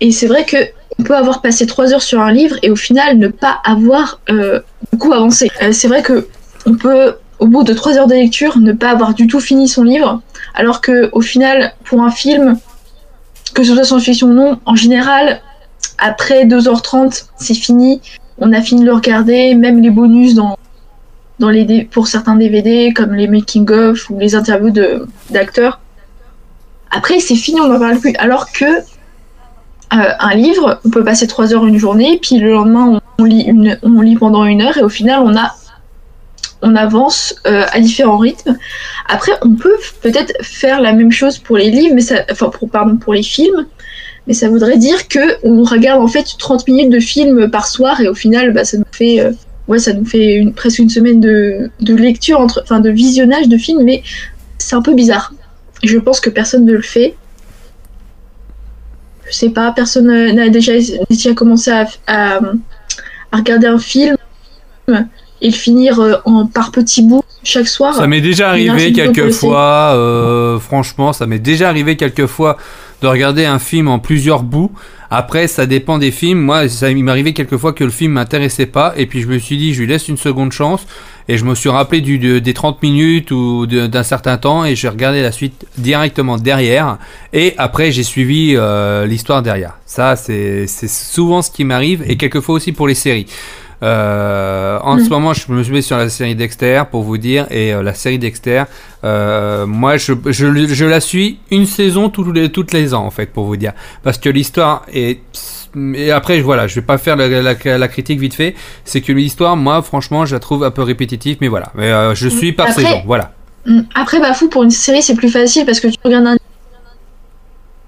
Et c'est vrai que on peut avoir passé trois heures sur un livre et au final ne pas avoir euh, beaucoup avancé. Euh, c'est vrai que on peut, au bout de trois heures de lecture, ne pas avoir du tout fini son livre, alors que au final, pour un film, que ce soit science-fiction ou non, en général, après 2h30, c'est fini. On a fini de le regarder, même les bonus dans, dans les, pour certains DVD, comme les making-of ou les interviews d'acteurs. Après, c'est fini, on n'en parle plus. Alors que euh, un livre, on peut passer trois heures une journée, puis le lendemain on, lit pendant une heure et au final on avance euh, à différents rythmes. Après, on peut peut-être faire la même chose pour les livres, mais enfin pour pardon pour les films, mais ça voudrait dire que on regarde en fait 30 minutes de film par soir et au final, bah, ça nous fait, euh, ouais, ça nous fait presque une semaine de, de lecture, entre, enfin de visionnage de films, mais c'est un peu bizarre. Je pense que personne ne le fait. Je sais pas, personne n'a déjà, déjà commencé à, à, à regarder un film et le finir euh, en, par petits bouts chaque soir. Ça m'est déjà arrivé quelques fois, euh, franchement, ça m'est déjà arrivé quelques fois de regarder un film en plusieurs bouts. Après, ça dépend des films. Moi, ça il m'est arrivé quelques fois que le film m'intéressait pas, et puis je me suis dit, je lui laisse une seconde chance, et je me suis rappelé du, de- des 30 minutes ou d'un certain temps, et j'ai regardé la suite directement derrière, et après j'ai suivi euh, l'histoire derrière. Ça, c'est souvent ce qui m'arrive, et quelquefois aussi pour les séries. Euh, en Mm. ce moment, je me suis mis sur la série Dexter pour vous dire, et euh, la série Dexter, euh, moi, je, je, je la suis une saison tous les, toutes les ans en fait pour vous dire, parce que l'histoire est et après voilà, je vais pas faire la, la, la critique vite fait, c'est que l'histoire, moi, franchement, je la trouve un peu répétitive, mais voilà, mais je suis par Après- saison, voilà. Mm. Après, bah fou, pour une série, c'est plus facile parce que tu regardes un.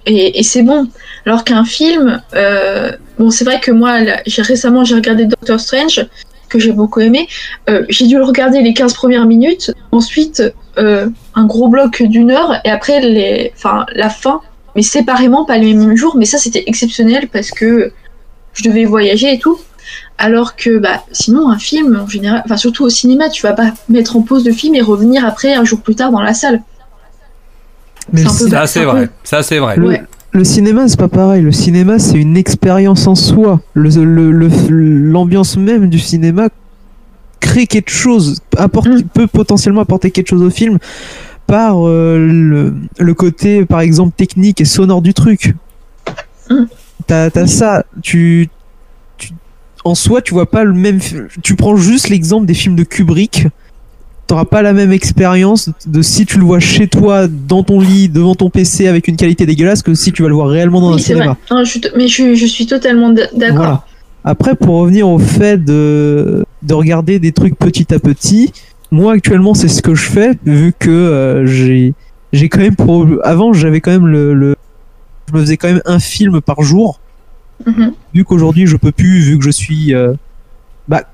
Et, et c'est bon. Alors qu'un film, euh, bon, c'est vrai que moi, là, récemment, j'ai regardé Doctor Strange, que j'ai beaucoup aimé. Euh, j'ai dû le regarder les 15 premières minutes, ensuite euh, un gros bloc d'une heure, et après les, enfin, la fin, mais séparément, pas les mêmes jours. Mais ça, c'était exceptionnel parce que je devais voyager et tout. Alors que bah, sinon, un film, en général, enfin, surtout au cinéma, tu vas pas mettre en pause le film et revenir après un jour plus tard dans la salle. Mais Ça c'est vrai, ça c'est vrai. Le cinéma, c'est pas pareil. Le cinéma, c'est une expérience en soi. Le- le- le- L'ambiance même du cinéma crée quelque chose, apporte, peut potentiellement apporter quelque chose au film par euh, le, côté, par exemple, technique et sonore du truc. T'as as ça. Tu, tu- en soi, tu vois pas le même. Tu prends juste l'exemple des films de Kubrick. T'auras pas la même expérience de si tu le vois chez toi, dans ton lit, devant ton PC avec une qualité dégueulasse que si tu vas le voir réellement dans un Oui, cinéma. Non, je mais je, je suis totalement d'accord. Voilà. Après, pour revenir au fait de, de regarder des trucs petit à petit, moi actuellement c'est ce que je fais vu que euh, j'ai j'ai quand même pour avant j'avais quand même le, le je me faisais quand même un film par jour Mhm. vu qu'aujourd'hui je peux plus vu que je suis euh, bah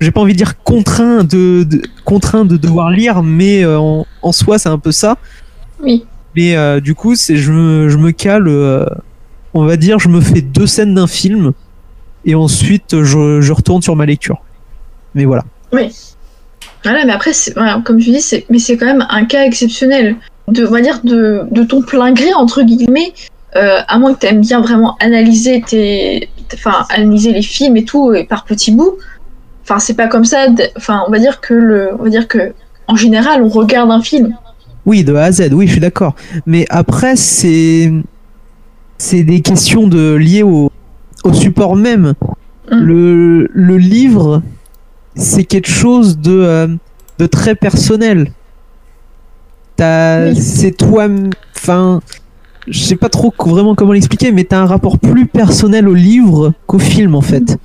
j'ai pas envie de dire contraint de, de- contraint de devoir lire mais euh, en, en soi c'est un peu ça Oui. mais euh, du coup c'est je me, je me cale euh, on va dire je me fais deux scènes d'un film et ensuite je, je retourne sur ma lecture mais voilà Oui. Voilà, mais après, voilà, comme tu dis, c'est, mais c'est quand même un cas exceptionnel. De, on va dire de, de ton plein gré, entre guillemets, euh, à moins que tu aimes bien vraiment analyser tes, enfin, analyser les films et tout, et par petits bouts. Enfin, c'est pas comme ça. Enfin, on va dire que le, on va dire que, en général, on regarde un film. Oui, de A à Z, oui, je suis d'accord. Mais après, c'est c'est des questions de liées au, au support même. Le, le livre, c'est quelque chose de, euh, de très personnel. T'as- C'est toi, enfin, je sais pas trop vraiment comment l'expliquer, mais t'as un rapport plus personnel au livre qu'au film en fait.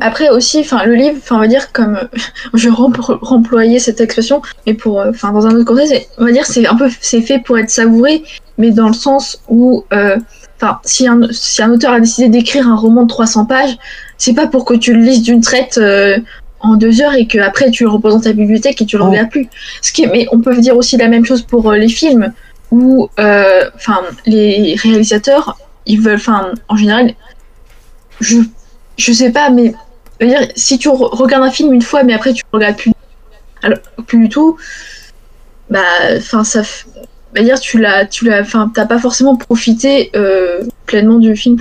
Après aussi, enfin le livre, enfin on va dire comme (laughs) je rempl- remployais cette expression, mais pour, euh, enfin dans un autre contexte, on va dire c'est un peu c'est fait pour être savouré, mais dans le sens où, euh, enfin si un si un auteur a décidé d'écrire un roman de 300 pages, c'est pas pour que tu le lises d'une traite euh, en deux heures et que après tu le reposes dans ta bibliothèque et tu le regardes plus. Ce qui est, mais on peut dire aussi la même chose pour euh, les films où, euh, enfin les réalisateurs, ils veulent, enfin en général, je je sais pas, mais je dire, si tu re- regardes un film une fois, mais après tu le regardes plus, alors, plus du tout, bah, enfin, ça, va dire, tu l'as, t'as pas forcément profité euh, pleinement du film.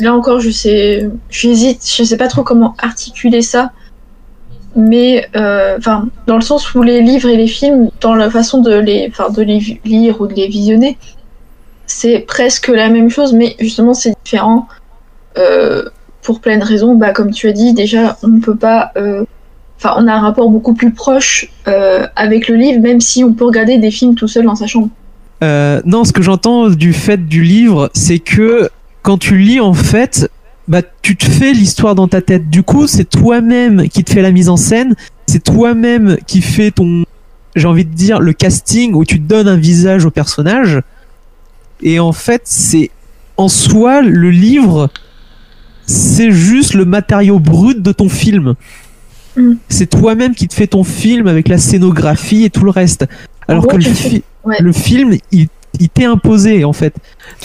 Là encore, je sais, j'hésite, je sais pas trop comment articuler ça, mais, euh, dans le sens où les livres et les films, dans la façon de les, de les lire ou de les visionner, c'est presque la même chose, mais justement, c'est différent. Euh, pour plein de raisons, bah, comme tu as dit, déjà, on ne peut pas. euh, Enfin, on a un rapport beaucoup plus proche euh, avec le livre, même si on peut regarder des films tout seul dans sa chambre. Euh, non, ce que j'entends du fait du livre, c'est que quand tu lis en fait, bah tu te fais l'histoire dans ta tête. Du coup, c'est toi-même qui te fais la mise en scène, c'est toi-même qui fait ton, j'ai envie de dire, le casting où tu donnes un visage au personnage. Et en fait, c'est en soi, le livre, c'est juste le matériau brut de ton film. Mm. C'est toi-même qui te fais ton film avec la scénographie et tout le reste. Alors gros, que le, fi- ouais. le film, il, il t'est imposé en fait.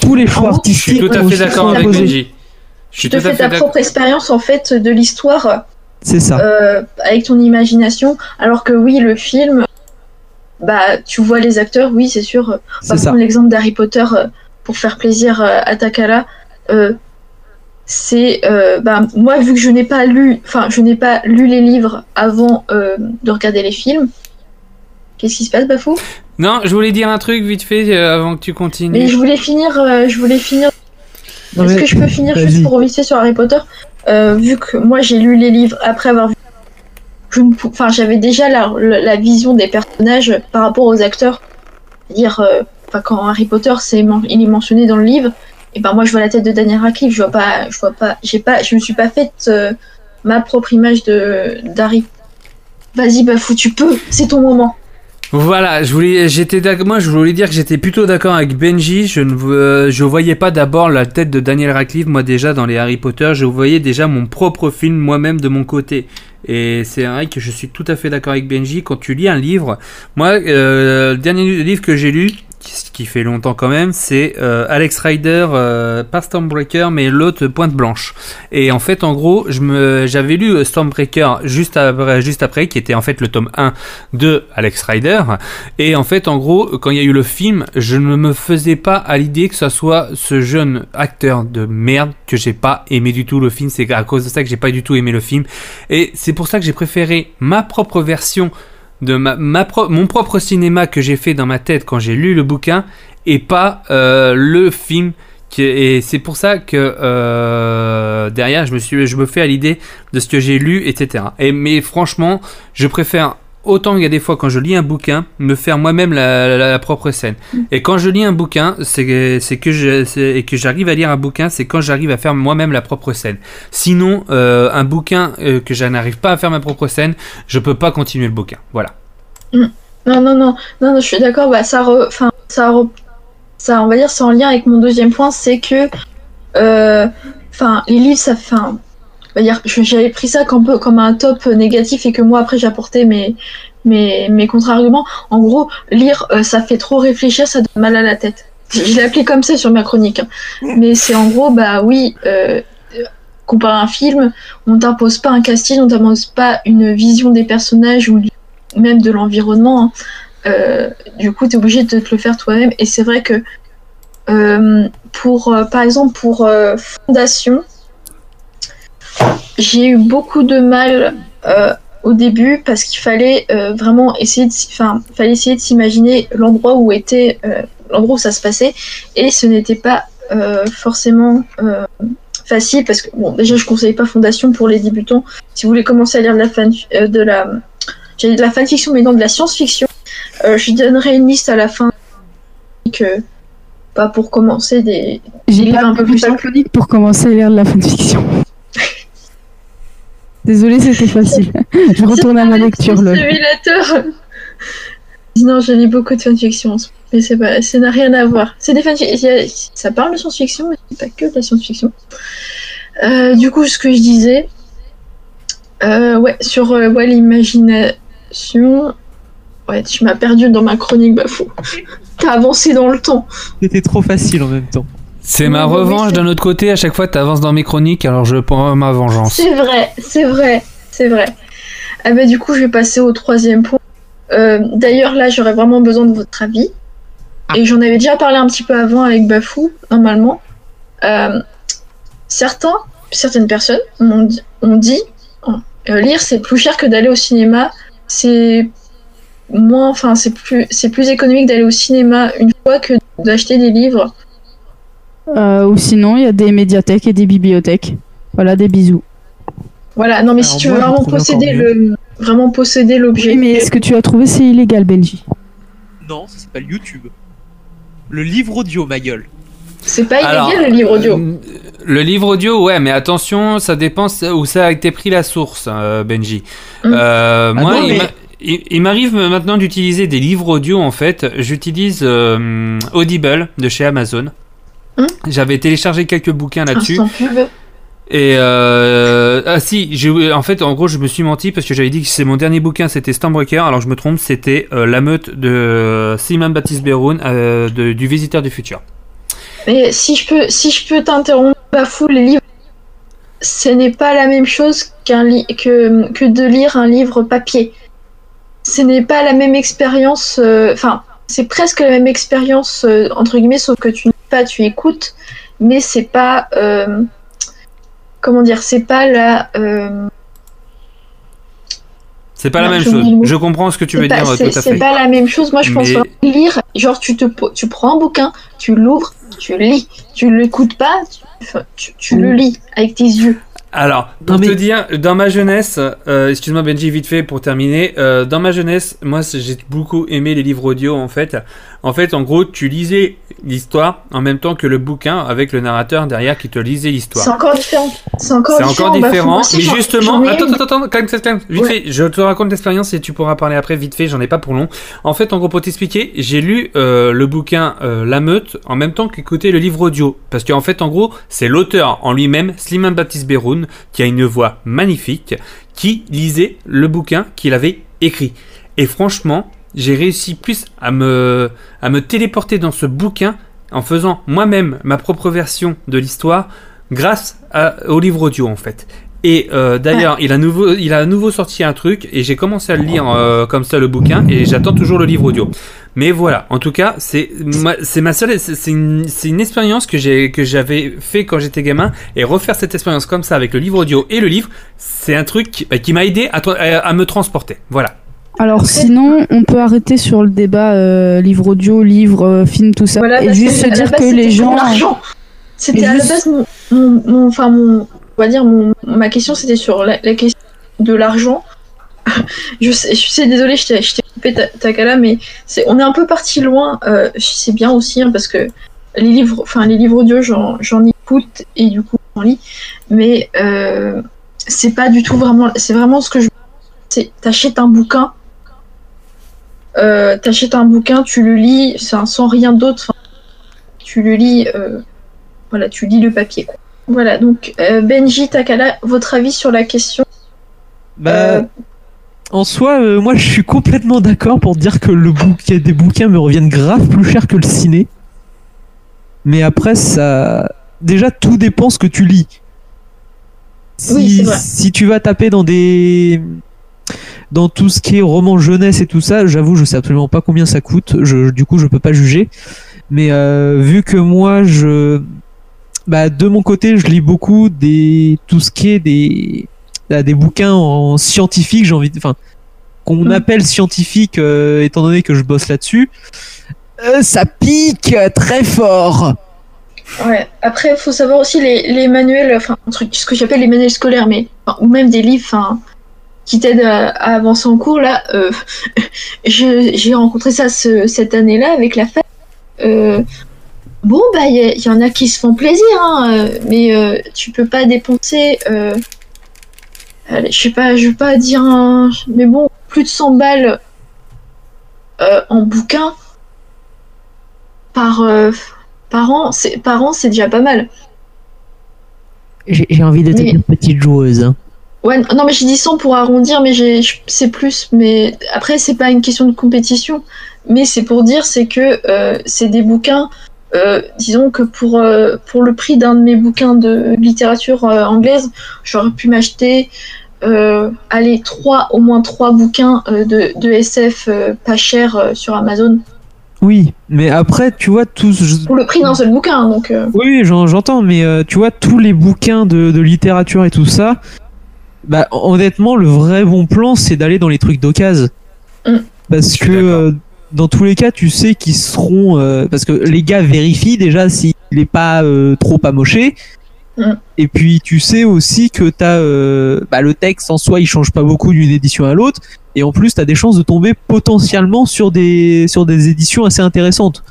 Tous les choix gros, Je suis artistiques. tout à fait sont d'accord avec imposés. Benji. Je suis Tu te fais ta propre expérience en fait de l'histoire C'est ça. euh, avec ton imagination, alors que oui, le film, bah tu vois les acteurs, oui c'est sûr. On va C'est ça. prendre l'exemple d'Harry Potter euh, pour faire plaisir euh, à Takala. Euh, c'est euh, bah moi vu que je n'ai pas lu, enfin je n'ai pas lu les livres avant euh, de regarder les films. Qu'est-ce qui se passe, Bafou? Non, je voulais dire un truc vite fait euh, avant que tu continues. Mais je voulais finir, euh, je voulais finir. Est-ce mais- que je peux finir juste pour revisiter sur Harry Potter? Euh, Vu que moi j'ai lu les livres après avoir vu, enfin j'avais déjà la, la, la vision des personnages par rapport aux acteurs. C'est-à-dire, euh, enfin quand Harry Potter c'est il est mentionné dans le livre, et ben moi je vois la tête de Daniel Radcliffe, je vois pas, je vois pas, j'ai pas, je me suis pas faite euh, ma propre image de d'Harry. Vas-y Bafou, tu peux, c'est ton moment. Voilà, je voulais, j'étais moi je voulais dire que j'étais plutôt d'accord avec Benji. Je ne, euh, je voyais pas d'abord la tête de Daniel Radcliffe. Moi déjà dans les Harry Potter, je voyais déjà mon propre film moi-même de mon côté. Et c'est vrai que je suis tout à fait d'accord avec Benji. Quand tu lis un livre, moi euh, le dernier livre que j'ai lu, qui- fait longtemps quand même, c'est euh, Alex Rider, euh, pas Stormbreaker, mais l'autre Pointe Blanche. Et en fait, en gros, j'avais lu euh, Stormbreaker juste après, juste après, qui était en fait le tome 1 de Alex Rider. Et en fait, en gros, quand il y a eu le film, je ne me faisais pas à l'idée que ça soit ce jeune acteur de merde que j'ai pas aimé du tout le film. C'est à cause de ça que j'ai pas du tout aimé le film. Et c'est pour ça que j'ai préféré ma propre version de ma, mon propre cinéma que j'ai fait dans ma tête quand j'ai lu le bouquin et pas euh, le film. Et c'est pour ça que euh, derrière, je me je me fais à l'idée de ce que j'ai lu, etc. Et mais franchement, je préfère autant il y a des fois quand je lis un bouquin, me faire moi-même la, propre scène. Et quand je lis un bouquin, c'est que et que j'arrive à lire un bouquin, c'est quand j'arrive à faire moi-même la propre scène. Sinon, euh, un bouquin euh, que je n'arrive pas à faire ma propre scène, je peux pas continuer le bouquin. Voilà. Non, non, non, non, non, je suis d'accord. Bah, ça, re- ça, ça, on va dire, c'est en lien avec mon deuxième point, c'est que, euh, enfin, les livres, ça, enfin, j'avais pris ça comme, un top négatif et que moi après j'apportais mes, mes, mes contre-arguments. En gros, lire, euh, ça fait trop réfléchir, ça donne mal à la tête. Je l'ai appelé comme ça sur ma chronique, hein. mais c'est en gros, bah oui. Euh, comparé à un film, on t'impose pas un casting, on t'impose pas une vision des personnages ou même de l'environnement. hein. Euh, du coup, tu es obligé de te le faire toi-même. Et c'est vrai que, pour, par exemple, pour Fondation, j'ai eu beaucoup de mal euh, au début parce qu'il fallait euh, vraiment essayer de, enfin, fallait essayer de s'imaginer l'endroit où était, euh, l'endroit où ça se passait, et ce n'était pas forcément facile parce que bon, déjà je conseille pas Fondation pour les débutants. Si vous voulez commencer à lire de la fan, de la, j'allais de la fanfiction, mais non de la science-fiction, je donnerai une liste à la fin que pas pour commencer des, des J'ai livres un peu plus simples. pour commencer à lire de la fanfiction. Désolée, c'était facile. (laughs) Je retourne à ma lecture, lol. Simulateur. Non, je lis beaucoup de fanfiction, mais c'est pas, ça n'a rien à voir. C'est des fanfictions, ça parle de science-fiction, mais c'est pas que de la science-fiction. Euh, du coup, ce que je disais, euh, ouais, sur euh, ouais, l'imagination, ouais, tu m'as perdu dans ma chronique, bah fou. (laughs) T'as avancé dans le temps. C'était trop facile en même temps. C'est ma Oui, revanche d'un autre côté. À chaque fois, tu avances dans mes chroniques, alors je prends ma vengeance. C'est vrai, c'est vrai, c'est vrai. Ah bah, du coup, je vais passer au troisième point. Euh, D'ailleurs, là, j'aurais vraiment besoin de votre avis. Et j'en avais déjà parlé un petit peu avant avec Bafou, normalement. Euh, certains, certaines personnes m'ont dit, ont dit euh, lire c'est plus cher que d'aller au cinéma. C'est moins, enfin, c'est plus, c'est plus économique d'aller au cinéma une fois que d'acheter des livres. Euh, ou sinon, il y a des médiathèques et des bibliothèques. Voilà, des bisous. Voilà, non, mais Alors si tu moi, veux vraiment posséder le, vraiment posséder l'objet. Oui, mais est-ce que tu as trouvé c'est illégal, Benji? Non, ça s'appelle YouTube. Le livre audio, ma gueule. C'est pas illégal Alors, le livre audio. euh, Le livre audio, ouais, mais attention, ça dépend où ça a été pris la source, euh, Benji. Mm. Euh, moi, non, il mais- m'arrive maintenant d'utiliser des livres audio, en fait. J'utilise euh, Audible de chez Amazon. Hum J'avais téléchargé quelques bouquins là-dessus. Pub. Et euh, ah si, en fait en gros je me suis menti parce que j'avais dit que c'est mon dernier bouquin, c'était Stormbreaker. Alors je me trompe, c'était euh, la meute de Simon Baptiste Beroun euh, du Visiteur du futur. Mais si je peux, si je peux t'interrompre, Bafou, les livres, ce n'est pas la même chose qu'un que, que de lire un livre papier. Ce n'est pas la même expérience. euh, Enfin, c'est presque la même expérience euh, entre guillemets, sauf que tu ne lis pas, tu écoutes, mais c'est pas. euh, comment dire C'est pas la. euh, C'est pas la même chose. Je comprends ce que tu veux pas- dire c'est- pas la même chose. Moi, je pense Mais- lire. Genre, tu te, tu prends un bouquin, tu l'ouvres, tu lis, tu l'écoutes pas, tu, enfin, tu- tu le lis avec tes yeux. Alors, pour te dire, dans ma jeunesse, euh, excuse-moi Benji, vite fait pour terminer, euh, dans ma jeunesse, moi j'ai beaucoup aimé les livres audio en fait. En fait, en gros, tu lisais l'histoire en même temps que le bouquin avec le narrateur derrière qui te lisait l'histoire. C'est encore différent. C'est encore différent. encore Bah, différent, mais j'en- justement, attends, attends, attends, calme, calme, calme, vite Ouais. fait, je te raconte l'expérience et tu pourras parler après, vite fait, j'en ai pas pour long. En fait, en gros, pour t'expliquer, j'ai lu euh, le bouquin euh, La Meute en même temps qu'écouter le livre audio, parce qu'en fait, en gros, c'est l'auteur en lui-même, Sliman Baptiste Beroun, qui a une voix magnifique, qui lisait le bouquin qu'il avait écrit. Et franchement, j'ai réussi plus à me, à me téléporter dans ce bouquin en faisant moi-même ma propre version de l'histoire grâce à- au livre audio en fait. Et euh, d'ailleurs, il a nouveau, il a à nouveau sorti un truc et j'ai commencé à le lire euh, comme ça le bouquin et j'attends toujours le livre audio. Mais voilà, en tout cas, c'est ma- c'est ma seule, c'est une, c'est une expérience que j'ai que j'avais fait quand j'étais gamin et refaire cette expérience comme ça avec le livre audio et le livre, c'est un truc qui, bah, qui m'a aidé à, à me transporter. Voilà. Alors sinon, on peut arrêter sur le débat euh, livre audio, livre, euh, film, tout ça, Voilà, et juste se dire base, que les gens. l'argent. C'était à la base mon, mon, mon- enfin mon, on va dire mon, ma question c'était sur la, la question de l'argent. (laughs) je sais, je sais, désolé, je t'ai coupé ta, Takala, mais c'est, on est un peu parti loin. Euh, c'est bien aussi hein, parce que les livres, enfin les livres audio, j'en, j'en écoute et du coup j'en lis, mais euh, c'est pas du tout vraiment, c'est vraiment ce que je, c'est t'achètes un bouquin. Euh, t'achètes un bouquin, tu le lis, sans rien d'autre. tu le lis, euh, voilà, tu lis le papier. Quoi. Voilà, donc euh, Benji Takala, votre avis sur la question? Bah, en soi, moi je suis complètement d'accord pour dire que le bouquin des bouquins me reviennent grave plus cher que le ciné. Mais après, ça. Déjà, tout dépend ce que tu lis. Si, Oui, vrai. si tu vas taper dans des. Dans tout ce qui est roman jeunesse et tout ça, j'avoue, je sais absolument pas combien ça coûte. Je, du coup, je peux pas juger. Mais euh, vu que moi, je. Bah, de mon côté, je lis beaucoup des. Tout ce qui est des à des bouquins en scientifique, j'ai envie enfin, qu'on appelle scientifique, euh, étant donné que je bosse là-dessus. Euh, ça pique très fort. Ouais. Après, il faut savoir aussi les, les manuels, enfin, un truc, ce que j'appelle les manuels scolaires, mais enfin, ou même des livres, enfin, qui t'aident à, à avancer en cours. Là, euh, (laughs) j'ai rencontré ça ce- cette année-là avec la fac. Euh, bon, bah, il y, y en a qui se font plaisir, hein, euh, mais euh, tu peux pas dépenser. Allez, je sais pas, je veux pas dire un, mais bon, plus de 100 balles en bouquin par par an, c'est par an, c'est déjà pas mal. J'ai envie de te Mais- dire petite joueuse. hein. Ouais, non mais j'ai dit 100 pour arrondir, mais c'est plus. Mais après c'est pas une question de compétition, mais c'est pour dire c'est que euh, c'est des bouquins. euh, disons que pour euh, pour le prix d'un de mes bouquins de littérature anglaise, j'aurais pu m'acheter allez trois au moins trois bouquins de, de SF pas cher sur Amazon Oui, mais après, tu vois, tous. pour le prix d'un seul bouquin. Donc Oui, oui, j'en- j'entends, mais tu vois, tous les bouquins de, de littérature et tout ça, bah, honnêtement, le vrai bon plan, c'est d'aller dans les trucs d'occasion. Mm. Parce que euh, dans tous les cas, tu sais qu'ils seront. euh, parce que les gars vérifient déjà s'il n'est pas euh, trop amoché. Mm. Et puis, tu sais aussi que t'as, euh, bah, le texte en soi, il change pas beaucoup d'une édition à l'autre. Et en plus, tu as des chances de tomber potentiellement sur des, sur des éditions assez intéressantes.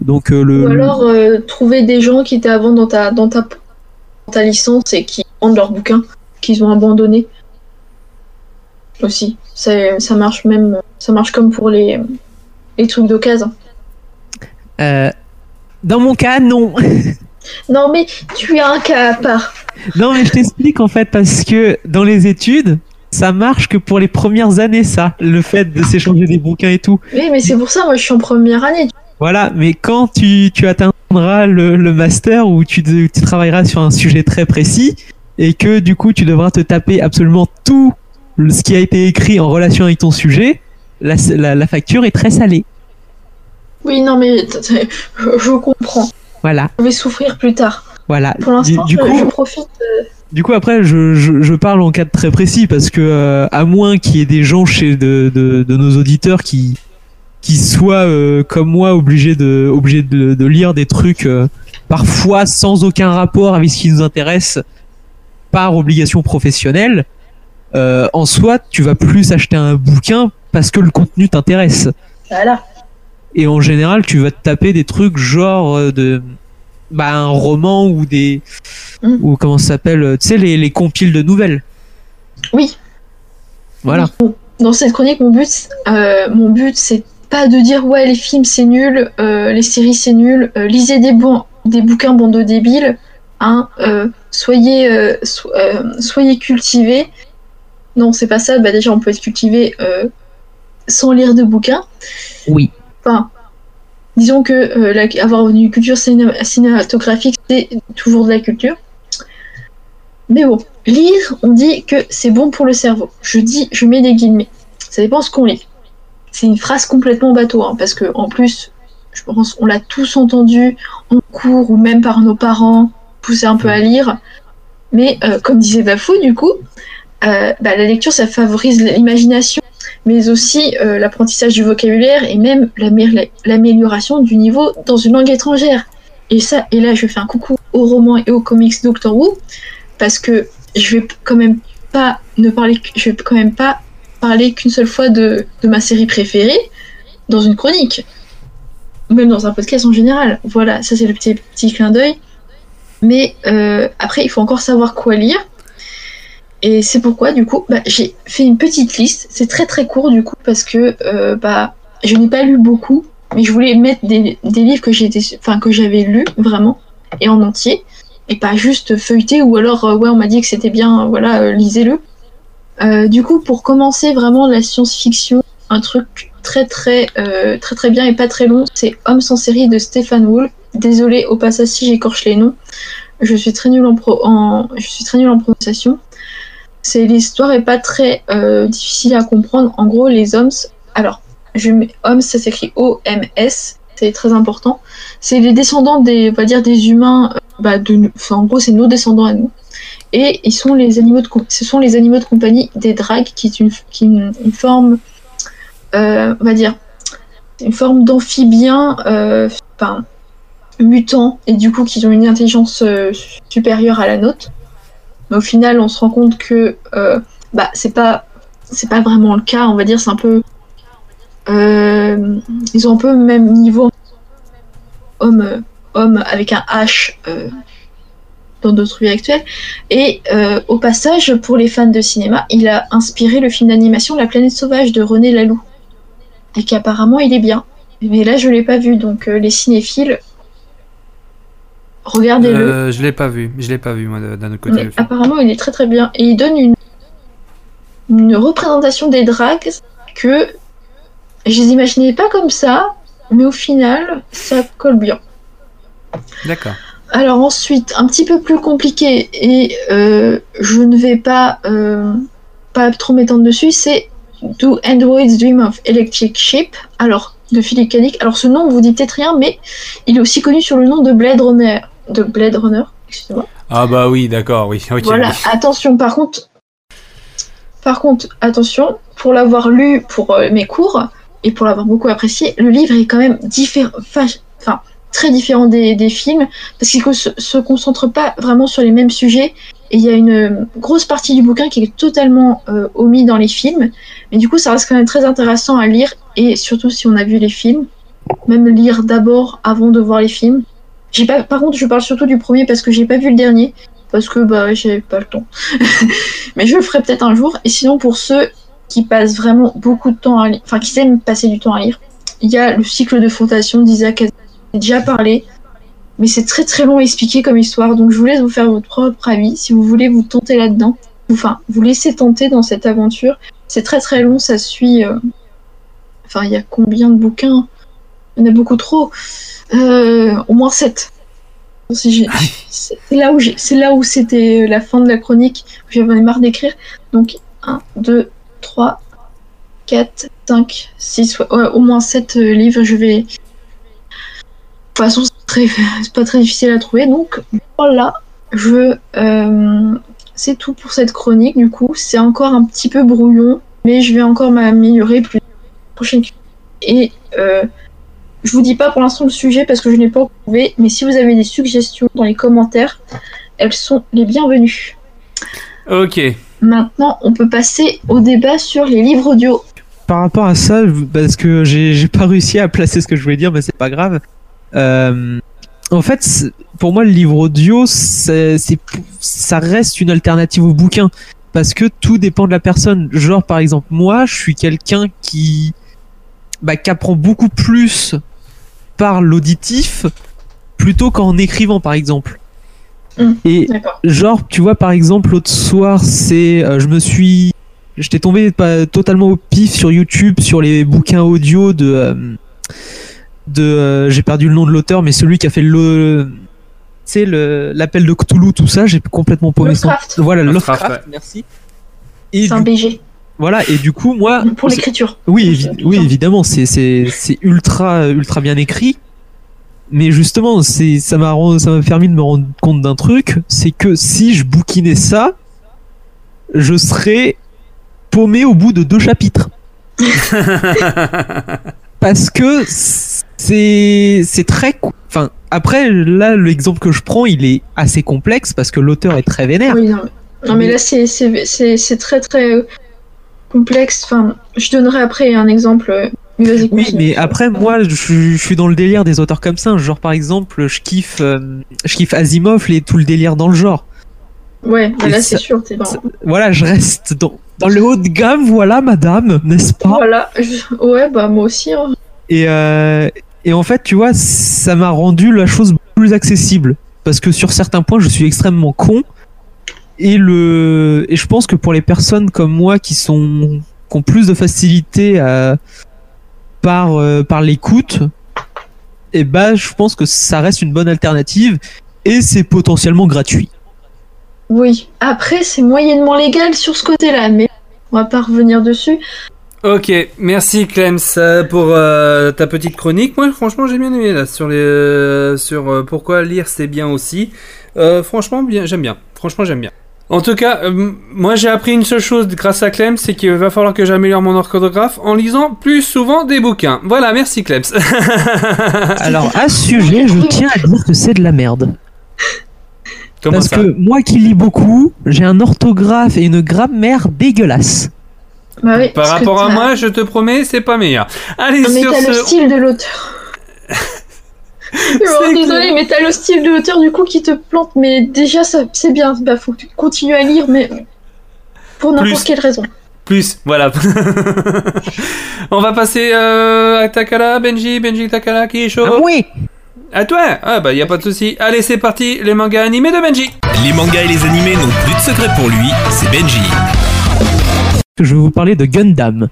Donc, euh, le. Ou alors euh, trouver des gens qui étaient avant dans ta, dans, ta, dans ta licence et qui vendent leurs bouquins qu'ils ont abandonnés. Aussi. Ça, ça marche même. Ça marche comme pour les, les trucs d'occasion. Euh, dans mon cas, non. (laughs) Non, mais tu as un cas à part. Non, mais je t'explique en fait parce que dans les études, ça marche que pour les premières années, ça, le fait de s'échanger des bouquins et tout. Oui, mais c'est pour ça, moi, je suis en première année. Voilà, mais quand tu, tu atteindras le, le master où tu, tu travailleras sur un sujet très précis et que du coup tu devras te taper absolument tout ce qui a été écrit en relation avec ton sujet, la, la, la facture est très salée. Oui, non, mais je comprends. Voilà, Je vais souffrir plus tard. voilà. Pour l'instant, je, coup, je profite. euh, Du coup, après, je, je, je parle en cas de très précis parce que, euh, à moins qu'il y ait des gens chez de, de, de nos auditeurs qui, qui soient, euh, comme moi, obligés de, obligés de, de lire des trucs euh, parfois sans aucun rapport avec ce qui nous intéresse par obligation professionnelle, euh, en soi, tu vas plus acheter un bouquin parce que le contenu t'intéresse. Voilà. Et en général, tu vas te taper des trucs genre euh, de bah, un roman ou des ou comment ça s'appelle, euh, tu sais les, les compiles de nouvelles. Oui. Voilà. Dans cette chronique, mon but, euh, mon but, c'est pas de dire ouais les films c'est nul, euh, les séries c'est nul, lisez des, bons, des bouquins bande de débiles, hein, euh, soyez, euh, so- euh, soyez cultivés. Non, c'est pas ça. Bah déjà, on peut être cultivé sans lire de bouquins. Oui. Enfin, disons que la- avoir une culture ciné- cinématographique, c'est toujours de la culture. Mais bon, lire, on dit que c'est bon pour le cerveau. Je dis, je mets des guillemets. Ça dépend ce qu'on lit. C'est une phrase complètement bateau, hein, parce que en plus, je pense, on l'a tous entendu en cours ou même par nos parents, poussés un peu à lire. Mais euh, comme disait Bafou, du coup, euh, bah, la lecture, ça favorise l'imagination, mais aussi euh, l'apprentissage du vocabulaire et même l'amé- l'amélioration du niveau dans une langue étrangère. Et ça, et là, je fais un coucou aux romans et aux comics Doctor Who, parce que je vais quand même pas ne parler, je vais quand même pas parler qu'une seule fois de, de ma série préférée dans une chronique, même dans un podcast en général. Voilà, ça c'est le petit, petit clin d'œil. Mais euh, après, il faut encore savoir quoi lire. Et c'est pourquoi, du coup, bah, j'ai fait une petite liste. C'est très très court, du coup, parce que euh, bah, je n'ai pas lu beaucoup, mais je voulais mettre des, livres que j'avais lus vraiment et en entier, et pas juste feuilleter ou alors euh, ouais on m'a dit que c'était bien, voilà lisez-le. Du coup, pour commencer vraiment la science-fiction, un truc très très euh, très très bien et pas très long, c'est Homme sans série de Stéphane Wool. Désolé au passage si j'écorche les noms. Je suis très nulle en, pro- en je suis très nulle en prononciation. C'est l'histoire est pas très euh, difficile à comprendre. En gros, les hommes, alors je mets hommes, ça s'écrit O-M-S, c'est très important. C'est les descendants des, on va dire des humains. euh, bah, de, en gros, c'est nos descendants à nous. Et ils sont les animaux de, ce sont les animaux de compagnie des dragues, qui est une, qui une, forme, on va dire, une forme d'amphibien, euh, enfin, mutant, et du coup, qui ont une intelligence euh, supérieure à la nôtre. Mais au final, on se rend compte que, euh, bah, c'est pas, c'est pas vraiment le cas. On va dire, c'est un peu, euh, ils ont un peu le même niveau homme, euh, homme avec un H euh, dans notre vie actuelle. Et euh, au passage, pour les fans de cinéma, il a inspiré le film d'animation La planète sauvage de René Laloux. Et qu'apparemment il est bien. Mais là je l'ai pas vu, donc euh, les cinéphiles, regardez-le. Euh, je l'ai pas vu, je l'ai pas vu moi d'un autre côté. Apparemment il est très très bien. Et il donne une, une représentation des dragues que je les imaginais pas comme ça, mais au final ça colle bien. D'accord. Alors ensuite, un petit peu plus compliqué, et euh, je ne vais pas, euh, pas trop m'étendre dessus, c'est Do Androids Dream of Electric Sheep Alors, de Philippe Cadic. Alors ce nom vous dit peut-être rien, mais il est aussi connu sur le nom de Blade Runner. De Blade Runner, excusez-moi. Ah bah oui, d'accord, oui. Voilà, attention, par contre, par contre, attention, pour l'avoir lu pour euh, mes cours et pour l'avoir beaucoup apprécié, le livre est quand même différent, enfin, très différent des, des films parce qu'il ne se, se concentre pas vraiment sur les mêmes sujets et il y a une grosse partie du bouquin qui est totalement euh, omis dans les films, mais du coup, ça reste quand même très intéressant à lire et surtout si on a vu les films, même lire d'abord avant de voir les films. Pas, par contre, je parle surtout du premier parce que j'ai pas vu le dernier parce que bah j'ai pas le temps. (laughs) Mais je le ferai peut-être un jour. Et sinon pour ceux qui passent vraiment beaucoup de temps à lire, enfin qui aiment passer du temps à lire, il y a le cycle de fondation d'Isaac. J'ai déjà parlé. Mais c'est très très long à expliquer comme histoire, donc je vous laisse vous faire votre propre avis. Si vous voulez vous tenter là-dedans, enfin, vous laissez tenter dans cette aventure. C'est très très long, ça suit. euh, Enfin, il y a combien de bouquins? Il y en a beaucoup trop. Euh, au moins 7. C'est là où j'ai- c'est là où c'était la fin de la chronique, où j'avais marre d'écrire. Donc 1, 2, 3, 4, 5, 6, ouais, ouais, au moins 7 livres. Je vais. De toute façon, (laughs) c'est pas très difficile à trouver. Donc voilà, je. euh, c'est tout pour cette chronique. Du coup, c'est encore un petit peu brouillon, mais je vais encore m'améliorer plus prochaine. Et euh, je vous dis pas pour l'instant le sujet parce que je n'ai pas trouvé, mais si vous avez des suggestions dans les commentaires, elles sont les bienvenues. Ok. Maintenant, on peut passer au débat sur les livres audio. Par rapport à ça, parce que j'ai j'ai pas réussi à placer ce que je voulais dire, mais c'est pas grave. Euh, en fait, pour moi, le livre audio, c'est ça reste une alternative au bouquin. Parce que tout dépend de la personne. Genre, par exemple, moi, je suis quelqu'un qui, bah, qui apprend beaucoup plus par l'auditif plutôt qu'en écrivant, par exemple. Et genre, tu vois, par exemple, l'autre soir, c'est, euh, je me suis, j'étais tombé pas totalement au pif sur YouTube sur les bouquins audio de, euh, de, euh, j'ai perdu le nom de l'auteur, mais celui qui a fait le, tu sais, le, l'appel de Cthulhu, tout ça, j'ai complètement paumé son. Lovecraft. Voilà, Lovecraft, Lovecraft, ouais. merci. C'est un BG. voilà, et du coup, moi. Pour l'écriture. Oui, évi- oui, évidemment, c'est, c'est, c'est ultra, ultra bien écrit. Mais justement, c'est, ça m'a, ça m'a permis de me rendre compte d'un truc, c'est que si je bouquinais ça, je serais paumé au bout de deux chapitres. (laughs) Parce que c'est, c'est très, enfin, après, là, l'exemple que je prends, il est assez complexe parce que l'auteur est très vénère. Oui, non, mais, non, mais là, c'est- très très complexe. Enfin, je donnerai après un exemple. euh, mais Oui, continue. mais après, moi, je, suis- je suis dans le délire des auteurs comme ça. Genre, par exemple, je kiffe, euh, je kiffe Asimov, les, tout le délire dans le genre. Ouais, bah Et là, c'est sûr. Voilà, je reste dans, dans le haut de gamme, voilà, madame, n'est-ce pas? Voilà. je- (laughs) Ouais, bah moi aussi. hein. et, euh, et en fait, tu vois, ça m'a rendu la chose plus accessible. Parce que sur certains points, je suis extrêmement con. Et, le, et je pense que pour les personnes comme moi qui, sont, qui ont plus de facilité à, par, euh, par l'écoute, et bah, je pense que ça reste une bonne alternative. Et c'est potentiellement gratuit. Oui. Après, c'est moyennement légal sur ce côté-là, mais on va pas revenir dessus. Ok, merci Clems euh, pour euh, ta petite chronique. Moi, franchement, j'ai bien aimé là sur les euh, sur euh, pourquoi lire c'est bien aussi. Euh, franchement, bien, j'aime bien. Franchement, j'aime bien. En tout cas, euh, moi j'ai appris une seule chose grâce à Clems, c'est qu'il va falloir que j'améliore mon orthographe en lisant plus souvent des bouquins. Voilà, merci Clems. (laughs) Alors, à ce sujet, je tiens à dire que c'est de la merde. Comment Parce ça que moi qui lis beaucoup, j'ai un orthographe et une grammaire dégueulasse. Bah oui, Par rapport à moi, je te promets, c'est pas meilleur. Allez, Non, mais sur t'as le ce... style de l'auteur. (laughs) Alors, désolé, mais t'as le style de l'auteur du coup qui te plante. Mais déjà, ça, c'est bien. Bah, faut que tu continues à lire, mais pour n'importe quelle raison. Plus, voilà. (laughs) On va passer euh, à Takala, Benji, Benji Takala, qui est chaud Oui À toi Ah bah y a pas de souci. Allez, c'est parti, les mangas animés de Benji. Les mangas et les animés n'ont plus de secret pour lui, c'est Benji. Je vais vous parler de Gundam.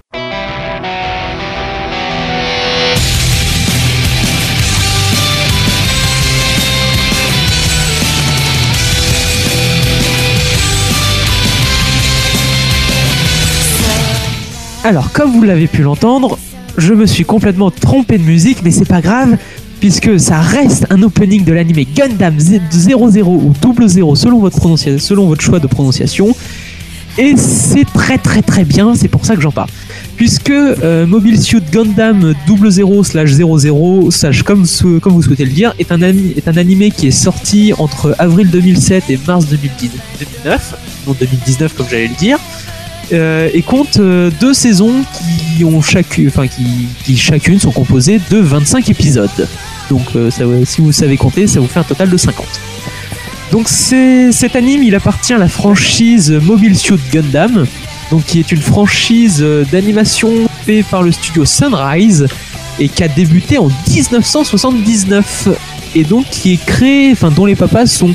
Alors, comme vous l'avez pu l'entendre, je me suis complètement trompé de musique, mais c'est pas grave, puisque ça reste un opening de l'anime Gundam 00 ou 00 selon votre, selon votre choix de prononciation. Et c'est très très très bien, c'est pour ça que j'en parle. Puisque euh, Mobile Suit Gundam 00 slash 00 slash comme, comme vous souhaitez le dire est un, ani- est un animé qui est sorti entre avril 2007 et mars 2010 2009, non 2019 comme j'allais le dire, et compte euh, deux saisons qui ont chacune, sont composées de 25 épisodes. Donc euh, si vous savez compter, ça vous fait un total de 50. Donc cet anime, il appartient à la franchise Mobile Suit Gundam, donc qui est une franchise euh, d'animation faite par le studio Sunrise et qui a débuté en 1979 et donc qui est créé, enfin dont les papas sont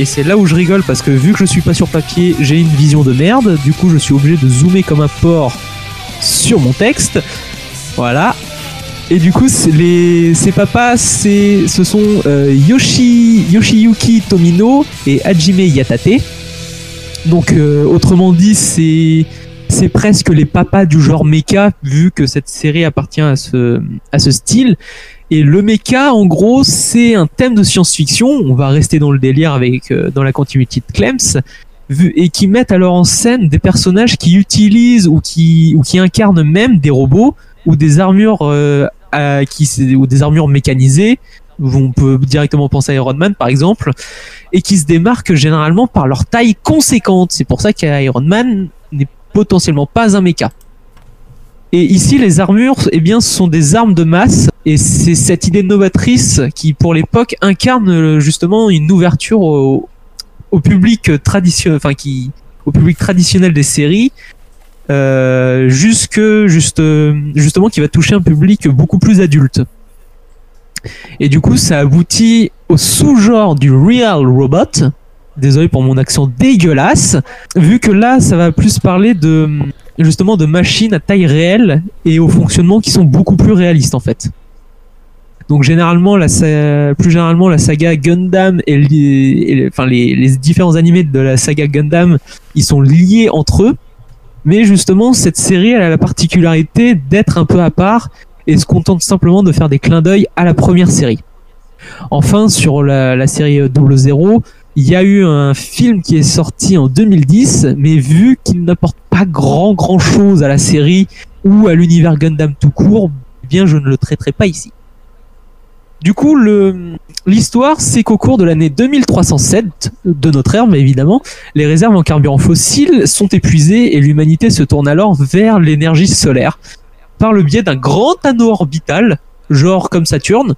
et c'est là où je rigole parce que vu que je suis pas sur papier, j'ai une vision de merde. Du coup, je suis obligé de zoomer comme un porc sur mon texte. Voilà. Et du coup, les, ces papas, c'est, ce sont euh, Yoshi, Yoshiyuki Tomino et Hajime Yatate. Donc, euh, autrement dit, c'est, c'est presque les papas du genre mecha, vu que cette série appartient à ce, à ce style. Et le mecha, en gros, c'est un thème de science-fiction. On va rester dans le délire avec euh, dans la continuité de Clems, et qui mettent alors en scène des personnages qui utilisent ou qui ou qui incarnent même des robots ou des armures euh, qui ou des armures mécanisées. On peut directement penser à Iron Man par exemple, et qui se démarquent généralement par leur taille conséquente. C'est pour ça qu'Iron Man n'est potentiellement pas un mecha. Et ici, les armures, eh bien, ce sont des armes de masse, et c'est cette idée novatrice qui, pour l'époque, incarne euh, justement une ouverture au, au public traditionnel, enfin qui, au public traditionnel des séries, euh, jusque juste, justement, qui va toucher un public beaucoup plus adulte. Et du coup, ça aboutit au sous-genre du real robot. Désolé pour mon accent dégueulasse. Vu que là, ça va plus parler de justement de machines à taille réelle et au fonctionnement qui sont beaucoup plus réalistes en fait. Donc généralement, la, plus généralement, la saga Gundam et, les- enfin, les, les différents animés de la saga Gundam, ils sont liés entre eux. Mais justement, cette série, elle a la particularité d'être un peu à part et se contente simplement de faire des clins d'œil à la première série. Enfin, sur la, la série Double Zero, il y a eu un film qui est sorti en 2010, mais vu qu'il n'apporte pas grand grand chose à la série ou à l'univers Gundam tout court, eh bien je ne le traiterai pas ici. Du coup, l'histoire, c'est qu'au cours de l'année 2307 de notre ère, mais évidemment, les réserves en carburant fossile sont épuisées et l'humanité se tourne alors vers l'énergie solaire par le biais d'un grand anneau orbital, genre comme Saturne,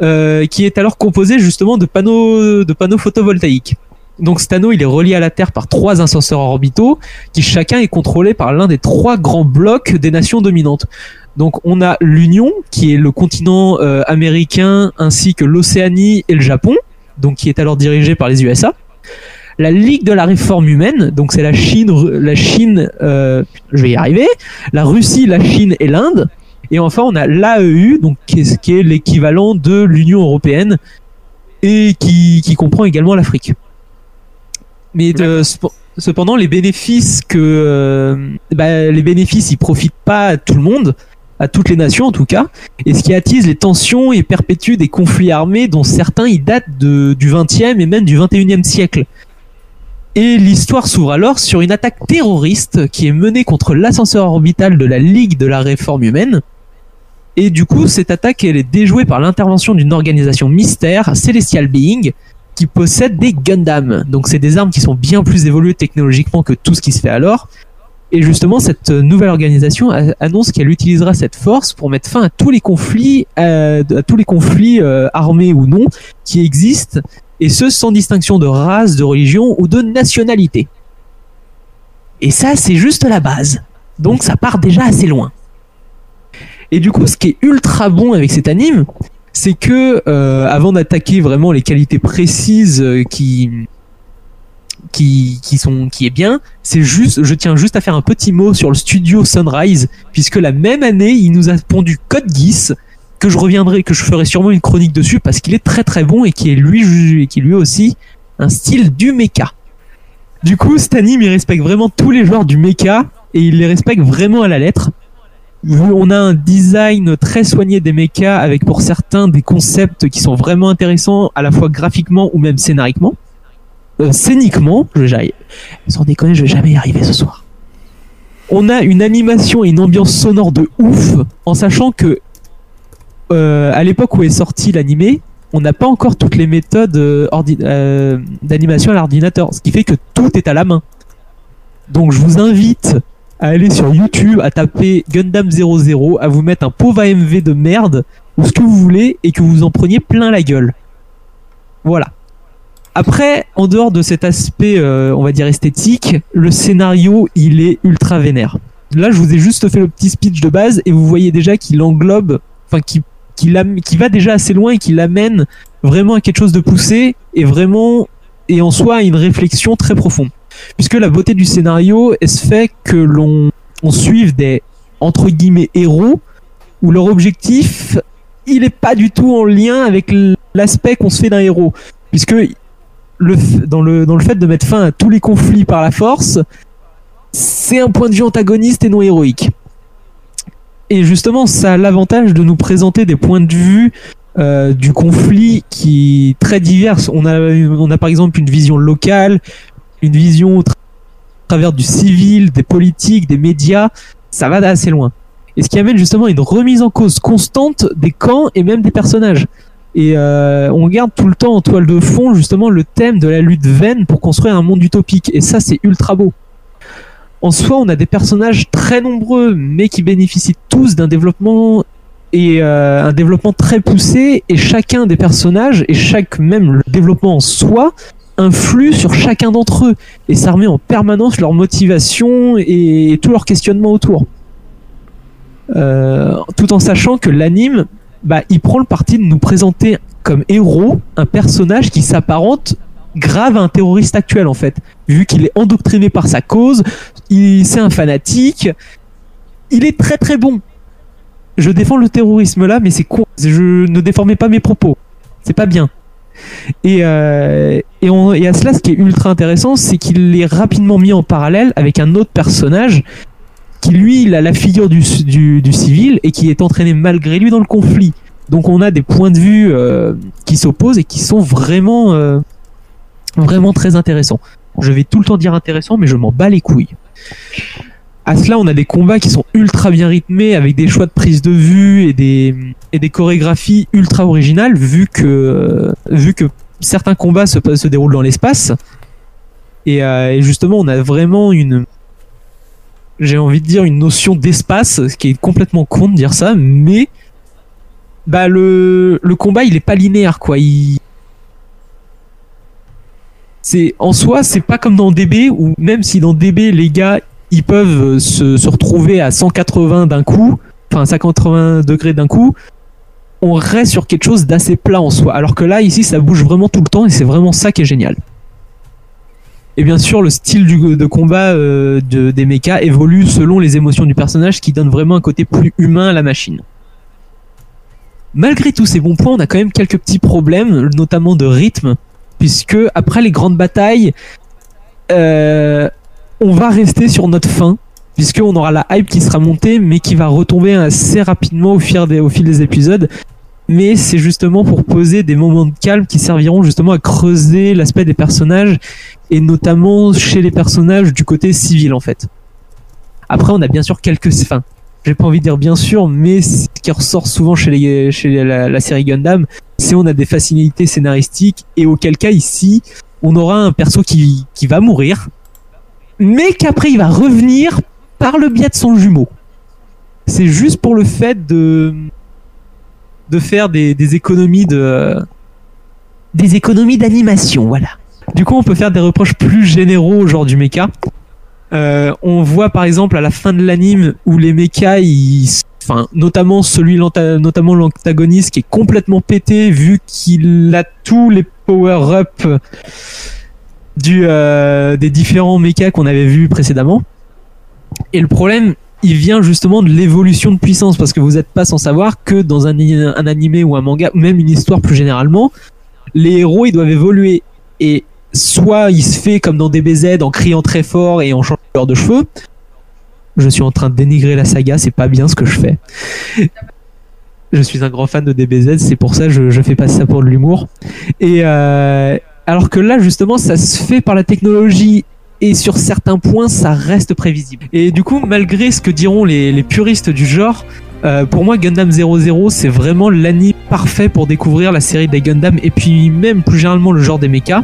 euh, qui est alors composé justement de panneaux, de panneaux photovoltaïques. Donc cet anneau, il est relié à la Terre par trois ascenseurs orbitaux, qui chacun est contrôlé par l'un des trois grands blocs des nations dominantes. Donc on a l'Union, qui est le continent euh, américain, ainsi que l'Océanie et le Japon, donc qui est alors dirigé par les USA. La Ligue de la réforme humaine, donc c'est la Chine, la Chine, euh, je vais y arriver, la Russie, la Chine et l'Inde. Et enfin, on a l'AEU, donc qui est, qui est l'équivalent de l'Union européenne et qui, qui comprend également l'Afrique. Mais de- sep- cependant, les bénéfices que euh, bah, les bénéfices, ils profitent pas à tout le monde, à toutes les nations en tout cas. Et ce qui attise les tensions et perpétue des conflits armés dont certains ils datent du 20e et même du 21e siècle. Et l'histoire s'ouvre alors sur une attaque terroriste qui est menée contre l'ascenseur orbital de la Ligue de la Réforme Humaine. Et du coup, cette attaque, est déjouée par l'intervention d'une organisation mystère, Celestial Being, qui possède des Gundam. Donc c'est des armes qui sont bien plus évoluées technologiquement que tout ce qui se fait alors. Et justement, cette nouvelle organisation annonce qu'elle utilisera cette force pour mettre fin à tous les conflits, euh, à tous les conflits euh, armés ou non qui existent, et ce sans distinction de race, de religion ou de nationalité. Et ça, c'est juste la base. Donc ça part déjà assez loin. Et du coup, ce qui est ultra bon avec cet anime, c'est que euh, avant d'attaquer vraiment les qualités précises euh, qui qui qui sont qui est bien, c'est juste je tiens juste à faire un petit mot sur le studio Sunrise puisque la même année, il nous a pondu Code Geass que je reviendrai que je ferai sûrement une chronique dessus parce qu'il est très très bon et qui est lui qui lui aussi un style du mecha. Du coup, cet anime, il respecte vraiment tous les joueurs du mecha et il les respecte vraiment à la lettre. On a un design très soigné des mechas avec pour certains des concepts qui sont vraiment intéressants à la fois graphiquement ou même scénariquement. Euh, scéniquement, je sans déconner, je vais jamais y arriver ce soir. On a une animation et une ambiance sonore de ouf en sachant que euh, à l'époque où est sorti l'animé, on n'a pas encore toutes les méthodes euh, d'animation à l'ordinateur, ce qui fait que tout est à la main. Donc je vous invite à aller sur YouTube, à taper Gundam 00, à vous mettre un pauvre AMV de merde, ou ce que vous voulez, et que vous en preniez plein la gueule. Voilà. Après, en dehors de cet aspect, euh, on va dire esthétique, le scénario, il est ultra vénère. Là, je vous ai juste fait le petit speech de base, et vous voyez déjà qu'il englobe, enfin, qui, l'am- qui va déjà assez loin et qui l'amène vraiment à quelque chose de poussé et vraiment et en soi à une réflexion très profonde. Puisque la beauté du scénario elle se fait que l'on on suive des entre guillemets héros où leur objectif il est pas du tout en lien avec l'aspect qu'on se fait d'un héros puisque le, dans, le, dans le fait de mettre fin à tous les conflits par la force c'est un point de vue antagoniste et non héroïque. Et justement ça a l'avantage de nous présenter des points de vue euh, du conflit qui très divers. On a, on a par exemple une vision locale une vision au tra- travers du civil des politiques des médias. Ça va assez loin. Et ce qui amène justement une remise en cause constante des camps et même des personnages. Et euh, on garde tout le temps en toile de fond justement le thème de la lutte vaine pour construire un monde utopique. Et ça, c'est ultra beau. En soi, on a des personnages très nombreux, mais qui bénéficient tous d'un développement et euh, un développement très poussé. Et chacun des personnages et chaque même développement en soi influe sur chacun d'entre eux. Et ça remet en permanence leur motivation et tout leur questionnement autour. Euh, tout en sachant que l'anime, bah, il prend le parti de nous présenter comme héros un personnage qui s'apparente grave à un terroriste actuel en fait, vu qu'il est endoctriné par sa cause, il c'est un fanatique, il est très très bon. Je défends le terrorisme là, mais c'est con. Je ne déformais pas mes propos. C'est pas bien. Et, euh, et, on- et à cela, ce qui est ultra intéressant, c'est qu'il est rapidement mis en parallèle avec un autre personnage qui lui il a la figure du, civil et qui est entraîné malgré lui dans le conflit. Donc on a des points de vue euh, qui s'opposent et qui sont vraiment euh, vraiment très intéressants. Je vais tout le temps dire intéressant mais je m'en bats les couilles. À cela on a des combats qui sont ultra bien rythmés avec des choix de prise de vue et des, et des chorégraphies ultra originales vu que, vu que certains combats se, se déroulent dans l'espace. Euh, et justement on a vraiment une, j'ai envie de dire une notion d'espace, ce qui est complètement con de dire ça, mais bah le, le combat il est pas linéaire quoi. C'est en soi c'est pas comme dans DB où même si dans DB les gars ils peuvent se, se retrouver à 180 d'un coup, enfin 180 degrés d'un coup, on reste sur quelque chose d'assez plat en soi. Alors que là ici ça bouge vraiment tout le temps et c'est vraiment ça qui est génial. Et bien sûr, le style de combat euh, de- des mechas évolue selon les émotions du personnage, ce qui donne vraiment un côté plus humain à la machine. Malgré tous ces bons points, on a quand même quelques petits problèmes, notamment de rythme, puisque après les grandes batailles, euh, on va rester sur notre fin, puisqu'on aura la hype qui sera montée, mais qui va retomber assez rapidement au fil des épisodes. Mais c'est justement pour poser des moments de calme qui serviront justement à creuser l'aspect des personnages et notamment chez les personnages du côté civil en fait. Après, on a bien sûr quelques, enfin, j'ai pas envie de dire bien sûr, mais ce qui ressort souvent chez, la, série Gundam, c'est on a des facilités scénaristiques et auquel cas ici, on aura un perso qui, va mourir, mais qu'après il va revenir par le biais de son jumeau. C'est juste pour le fait de de faire des, des économies de des économies d'animation, voilà. Du coup, on peut faire des reproches plus généraux au genre du mecha. Euh, on voit par exemple à la fin de l'anime où les mechas, ils, enfin, notamment celui, notamment l'antagoniste qui est complètement pété vu qu'il a tous les power-up du, euh, des différents mechas qu'on avait vus précédemment. Et le problème, il vient justement de l'évolution de puissance parce que vous n'êtes pas sans savoir que dans un, un animé ou un manga, même une histoire plus généralement, les héros ils doivent évoluer et soit il se fait comme dans DBZ en criant très fort et en changeant de couleur de cheveux. Je suis en train de dénigrer la saga, c'est pas bien ce que je fais. Je suis un grand fan de DBZ, c'est pour ça que je, fais passer ça pour de l'humour. Et euh, alors que là justement ça se fait par la technologie et sur certains points ça reste prévisible. Et du coup malgré ce que diront les, puristes du genre, euh, pour moi, Gundam 00, c'est vraiment l'anime parfait pour découvrir la série des Gundam et puis même plus généralement le genre des mechas,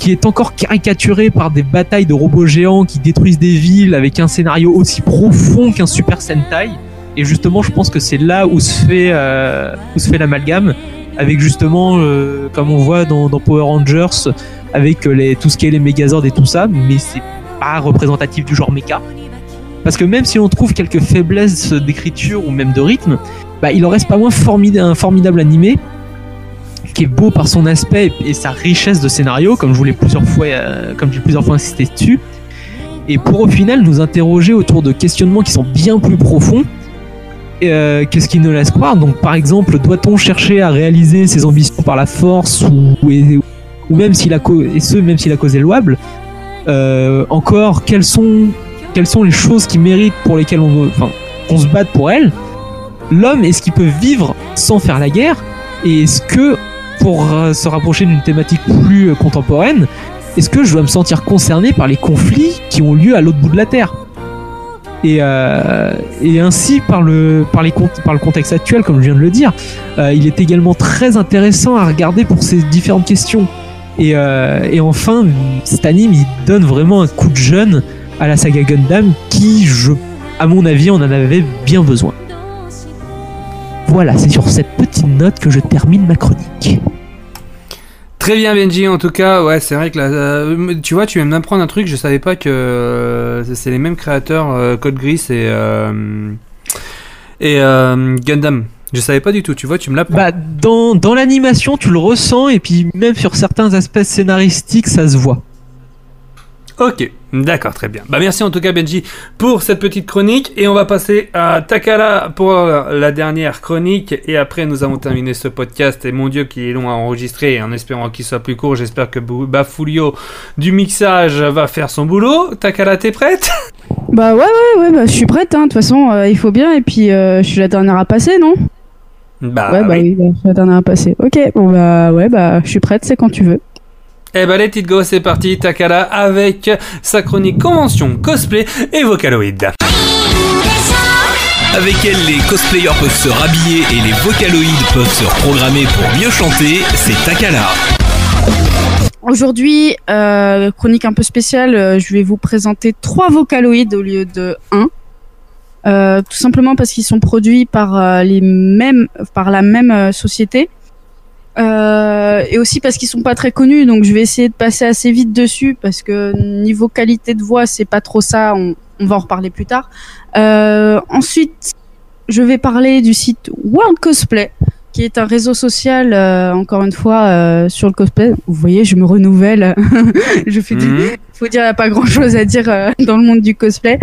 qui est encore caricaturé par des batailles de robots géants qui détruisent des villes avec un scénario aussi profond qu'un Super Sentai. Et justement, je pense que c'est là où se fait, euh, l'amalgame, avec justement, euh, comme on voit dans, Power Rangers, avec euh, tout ce qui est les Megazords et tout ça, mais c'est pas représentatif du genre mecha. Parce que même si on trouve quelques faiblesses d'écriture ou même de rythme, bah, il en reste pas moins un formidable animé est beau par son aspect et sa richesse de scénario, comme je voulais plusieurs fois, euh, comme j'ai plusieurs fois insisté dessus. Et pour au final nous interroger autour de questionnements qui sont bien plus profonds. Euh, Qu'est-ce qui nous laisse croire Donc, par exemple, doit-on chercher à réaliser ses ambitions par la force ou, même si la et ce même si la cause est louable Euh, Encore, quelles sont les choses qui méritent pour lesquelles on qu'on se batte pour elles? L'homme, est-ce qu'il peut vivre sans faire la guerre Et est-ce que, pour euh, se rapprocher d'une thématique plus euh, contemporaine, est-ce que je dois me sentir concerné par les conflits qui ont lieu à l'autre bout de la Terre? Et, euh, ainsi par le, par, les, par le contexte actuel, comme je viens de le dire, il est également très intéressant à regarder pour ces différentes questions. Et, enfin, cet anime, il donne vraiment un coup de jeune à la saga Gundam qui, à mon avis, on en avait bien besoin. Voilà, c'est sur cette petite note que je termine ma chronique. Très bien Benji, en tout cas, ouais, c'est vrai que là, euh, tu vois, tu viens m'apprendre un truc, je savais pas que euh, c'est les mêmes créateurs, euh, Code Gris et euh, et euh, Gundam. Je savais pas du tout, tu vois, tu me l'apprends. Bah, dans, dans l'animation, tu le ressens, et puis même sur certains aspects scénaristiques, ça se voit. Ok, d'accord, très bien. Bah merci en tout cas Benji pour cette petite chronique et on va passer à Takala pour la dernière chronique et après nous avons terminé ce podcast et mon dieu qui est long à enregistrer et en espérant qu'il soit plus court j'espère que Bafulio du mixage va faire son boulot. Takala t'es prête? Bah ouais, ouais, ouais, bah, je suis prête, hein. de toute façon, euh, il faut bien, et puis euh, je suis la dernière à passer, non? Bah Ouais, bah oui, bah, je suis la dernière à passer. Ok, bon bah ouais, bah je suis prête, c'est quand tu veux. Eh ben let it go, c'est parti, Takala avec sa chronique convention, cosplay et vocaloid. Avec elle, les cosplayers peuvent se rhabiller et les vocaloïdes peuvent se reprogrammer pour mieux chanter, c'est Takala. Aujourd'hui, euh, chronique un peu spéciale, euh, je vais vous présenter trois vocaloïdes au lieu de un. Euh, tout simplement parce qu'ils sont produits par euh, les mêmes, par la même euh, société. Euh, et aussi parce qu'ils sont pas très connus, donc je vais essayer de passer assez vite dessus parce que niveau qualité de voix, c'est pas trop ça. On, on va en reparler plus tard. Euh, ensuite, je vais parler du site World Cosplay, qui est un réseau social, euh, encore une fois, euh, sur le cosplay. Vous voyez, je me renouvelle. (laughs) je fais du... Mhm. faut dire, il n'y a pas grand chose à dire euh, dans le monde du cosplay.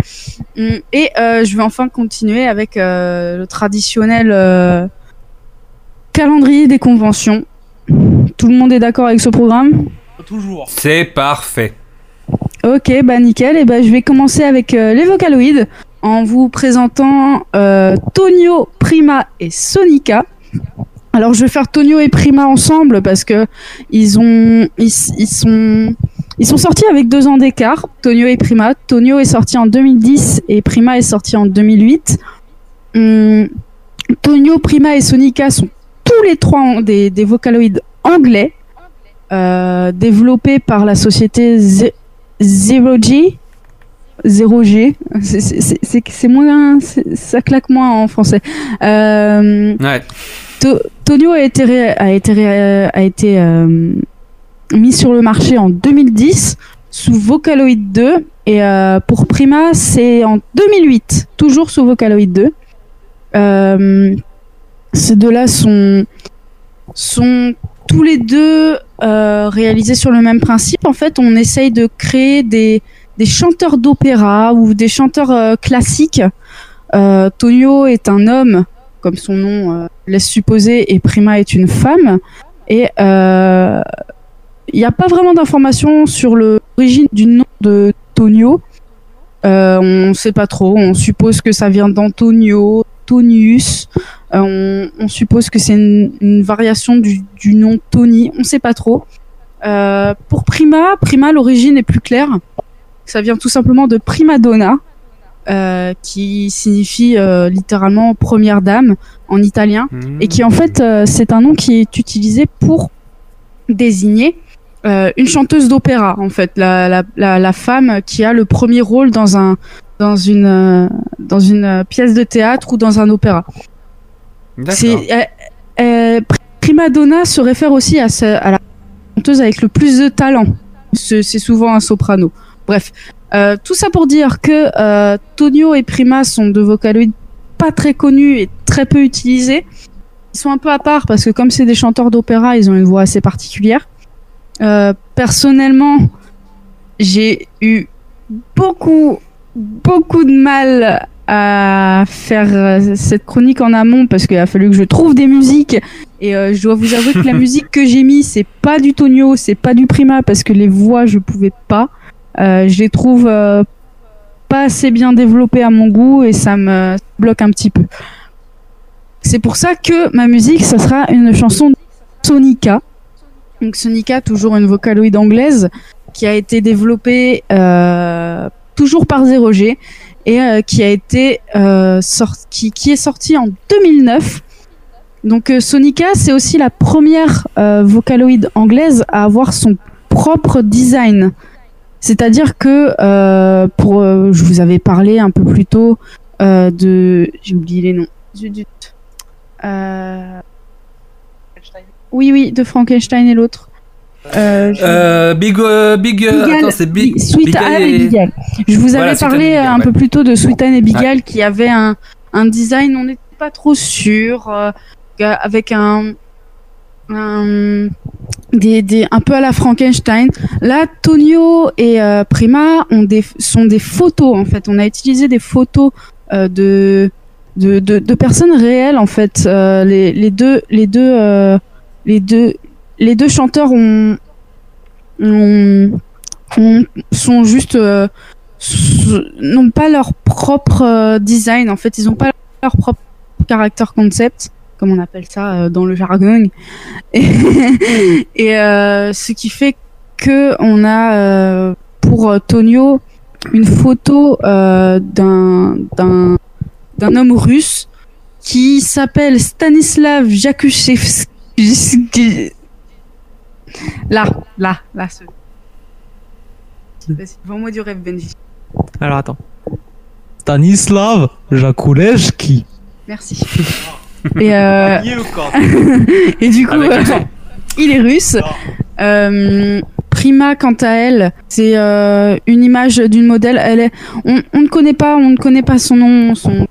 Hum, Et euh, je vais enfin continuer avec euh, le traditionnel euh, calendrier des conventions. Tout le monde est d'accord avec ce programme Toujours. C'est parfait. Ok, bah nickel. Et bah je vais commencer avec euh, les vocaloïdes en vous présentant euh, Tonio, Prima et Sonica. Alors je vais faire Tonio et Prima ensemble parce que ils ont ils, ils sont ils sont sortis avec deux ans d'écart. Tonio et Prima. Tonio est sorti en 2010 et Prima est sorti en 2008. Hum, Tonio, Prima et Sonica sont tous les trois en- des, des vocaloïdes anglais euh, développés par la société Ze- Zero G. Zero G. C'est- moins. Ça claque moins en français. Euh, Ouais. To- Tonio a été, ré- a été, ré- a été euh, mis sur le marché en 2010 sous Vocaloid 2 et euh, pour Prima c'est en 2008 toujours sous Vocaloid 2. Ces deux-là sont sont tous les deux euh, réalisés sur le même principe. En fait, on essaye de créer des, des chanteurs d'opéra ou des chanteurs euh, classiques. Euh, Tonio est un homme, comme son nom laisse supposer, et Prima est une femme. Et il n'y a pas vraiment d'informations sur l'origine du nom de Tonio. On ne sait pas trop. On suppose que ça vient d'Antonio, Tonius. Euh, on, on suppose que c'est une, une variation du, du nom Tony. On ne sait pas trop. Euh, pour Prima, Prima, l'origine est plus claire. Ça vient tout simplement de prima donna, euh, qui signifie euh, littéralement première dame en italien, et qui en fait euh, c'est un nom qui est utilisé pour désigner une chanteuse d'opéra en fait, la, la, la, la femme qui a le premier rôle dans un dans une euh, dans une euh, pièce de théâtre ou dans un opéra. C'est euh, Pri- prima donna se réfère aussi à, ce- à la chanteuse avec le plus de talent. C'est c'est souvent un soprano. Bref, Euh, tout ça pour dire que euh, Tonio et Prima sont deux vocaloïdes pas très connus et très peu utilisés. Ils sont un peu à part parce que comme c'est des chanteurs d'opéra, ils ont une voix assez particulière. Euh, personnellement, j'ai eu beaucoup, beaucoup de mal à faire euh, cette chronique en amont parce qu'il a fallu que je trouve des musiques et euh, je dois vous avouer que la (laughs) musique que j'ai mis c'est pas du Tonio, c'est pas du Prima parce que les voix je pouvais pas. Euh, je les trouve euh, pas assez bien développées à mon goût et ça me bloque un petit peu. C'est pour ça que ma musique ça sera une chanson de Sonica. Donc Sonica toujours une vocaloïde anglaise qui a été développée euh, toujours par Zero G et euh, qui a été euh, sorti, qui, qui est sorti en 2009. Donc euh, Sonica, c'est aussi la première vocaloïde anglaise à avoir son propre design. C'est-à-dire que pour, je vous avais parlé un peu plus tôt de, j'ai oublié les noms. Oui, oui, de Frankenstein et l'autre. Euh, je- Euh, Big, euh, Big, euh, Bigal, attends, c'est Big, Bi- Sweet Big Anne et- et Bigal. Je vous avais Voilà, parlé Bigal, un ouais. peu plus tôt de Sweet Anne et Bigal Ouais. qui avait un, un design, on n'était pas trop sûr, euh, avec un, un, des, des, un peu à la Frankenstein. Là, Tonio et euh, Prima ont des, sont des photos en fait. On a utilisé des photos euh, de, de, de, de personnes réelles en fait. Euh, les, les deux, les deux, euh, les deux, les deux chanteurs ont, ont, ont- sont juste euh, n'ont pas leur propre euh, design en fait. Ils n'ont pas leur propre caractère concept comme on appelle ça euh, dans le jargon. (laughs) Et, ce qui fait que on a pour Tonio une photo d'un d'un d'un homme russe qui s'appelle Stanislav Jakushevski. Là, là, là. Ce... Vas-y, Vends-moi du rêve, Benji. Alors attends. Stanislav Jakulewski. Merci. (laughs) Et, euh, (laughs) et du coup, Avec euh, (laughs) il est russe. Euh, Prima, quant à elle, c'est euh, une image d'une modèle. Elle est, on, on ne connaît pas, on ne connaît pas son nom, son,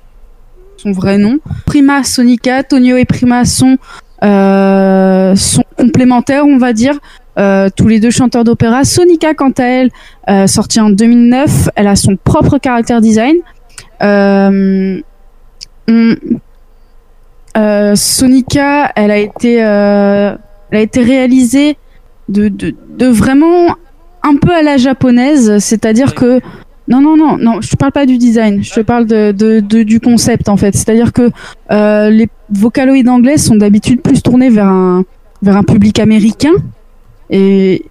son vrai nom. Prima Sonica, Tonio et Prima sont sont complémentaires, on va dire. Euh, tous les deux chanteurs d'opéra. Sonica, quant à elle, euh, sortie en 2009, elle a son propre caractère design. Euh, on- euh, Sonica, elle a été, euh, elle a été réalisée de, de, vraiment un peu à la japonaise, c'est-à-dire que non non non non, je te parle pas du design, je te parle de, de, du concept en fait, c'est-à-dire que euh, les vocaloïdes anglaises sont d'habitude plus tournés vers un vers un public américain. Et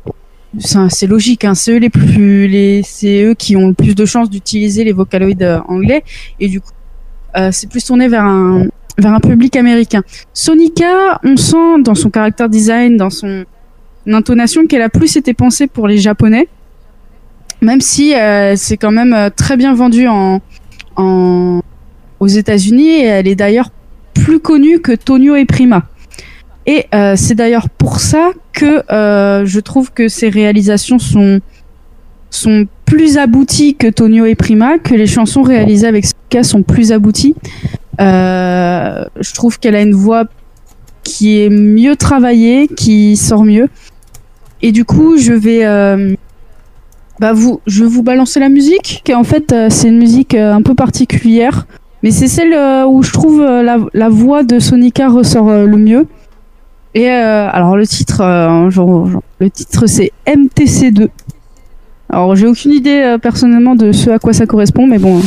c'est logique, hein, c'est eux les plus les c'est eux qui ont le plus de chances d'utiliser les vocaloïdes euh, anglais. Et du coup euh, c'est plus tourné vers un vers un public américain. Sonica, on sent dans son caractère design, dans son intonation qu'elle a plus été pensée pour les japonais, même si euh, c'est quand même euh, très bien vendu en, en aux États-Unis. Et elle est d'ailleurs plus connue que Tonio et Prima. Et euh, c'est d'ailleurs pour ça que euh, je trouve que ses réalisations sont sont plus abouties que Tonio et Prima, que les chansons réalisées avec Sonica sont plus abouties. Euh, je trouve qu'elle a une voix qui est mieux travaillée, qui sort mieux. Et du coup, je vais, bah vous, je vais vous balancer la musique. Qui en fait, c'est une musique un peu particulière, mais c'est celle euh, où je trouve euh, la, voix de Sonica ressort euh, le mieux. Et alors le titre, le titre c'est MTC2. Alors j'ai aucune idée personnellement de ce à quoi ça correspond, mais bon.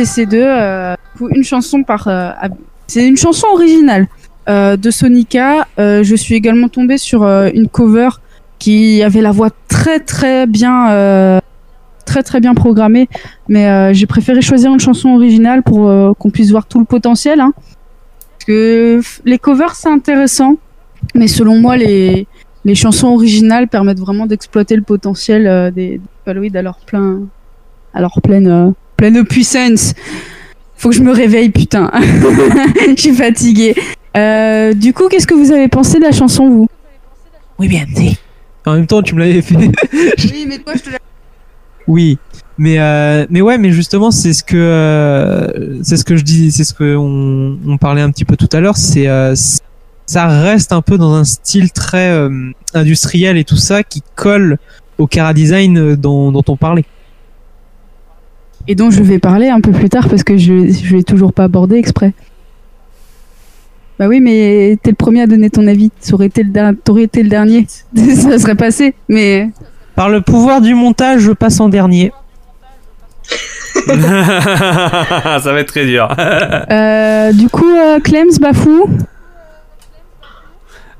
CC2, euh, une chanson par. Euh, c'est une chanson originale euh, de Sonica. je suis également tombée sur une cover qui avait la voix très très bien. très très bien programmée, mais j'ai préféré choisir une chanson originale pour qu'on puisse voir tout le potentiel. Hein. Parce que les covers c'est intéressant, mais selon moi les, les chansons originales permettent vraiment d'exploiter le potentiel des, des à leur plein à leur pleine puissance. Faut que je me réveille, putain. (laughs) Je suis fatiguée. Euh, du coup, qu'est-ce que vous avez pensé de la chanson, vous? Oui, bien, si. En même temps, tu me l'avais fait. Oui, mais toi, je te Oui, mais euh, mais ouais, mais justement, c'est ce que euh, c'est ce que je dis, c'est ce que on, on parlait un petit peu tout à l'heure. C'est euh, ça reste un peu dans un style très euh, industriel et tout ça qui colle au Cara Design dont, dont on parlait. Et dont je vais parler un peu plus tard parce que je je l'ai toujours pas abordé exprès. Bah oui, mais t'es le premier à donner ton avis. Ça aurait été t'aurais été le dernier. (laughs) Ça serait passé, mais. Par le pouvoir du montage, je passe en dernier. (laughs) Ça va être très dur. Euh, du coup, euh, Clems, Bafou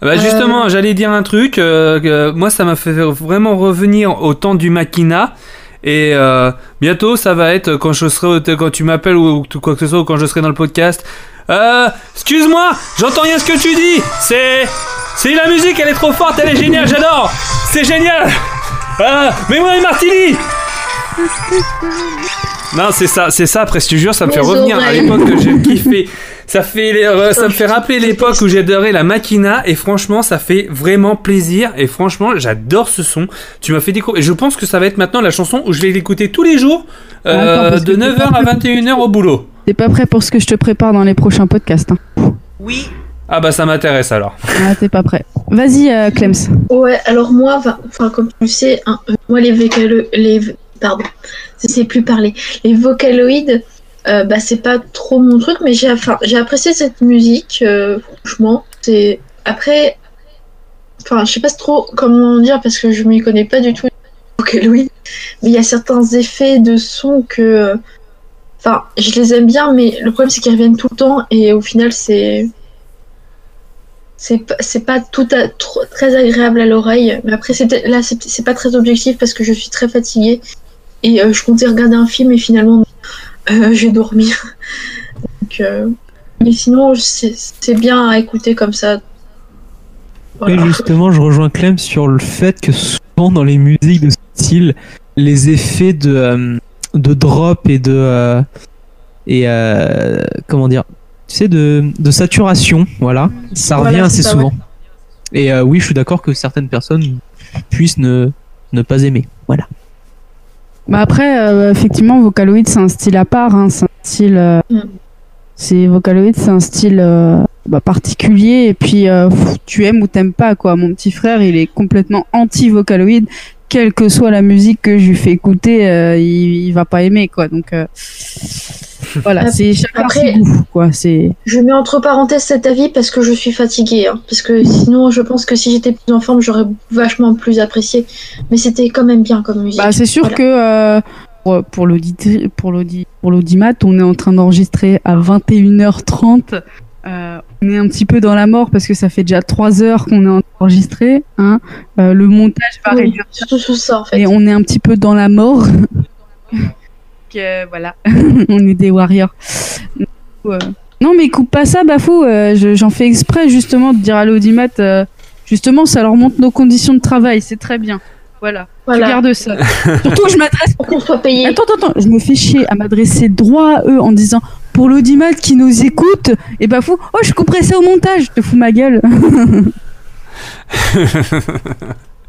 Bah justement, j'allais dire un truc. euh, moi, ça m'a fait vraiment revenir au temps du Makina. Et euh, bientôt, ça va être quand je serai, quand tu m'appelles ou, ou quoi que ce soit, ou quand je serai dans le podcast. Euh, excuse-moi, j'entends rien ce que tu dis. C'est, c'est la musique, elle est trop forte, elle est géniale, j'adore. C'est génial. Euh, mais moi Martini. Non, c'est ça, c'est ça. Après, je te jure, ça me fait revenir à l'époque que j'ai kiffé. Ça fait, les- euh, ça me fait rappeler l'époque où j'adorais la Makina et franchement, ça fait vraiment plaisir et franchement, j'adore ce son. Tu m'as fait découvrir. Et je pense que ça va être maintenant la chanson où je vais l'écouter tous les jours euh, Attends, que de t'es 9h à pas 21h au boulot. T'es pas prêt pour ce que je te prépare dans les prochains podcasts. Hein. Ah bah ça m'intéresse alors. Ah, t'es pas prêt. Vas-y, euh, Clems. Ouais, alors moi, va- enfin comme tu sais, hein, euh, moi les vocalo les pardon, je sais plus parler. Les vocaloïdes, euh, bah c'est pas trop mon truc, mais j'ai apprécié cette musique. euh, franchement, c'est après, enfin je sais pas trop comment dire parce que je m'y connais pas du tout les (laughs) vocaloïdes, mais il y a certains effets de son que, enfin je les aime bien, mais le problème c'est qu'ils reviennent tout le temps et au final c'est c'est pas, tout à, trop, très agréable à l'oreille. Mais après, là, c'est, pas très objectif parce que je suis très fatiguée. Et euh, je comptais regarder un film et finalement, j'ai dormi. Donc, euh, mais sinon, c'est, bien à écouter comme ça. Et justement, je rejoins Clem sur le fait que souvent dans les musiques de ce style, les effets de, euh, de drop et de. euh, et euh, comment dire tu sais, de, de saturation. Voilà, ça revient assez souvent. Et euh, oui, je suis d'accord que certaines personnes puissent ne, ne pas aimer. Bah après, euh, effectivement, Vocaloid, c'est un style à part. hein, C'est un style. euh, Mm. c'est Vocaloid, c'est un style euh, bah, particulier. Et puis, euh, tu aimes ou t'aimes pas, quoi. Mon petit frère, il est complètement anti-Vocaloid. Quelle que soit la musique que je lui fais écouter, euh, il, il va pas aimer, quoi. Donc, euh, voilà, Ap- c'est chacun après- quoi. C'est. Je mets entre parenthèses cet avis parce que je suis fatiguée. hein. Parce que sinon, je pense que si j'étais plus en forme, j'aurais vachement plus apprécié. Mais c'était quand même bien comme musique. Bah, c'est sûr Voilà. que euh, pour- pour l'audit- pour l'audi- pour l'audimat, on est en train d'enregistrer à 21h30. Euh, on est un petit peu dans la mort parce que ça fait déjà 3 heures qu'on est enregistré. Hein. Euh, le montage va Oui, réduire surtout sur ça en fait. et on est un petit peu dans la mort. (laughs) Donc, euh, voilà, (laughs) (laughs) on est des warriors. Euh, Non, mais coupe pas ça, Bafou. euh, je- J'en fais exprès justement de dire à l'audimat, euh, justement, ça leur montre nos conditions de travail. C'est très bien. Voilà. Voilà. Tu gardes ça. (laughs) Surtout, je m'adresse. Pour qu'on soit payé. Attends, attends, attends. Je me fais chier à m'adresser droit à eux en disant pour l'audimat qui nous écoute, et Bafou, oh, je couperai ça au montage. Je te fous ma gueule.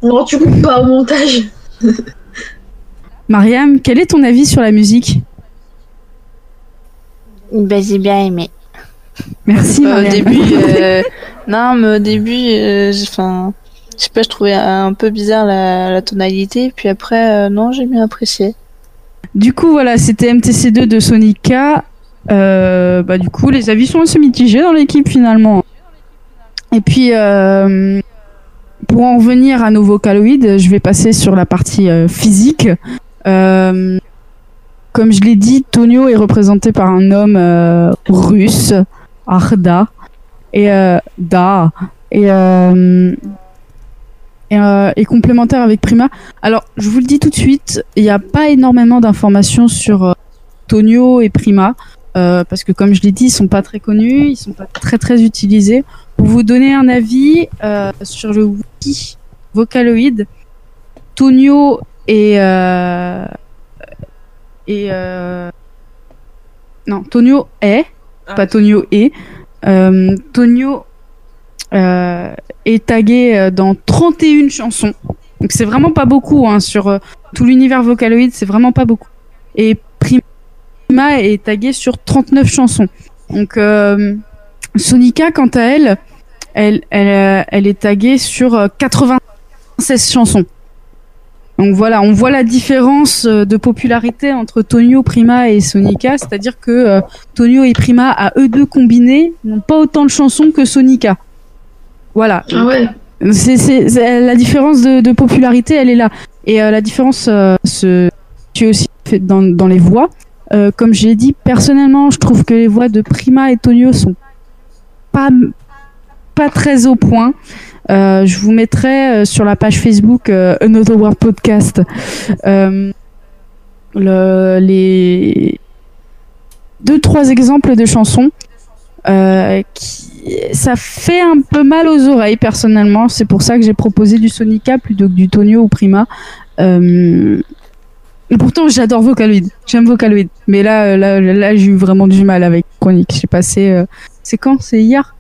Non, tu coupes pas au montage. Mariam, quel est ton avis sur la musique? Ben, j'ai bien aimé. Merci, Bah, au Mariam. début, euh, (laughs) non, mais au début, euh, enfin, je sais pas, je trouvais un peu bizarre la, la tonalité, puis après, euh, non, j'ai bien apprécié. Du coup, voilà, c'était MTC2 de Sonica. Euh, bah, du coup, les avis sont assez mitigés dans l'équipe finalement. Et puis, euh, pour en revenir à nos vocaloïdes, je vais passer sur la partie euh, physique. Euh, comme je l'ai dit, Tonio est représenté par un homme euh, russe, Arda, et euh, Da, et, et, complémentaire avec Prima. Alors, je vous le dis tout de suite, il n'y a pas énormément d'informations sur Tonio et Prima, parce que comme je l'ai dit, ils sont pas très connus, ils sont pas très très utilisés. Pour vous donner un avis sur le wiki Vocaloid, Tonio et euh, et euh, non, Tonio est, pas Tonio est. Euh, Tonio est tagué dans 31 chansons. Donc c'est vraiment pas beaucoup hein, sur tout l'univers Vocaloid, c'est vraiment pas beaucoup. Et Prima est tagué sur 39 chansons. Donc euh, Sonica, quant à elle, elle, elle, elle est taguée sur euh, 96 chansons. Donc voilà, on voit la différence euh, de popularité entre Tonio, Prima et Sonica, c'est-à-dire que euh, Tonio et Prima, à eux deux combinés, n'ont pas autant de chansons que Sonica. Voilà. Ah ouais. C'est, la différence de, de popularité, elle est là. Et euh, la différence euh, se situe aussi dans, dans les voix. Comme j'ai dit, personnellement, je trouve que les voix de Prima et Tonio sont pas, pas très au point. Euh, je vous mettrai euh, sur la page Facebook euh, Another World Podcast. Le, les deux trois exemples de chansons qui ça fait un peu mal aux oreilles personnellement. C'est pour ça que j'ai proposé du Sonica plutôt que du Tonio ou Prima. Euh, pourtant j'adore Vocaloid. J'aime Vocaloid. Mais là là, là, j'ai eu vraiment du mal avec Chronique. J'ai passé c'est quand? C'est hier?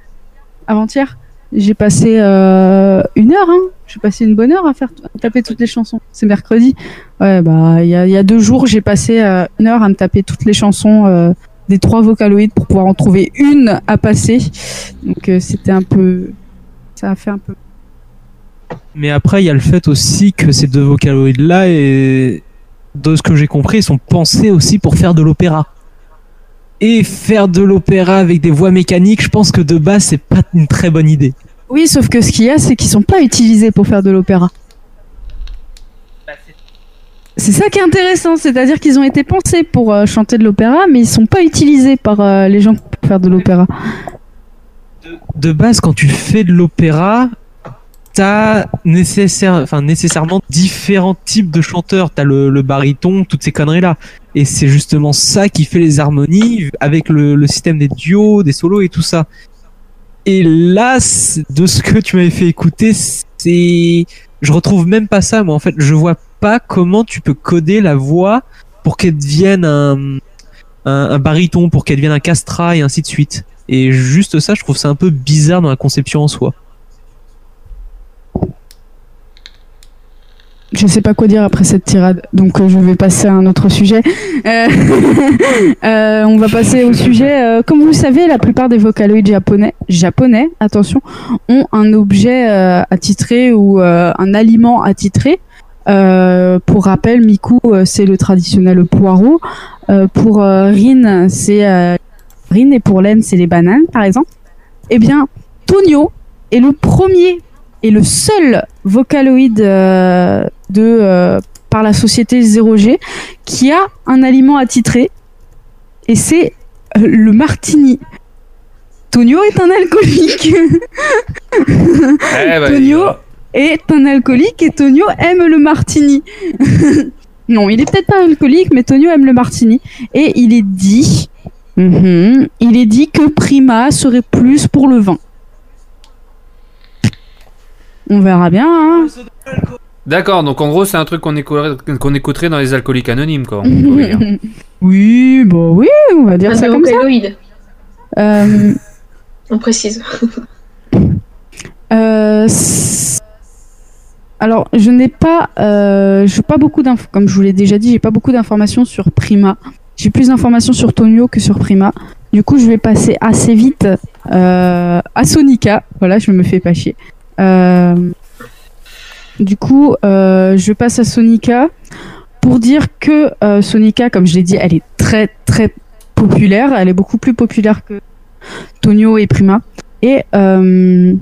Avant-hier? J'ai passé euh, une heure, hein. J'ai passé une bonne heure à faire taper toutes les chansons. C'est mercredi. Ouais, bah il y a, deux jours, j'ai passé euh, une heure à me taper toutes les chansons euh, des trois vocaloïdes pour pouvoir en trouver une à passer. Donc c'était un peu, ça a fait un peu. Mais après, il y a le fait aussi que ces deux vocaloïdes-là, et de ce que j'ai compris, ils sont pensés aussi pour faire de l'opéra. Et faire de l'opéra avec des voix mécaniques, je pense que de base, c'est pas une très bonne idée. Oui, sauf que ce qu'il y a, c'est qu'ils sont pas utilisés pour faire de l'opéra. C'est ça qui est intéressant, c'est-à-dire qu'ils ont été pensés pour euh, chanter de l'opéra, mais ils sont pas utilisés par euh, les gens pour faire de l'opéra. De base, quand tu fais de l'opéra, t'as nécessaire, enfin, nécessairement différents types de chanteurs. T'as le, le baryton, toutes ces conneries-là. Et c'est justement ça qui fait les harmonies avec le, le système des duos, des solos et tout ça. C'est- de ce que tu m'avais fait écouter, c'est, je retrouve même pas ça. Moi, en fait, je vois pas comment tu peux coder la voix pour qu'elle devienne un, un, un baryton, pour qu'elle devienne un castra et ainsi de suite. Et juste ça, je trouve ça un peu bizarre dans la conception en soi. Je sais pas quoi dire après cette tirade, donc euh, je vais passer à un autre sujet. Euh, (laughs) euh, on va passer au sujet. comme vous le savez, la plupart des vocaloïdes japonais, japonais, attention, ont un objet attitré ou un aliment attitré. Pour rappel, Miku, c'est le traditionnel poireau. Pour Rin, c'est Rin et pour Len, c'est les bananes, par exemple. Eh bien, Tonio est le premier et le seul vocaloïde euh, de euh, par la société 0G qui a un aliment attitré et c'est euh, le martini. Tonio est un alcoolique. (laughs) Eh ben, Tonio est un alcoolique et Tonio aime le martini. (laughs) non, il est peut-être pas alcoolique, mais Tonio aime le martini. Et il est dit, Mhm. il est dit que Prima serait plus pour le vin. On verra bien. Hein. D'accord, donc en gros, c'est un truc qu'on écouterait, qu'on écouterait dans les alcooliques anonymes, quoi. (laughs) on pourrait dire. oui, bon, oui, on va dire Un ça comme ça. Euh, on précise. Euh, alors, je n'ai pas, euh, j'ai pas beaucoup d'infos, comme je vous l'ai déjà dit, j'ai pas beaucoup d'informations sur Prima. J'ai plus d'informations sur Tonio que sur Prima. Du coup, je vais passer assez vite euh, à Sonica. Voilà, je me fais pas chier. Euh, du coup, euh, je passe à Sonica pour dire que euh, Sonica, comme je l'ai dit, elle est très très populaire. Elle est beaucoup plus populaire que Tonio et Prima. Et euh,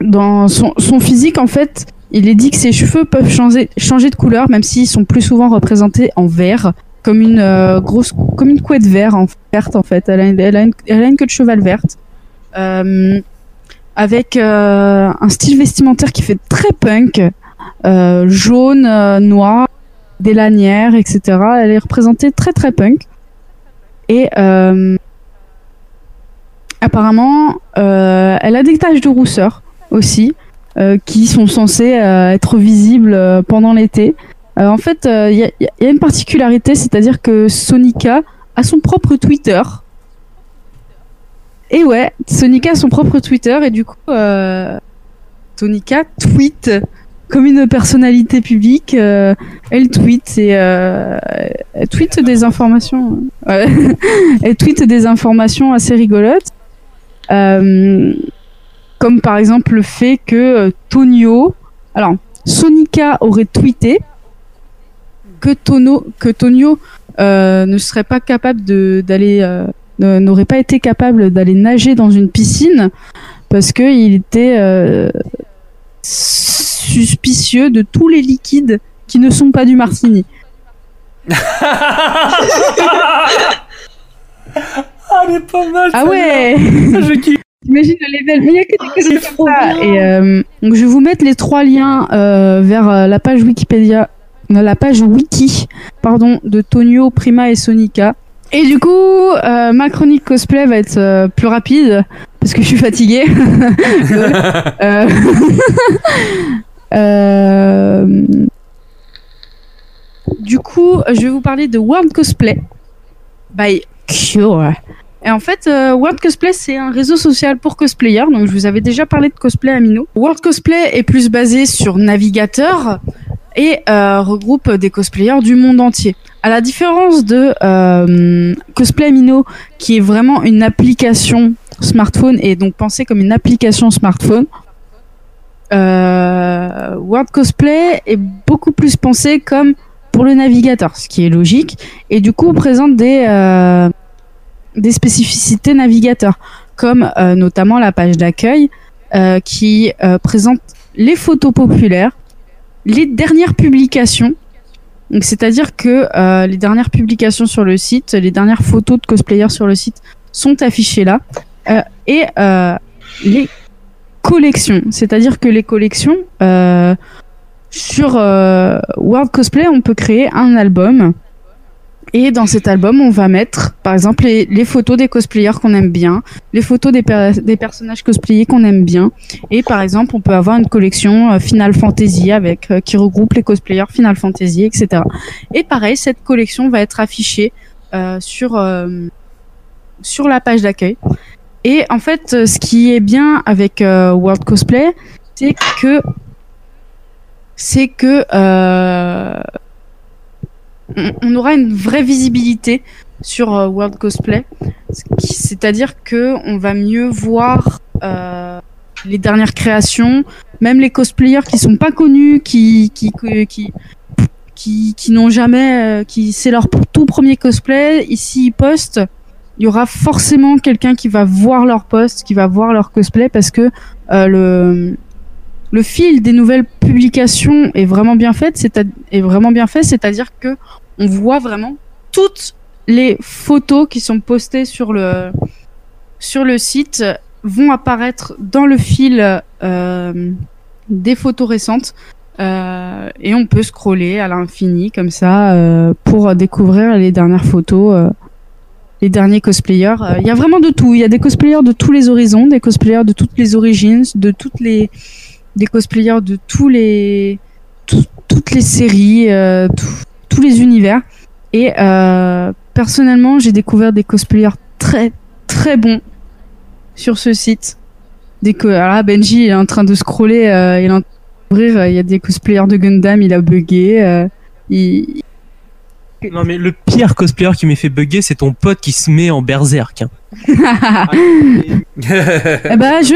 dans son, son physique, en fait, il est dit que ses cheveux peuvent changer, de couleur, même s'ils sont plus souvent représentés en vert, comme une euh, grosse, comme une couette vert, verte en fait. Elle a, une, elle, a une, elle a une queue de cheval verte, avec euh, un style vestimentaire qui fait très punk, euh, jaune, euh, noir, des lanières, etc. Elle est représentée très très punk. Et euh, apparemment, euh, elle a des taches de rousseur aussi, qui sont censées être visibles pendant l'été. En fait, il y, y a une particularité, c'est-à-dire que Sonica a son propre Twitter. Et ouais, Sonica a son propre Twitter et du coup, euh, Sonica tweet comme une personnalité publique. euh, elle tweet et euh, tweet des informations. ouais. (laughs) elle tweet des informations assez rigolotes. Euh, comme par exemple le fait que euh, Tonio, alors Sonica aurait tweeté que Tono, que Tonio ne serait pas capable d'aller, n'aurait pas été capable d'aller nager dans une piscine parce que il était euh, suspicieux de tous les liquides qui ne sont pas du martini. (laughs) Ah, elle est pas mal. Ah ouais Imagine le level, mais il n'y a que des choses comme ça. Et euh, donc je vais vous mettre les trois liens euh, vers la page Wikipédia, la page wiki, pardon, de Tonio, Prima et Sonica. Et du coup, euh, ma chronique cosplay va être euh, plus rapide parce que je suis fatiguée. (laughs) (laughs) Euh, Du coup, je vais vous parler de World Cosplay by Cure. Et en fait, World Cosplay, c'est un réseau social pour cosplayers. Donc, je vous avais déjà parlé de cosplay à Mino. World Cosplay est plus basé sur navigateur et regroupe des cosplayers du monde entier. À la différence de euh, Cosplay Amino, qui est vraiment une application smartphone et donc pensée comme une application smartphone, euh, World Cosplay est beaucoup plus pensé comme pour le navigateur, ce qui est logique, et du coup présente des, euh, des spécificités navigateur, comme euh, notamment la page d'accueil euh, qui euh, présente les photos populaires, les dernières publications. C'est-à-dire que euh, les dernières publications sur le site, les dernières photos de cosplayers sur le site sont affichées là, Euh, et euh, les collections. C'est-à-dire que les collections sur World Cosplay, on peut créer un album. Et dans cet album, on va mettre, par exemple, les, photos des cosplayers qu'on aime bien, les photos des, per- des personnages cosplayés qu'on aime bien. Et par exemple, on peut avoir une collection euh, Final Fantasy avec euh, qui regroupe les cosplayers Final Fantasy, etc. Et pareil, cette collection va être affichée euh, sur euh, sur la page d'accueil. Et en fait, euh, ce qui est bien avec World Cosplay, c'est que c'est que on, aura une vraie visibilité sur euh, World Cosplay, c'est-à-dire que on va mieux voir euh, les dernières créations, même les cosplayers qui sont pas connus, qui qui qui qui, qui n'ont jamais, euh, qui c'est leur tout premier cosplay. Ici, ils postent. Il y aura forcément quelqu'un qui va voir leur post, qui va voir leur cosplay parce que le le fil des nouvelles publications est vraiment bien fait. C'est est vraiment bien fait, c'est-à-dire que on voit vraiment toutes les photos qui sont postées sur le site vont apparaître dans le fil euh, des photos récentes. Euh, et on peut scroller à l'infini comme ça euh, pour découvrir les dernières photos, les derniers cosplayers. Il y a vraiment de tout. Il y a des cosplayers de tous les horizons, des cosplayers de toutes les origines, de toutes les, des cosplayers de tous les, tout- toutes les séries, euh, tous les univers. Et euh, personnellement, j'ai découvert des cosplayers très très bons sur ce site. Dès que là, Benji il est en train de scroller, euh, il est en train d'ouvrir, il y a des cosplayers de Gundam, il a bugué. euh, il... Non mais le pire cosplayer qui m'ait fait bugger, c'est ton pote qui se met en berserk. hein. (laughs) Eh ben, je...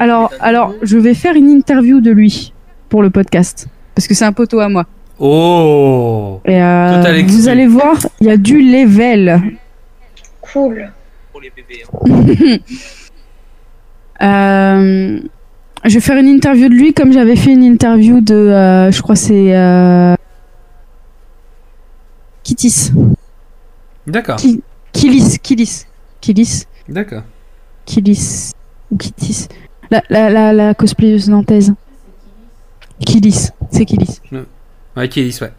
alors, alors, je vais faire une interview de lui pour le podcast. Parce que c'est un poteau à moi. Oh Et euh, vous allez voir, il y a du level. Cool. (laughs) Euh, je vais faire une interview de lui comme j'avais fait une interview de, euh, je crois que c'est Kittis. D'accord. Ki- Kilis, Kilis, Kilis, D'accord. Kilis ou Kittis. La, la, la, la cosplayeuse nantaise. Kilis, c'est Kilis. Ouais, Kélis, ouais.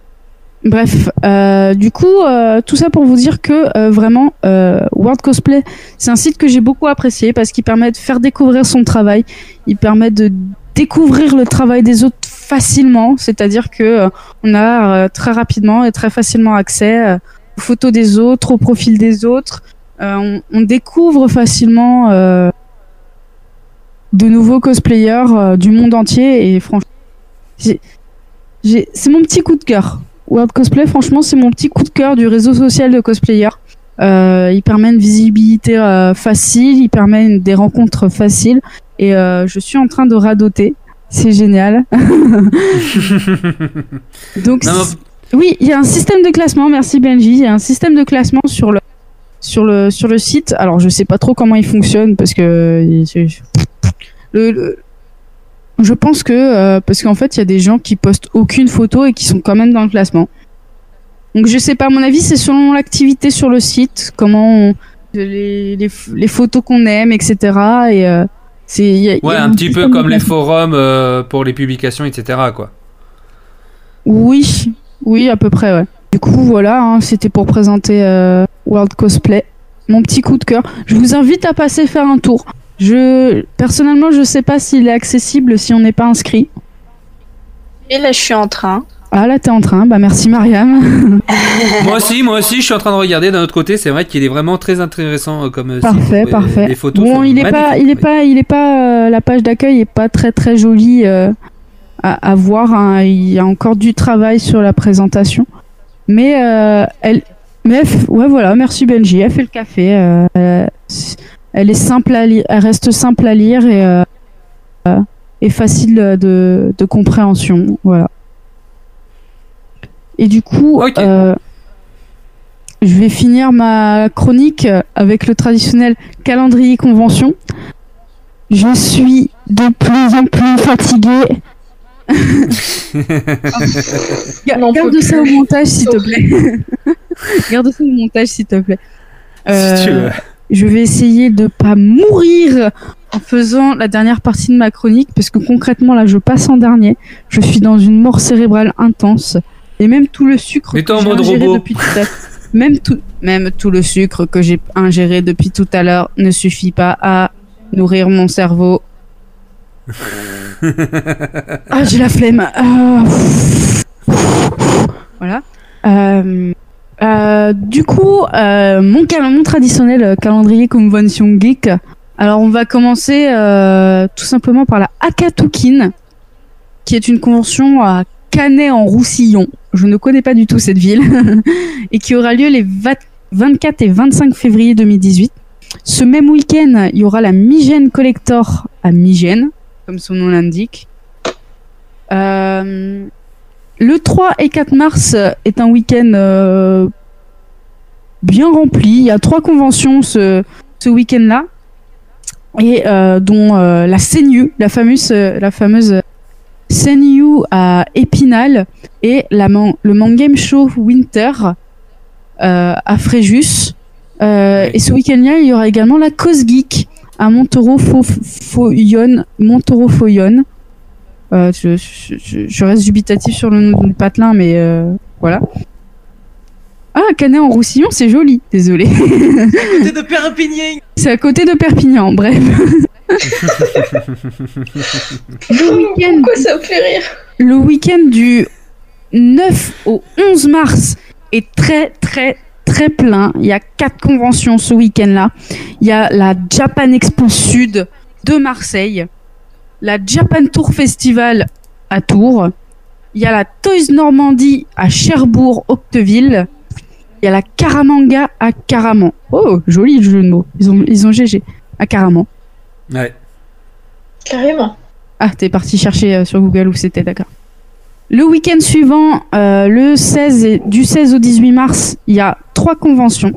Bref, euh, du coup, euh, tout ça pour vous dire que euh, vraiment, World Cosplay, c'est un site que j'ai beaucoup apprécié parce qu'il permet de faire découvrir son travail, il permet de découvrir le travail des autres facilement, c'est-à-dire que euh, on a euh, très rapidement et très facilement accès euh, aux photos des autres, au profil des autres. On, découvre facilement de nouveaux cosplayers du monde entier et franchement, c'est mon petit coup de cœur. World Cosplay, franchement, c'est mon petit coup de cœur du réseau social de cosplayers. Il permet une visibilité facile, il permet des rencontres faciles, et euh, je suis en train de radoter. C'est génial. (laughs) Donc, Non, oui, il y a un système de classement. Merci Benji. Il y a un système de classement sur le sur le sur le site. Alors, je sais pas trop comment il fonctionne parce que le, le- je pense que euh, parce qu'en fait, il y a des gens qui postent aucune photo et qui sont quand même dans le classement. Donc je sais pas, à mon avis, c'est selon l'activité sur le site, comment on- les, les, photos qu'on aime, etc. Et euh, c'est y a- Ouais, un petit peu comme les forums euh, pour les publications, etc. Quoi. Oui, oui, à peu près, ouais. Du coup, voilà, hein, c'était pour présenter euh, World Cosplay, mon petit coup de cœur. Je vous invite à passer faire un tour. Je personnellement, je sais pas s'il est accessible si on n'est pas inscrit. Et là, je suis en train. Ah là, t'es en train. Bah merci Mariam. (laughs) moi aussi, moi aussi, je suis en train de regarder d'un autre côté. C'est vrai qu'il est vraiment très intéressant euh, comme euh, site. Parfait, Ouais, parfait. Les photos bon, il est pas, il est pas, il est pas, la page d'accueil est pas très très jolie euh, à, à voir. hein. Il y a encore du travail sur la présentation, mais euh, elle, mais elle ouais voilà, merci Benji, elle fait le café. euh, elle est simple à lire, elle reste simple à lire et, et facile de, de compréhension, voilà. Et du coup, euh, je vais finir ma chronique avec le traditionnel calendrier convention. Je suis de plus en plus fatiguée. (laughs) Ga- Garde ça au montage, s'il te plaît. (laughs) Garde ça au montage, s'il te plaît. Si tu Euh, veux. je vais essayer de pas mourir en faisant la dernière partie de ma chronique parce que concrètement là je passe en dernier. Je suis dans une mort cérébrale intense et même tout le sucre que j'ai ingéré robot. depuis tout à même tout même tout le sucre que j'ai ingéré depuis tout à l'heure ne suffit pas à nourrir mon cerveau. (laughs) Ah, j'ai la flemme. Ah. Voilà. Euh, euh, du coup, euh, mon, cal- mon traditionnel calendrier convention geek Alors on va commencer tout simplement par la Akatukin, qui est une convention à Canet en Roussillon. Je ne connais pas du tout cette ville (laughs) et qui aura lieu les 20 24 et 25 février 2018. Ce même week-end, il y aura la Migène Collector à Migène, comme son nom l'indique. Euh, le 3 et 4 mars est un week-end euh, bien rempli. Il y a trois conventions ce, ce week-end-là, euh, dont la fameuse, la fameuse Senyu à Épinal, et la man- le Mangame Show Winter euh, à Fréjus. Euh, et ce week-end-là, il y aura également la Cause Geek à Montoro Foyon. Montoro Foyon. Euh, je, je- je- je reste dubitatif sur le nom du patelin, mais voilà. Ah, Canet en Roussillon, c'est joli. Désolé. Côté de Perpignan. c'est à côté de Perpignan, bref. Le week-end. Pourquoi ça me fait rire Le week-end du 9 au 11 mars est très très très plein. Il y a quatre conventions ce week-end-là. Il y a la Japan Expo Sud de Marseille, la Japan Tour Festival à Tours, il y a la Toys Normandie à Cherbourg, Octeville, il y a la Caramanga à Caraman. Oh, joli jeu de mots. Ils ont, ils ont GG à Caraman. Ouais. Carrément. Ah, t'es parti chercher euh, sur Google où c'était, d'accord. Le week-end suivant, euh, le 16 et, du 16 au 18 mars, il y a trois conventions.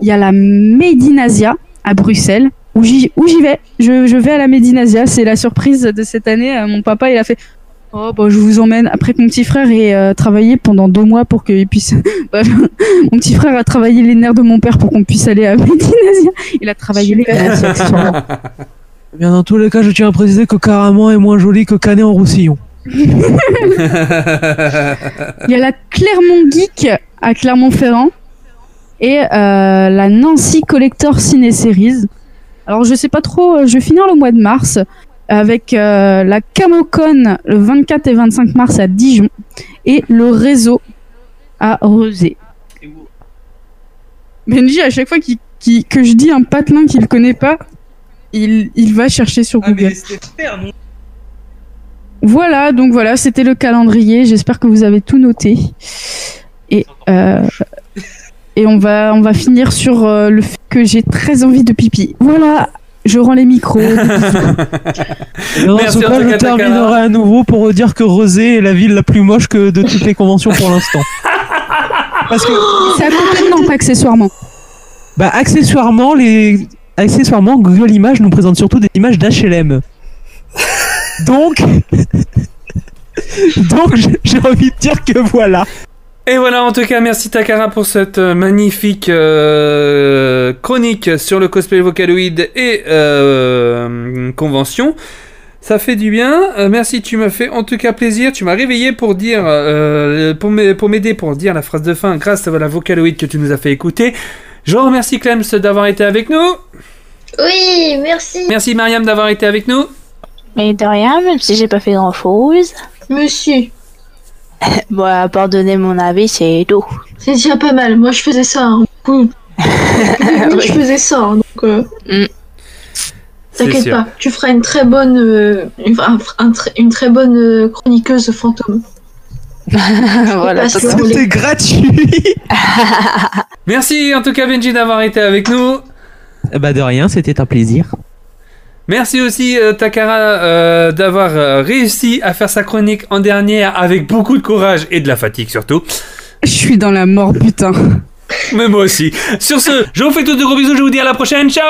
Il y a la Made in Asia à Bruxelles, où j'y vais. Je, je vais à la Made in Asia, c'est la surprise de cette année. Euh, mon papa, il a fait Oh, bah, je vous emmène. Après que mon petit frère ait euh, travaillé pendant deux mois pour qu'il puisse. (laughs) Bref, mon petit frère a travaillé les nerfs de mon père pour qu'on puisse aller à Made in Asia. Il a travaillé les nerfs. Eh Bien, dans tous les cas, je tiens à préciser que Caraman est moins joli que Canet en Roussillon. Il y a la Clermont Geek à Clermont-Ferrand et euh, la Nancy Collector Ciné Series. Alors je sais pas trop, euh, je vais finir le mois de mars avec euh, la Camocon le 24 et 25 mars à Dijon et le réseau à Rezé. Benji, à chaque fois que je dis un patelin qu'il connaît pas, il, il va chercher sur Google. Voilà, donc voilà, c'était le calendrier. J'espère que vous avez tout noté. Et, euh, et on, va, on va finir sur euh, le fait que j'ai très envie de pipi. Voilà, je rends les micros. (laughs) Et dans Merci, ce en cas, tout je cas, terminerai à nouveau pour dire que Rosé est la ville la plus moche que de toutes les conventions pour l'instant. (laughs) Parce que, côté de Nantes, accessoirement. bah, accessoirement, les, accessoirement, Google Images nous présente surtout des images d'HLM. Donc, (laughs) donc, j'ai envie de dire que voilà. Et voilà, en tout cas, merci Takara pour cette euh, magnifique euh, chronique sur le cosplay Vocaloid et euh, convention. Ça fait du bien. Euh, merci, tu m'as fait en tout cas plaisir. Tu m'as réveillé pour dire, euh, pour m'aider pour m'aider pour dire la phrase de fin grâce à la Vocaloid que tu nous as fait écouter. Je remercie Clems d'avoir été avec nous. Oui, merci. Merci Mariam d'avoir été avec nous. Mais de rien, même si j'ai pas fait grand chose. Monsieur, (laughs) Bon, à part donner mon avis, c'est tout. c'est déjà pas mal. Moi, je faisais ça. Hein. (laughs) Je faisais ça. hein, donc, euh, C'est t'inquiète pas. Tu feras une très bonne, euh, une, un- un tr- une très bonne euh, chroniqueuse fantôme. (laughs) voilà, C'était gratuit. Merci en tout cas Benji d'avoir été avec nous. bah, de rien, c'était un plaisir. Merci aussi euh, Takara euh, d'avoir euh, réussi à faire sa chronique en dernière avec beaucoup de courage et de la fatigue surtout. Je suis dans la mort, putain. (laughs) Mais moi aussi. Sur ce, je vous fais tous de gros bisous, je vous dis à la prochaine. Ciao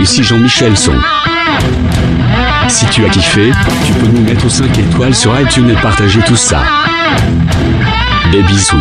Ici Jean-Michel Son. Si tu as kiffé, tu peux nous mettre 5 étoiles sur iTunes et partager tout ça. Des bisous.